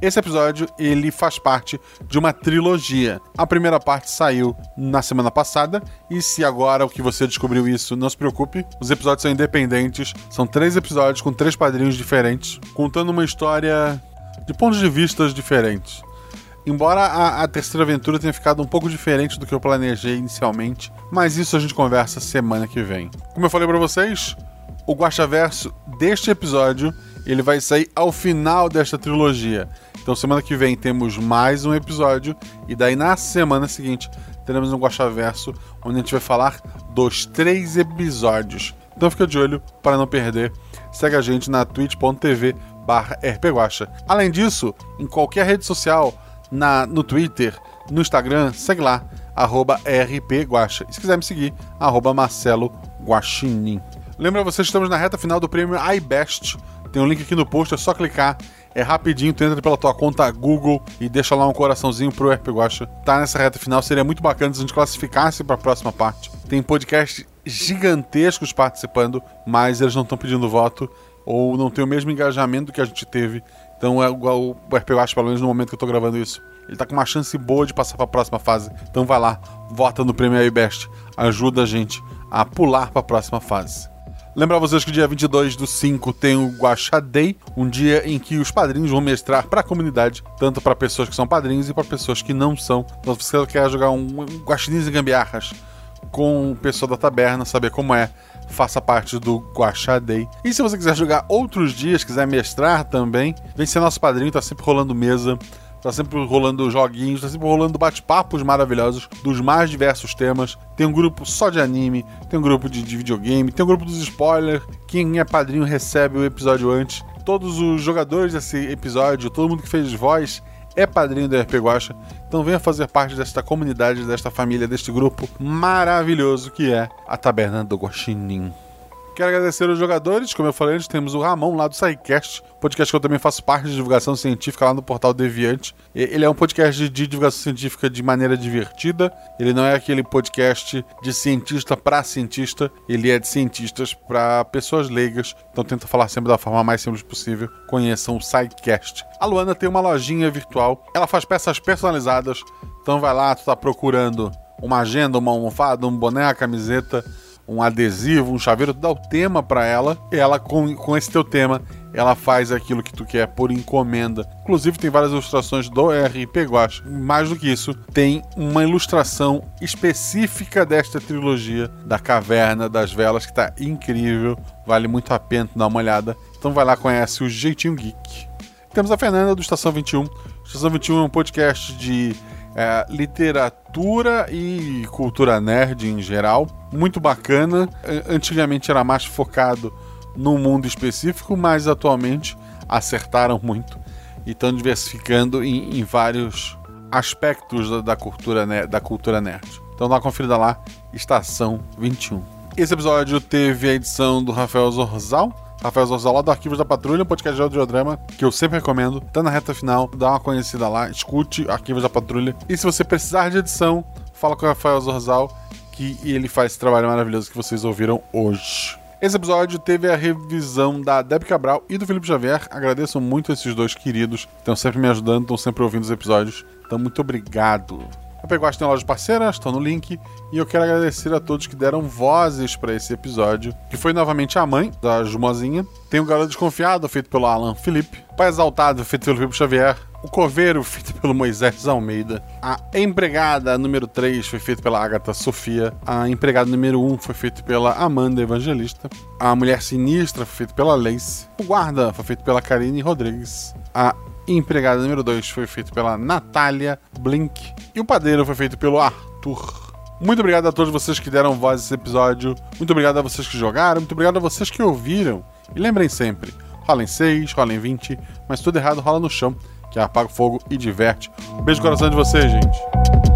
esse episódio ele faz parte de uma trilogia. A primeira parte saiu na semana passada e se agora o que você descobriu isso, não se preocupe, os episódios são independentes, são três episódios com três padrinhos diferentes, contando uma história de pontos de vistas diferentes. Embora a, a terceira aventura tenha ficado um pouco diferente do que eu planejei inicialmente, mas isso a gente conversa semana que vem. Como eu falei pra vocês, o Guaxaverso deste episódio ele vai sair ao final desta trilogia. Então semana que vem temos mais um episódio e daí na semana seguinte teremos um Guaxaverso onde a gente vai falar dos três episódios. Então fica de olho para não perder. Segue a gente na twitch.tv barra rpguacha. Além disso, em qualquer rede social, na, no Twitter, no Instagram, segue lá, arroba rpguacha. E se quiser me seguir, arroba Marcelo Guaxinim. Lembra vocês estamos na reta final do prêmio iBest. Tem um link aqui no post, é só clicar É rapidinho, tu entra pela tua conta Google e deixa lá um coraçãozinho pro RP Guacha. Tá nessa reta final, seria muito bacana se a gente classificasse pra próxima parte. Tem podcasts gigantescos participando, mas eles não estão pedindo voto ou não tem o mesmo engajamento que a gente teve. Então é igual o RP Guacha, pelo menos no momento que eu tô gravando isso. Ele tá com uma chance boa de passar pra próxima fase. Então vai lá, vota no Prêmio iBest. Ajuda a gente a pular pra próxima fase. Lembrar vocês que dia 22 do 5 tem o Guaxa Day, um dia em que os padrinhos vão mestrar para a comunidade, tanto para pessoas que são padrinhos e para pessoas que não são. Então, se você quer jogar um Guaxinins e Gambiarras com o pessoal da taberna, saber como é, faça parte do Guaxa Day. E se você quiser jogar outros dias, quiser mestrar também, vem ser nosso padrinho, tá sempre rolando mesa. Tá sempre rolando joguinhos, tá sempre rolando bate-papos maravilhosos dos mais diversos temas. Tem um grupo só de anime, tem um grupo de, de videogame, tem um grupo dos spoilers. Quem é padrinho recebe o episódio antes. Todos os jogadores desse episódio, todo mundo que fez voz é padrinho do RP Guacha. Então venha fazer parte desta comunidade, desta família, deste grupo maravilhoso que é a Taberna do Guaxinim. Quero agradecer os jogadores, como eu falei antes, temos o Ramon lá do SciCast, podcast que eu também faço parte de divulgação científica lá no portal Deviante. Ele é um podcast de divulgação científica de maneira divertida, ele não é aquele podcast de cientista para cientista, ele é de cientistas para pessoas leigas, então tenta falar sempre da forma mais simples possível. Conheçam o SciCast. A Luana tem uma lojinha virtual, ela faz peças personalizadas, então vai lá, tu tá procurando uma agenda, uma almofada, um boné, uma camiseta um adesivo, um chaveiro, tu dá o tema para ela, e ela com, com esse teu tema, ela faz aquilo que tu quer por encomenda. Inclusive tem várias ilustrações do RP Guache. Mais do que isso, tem uma ilustração específica desta trilogia da Caverna das Velas que tá incrível, vale muito a pena dar uma olhada. Então vai lá conhece o Jeitinho Geek. Temos a Fernanda do Estação 21. Estação 21 é um podcast de é, literatura e cultura nerd em geral. Muito bacana. Antigamente era mais focado num mundo específico, mas atualmente acertaram muito e estão diversificando em, em vários aspectos da, da, cultura, da cultura nerd. Então dá uma conferida lá, Estação 21. Esse episódio teve a edição do Rafael Zorzal. Rafael Zorzal do Arquivos da Patrulha, um podcast de audiodrama que eu sempre recomendo. Tá na reta final, dá uma conhecida lá, escute Arquivos da Patrulha. E se você precisar de edição, fala com o Rafael Zorzal que ele faz esse trabalho maravilhoso que vocês ouviram hoje. Esse episódio teve a revisão da Deb Cabral e do Felipe Xavier. Agradeço muito esses dois queridos, estão sempre me ajudando, estão sempre ouvindo os episódios. Então, muito obrigado. A Peguaste tem lojas parceiras, estão no link. E eu quero agradecer a todos que deram vozes para esse episódio, que foi novamente a mãe da Jumozinha. Tem o Garoto Desconfiado, feito pelo Alan Felipe. Pai Exaltado, feito pelo Felipe Xavier. O Coveiro, feito pelo Moisés Almeida. A Empregada número 3 foi feito pela Agatha Sofia. A Empregada número 1 foi feito pela Amanda Evangelista. A Mulher Sinistra foi feito pela Lace. O Guarda foi feito pela Karine Rodrigues. A Empregada número 2 foi feito pela Natália Blink. E o Padeiro foi feito pelo Arthur. Muito obrigado a todos vocês que deram voz a esse episódio. Muito obrigado a vocês que jogaram. Muito obrigado a vocês que ouviram. E lembrem sempre: rola em 6, rola em 20, mas tudo errado rola no chão, que apaga o fogo e diverte. Beijo no coração de vocês, gente.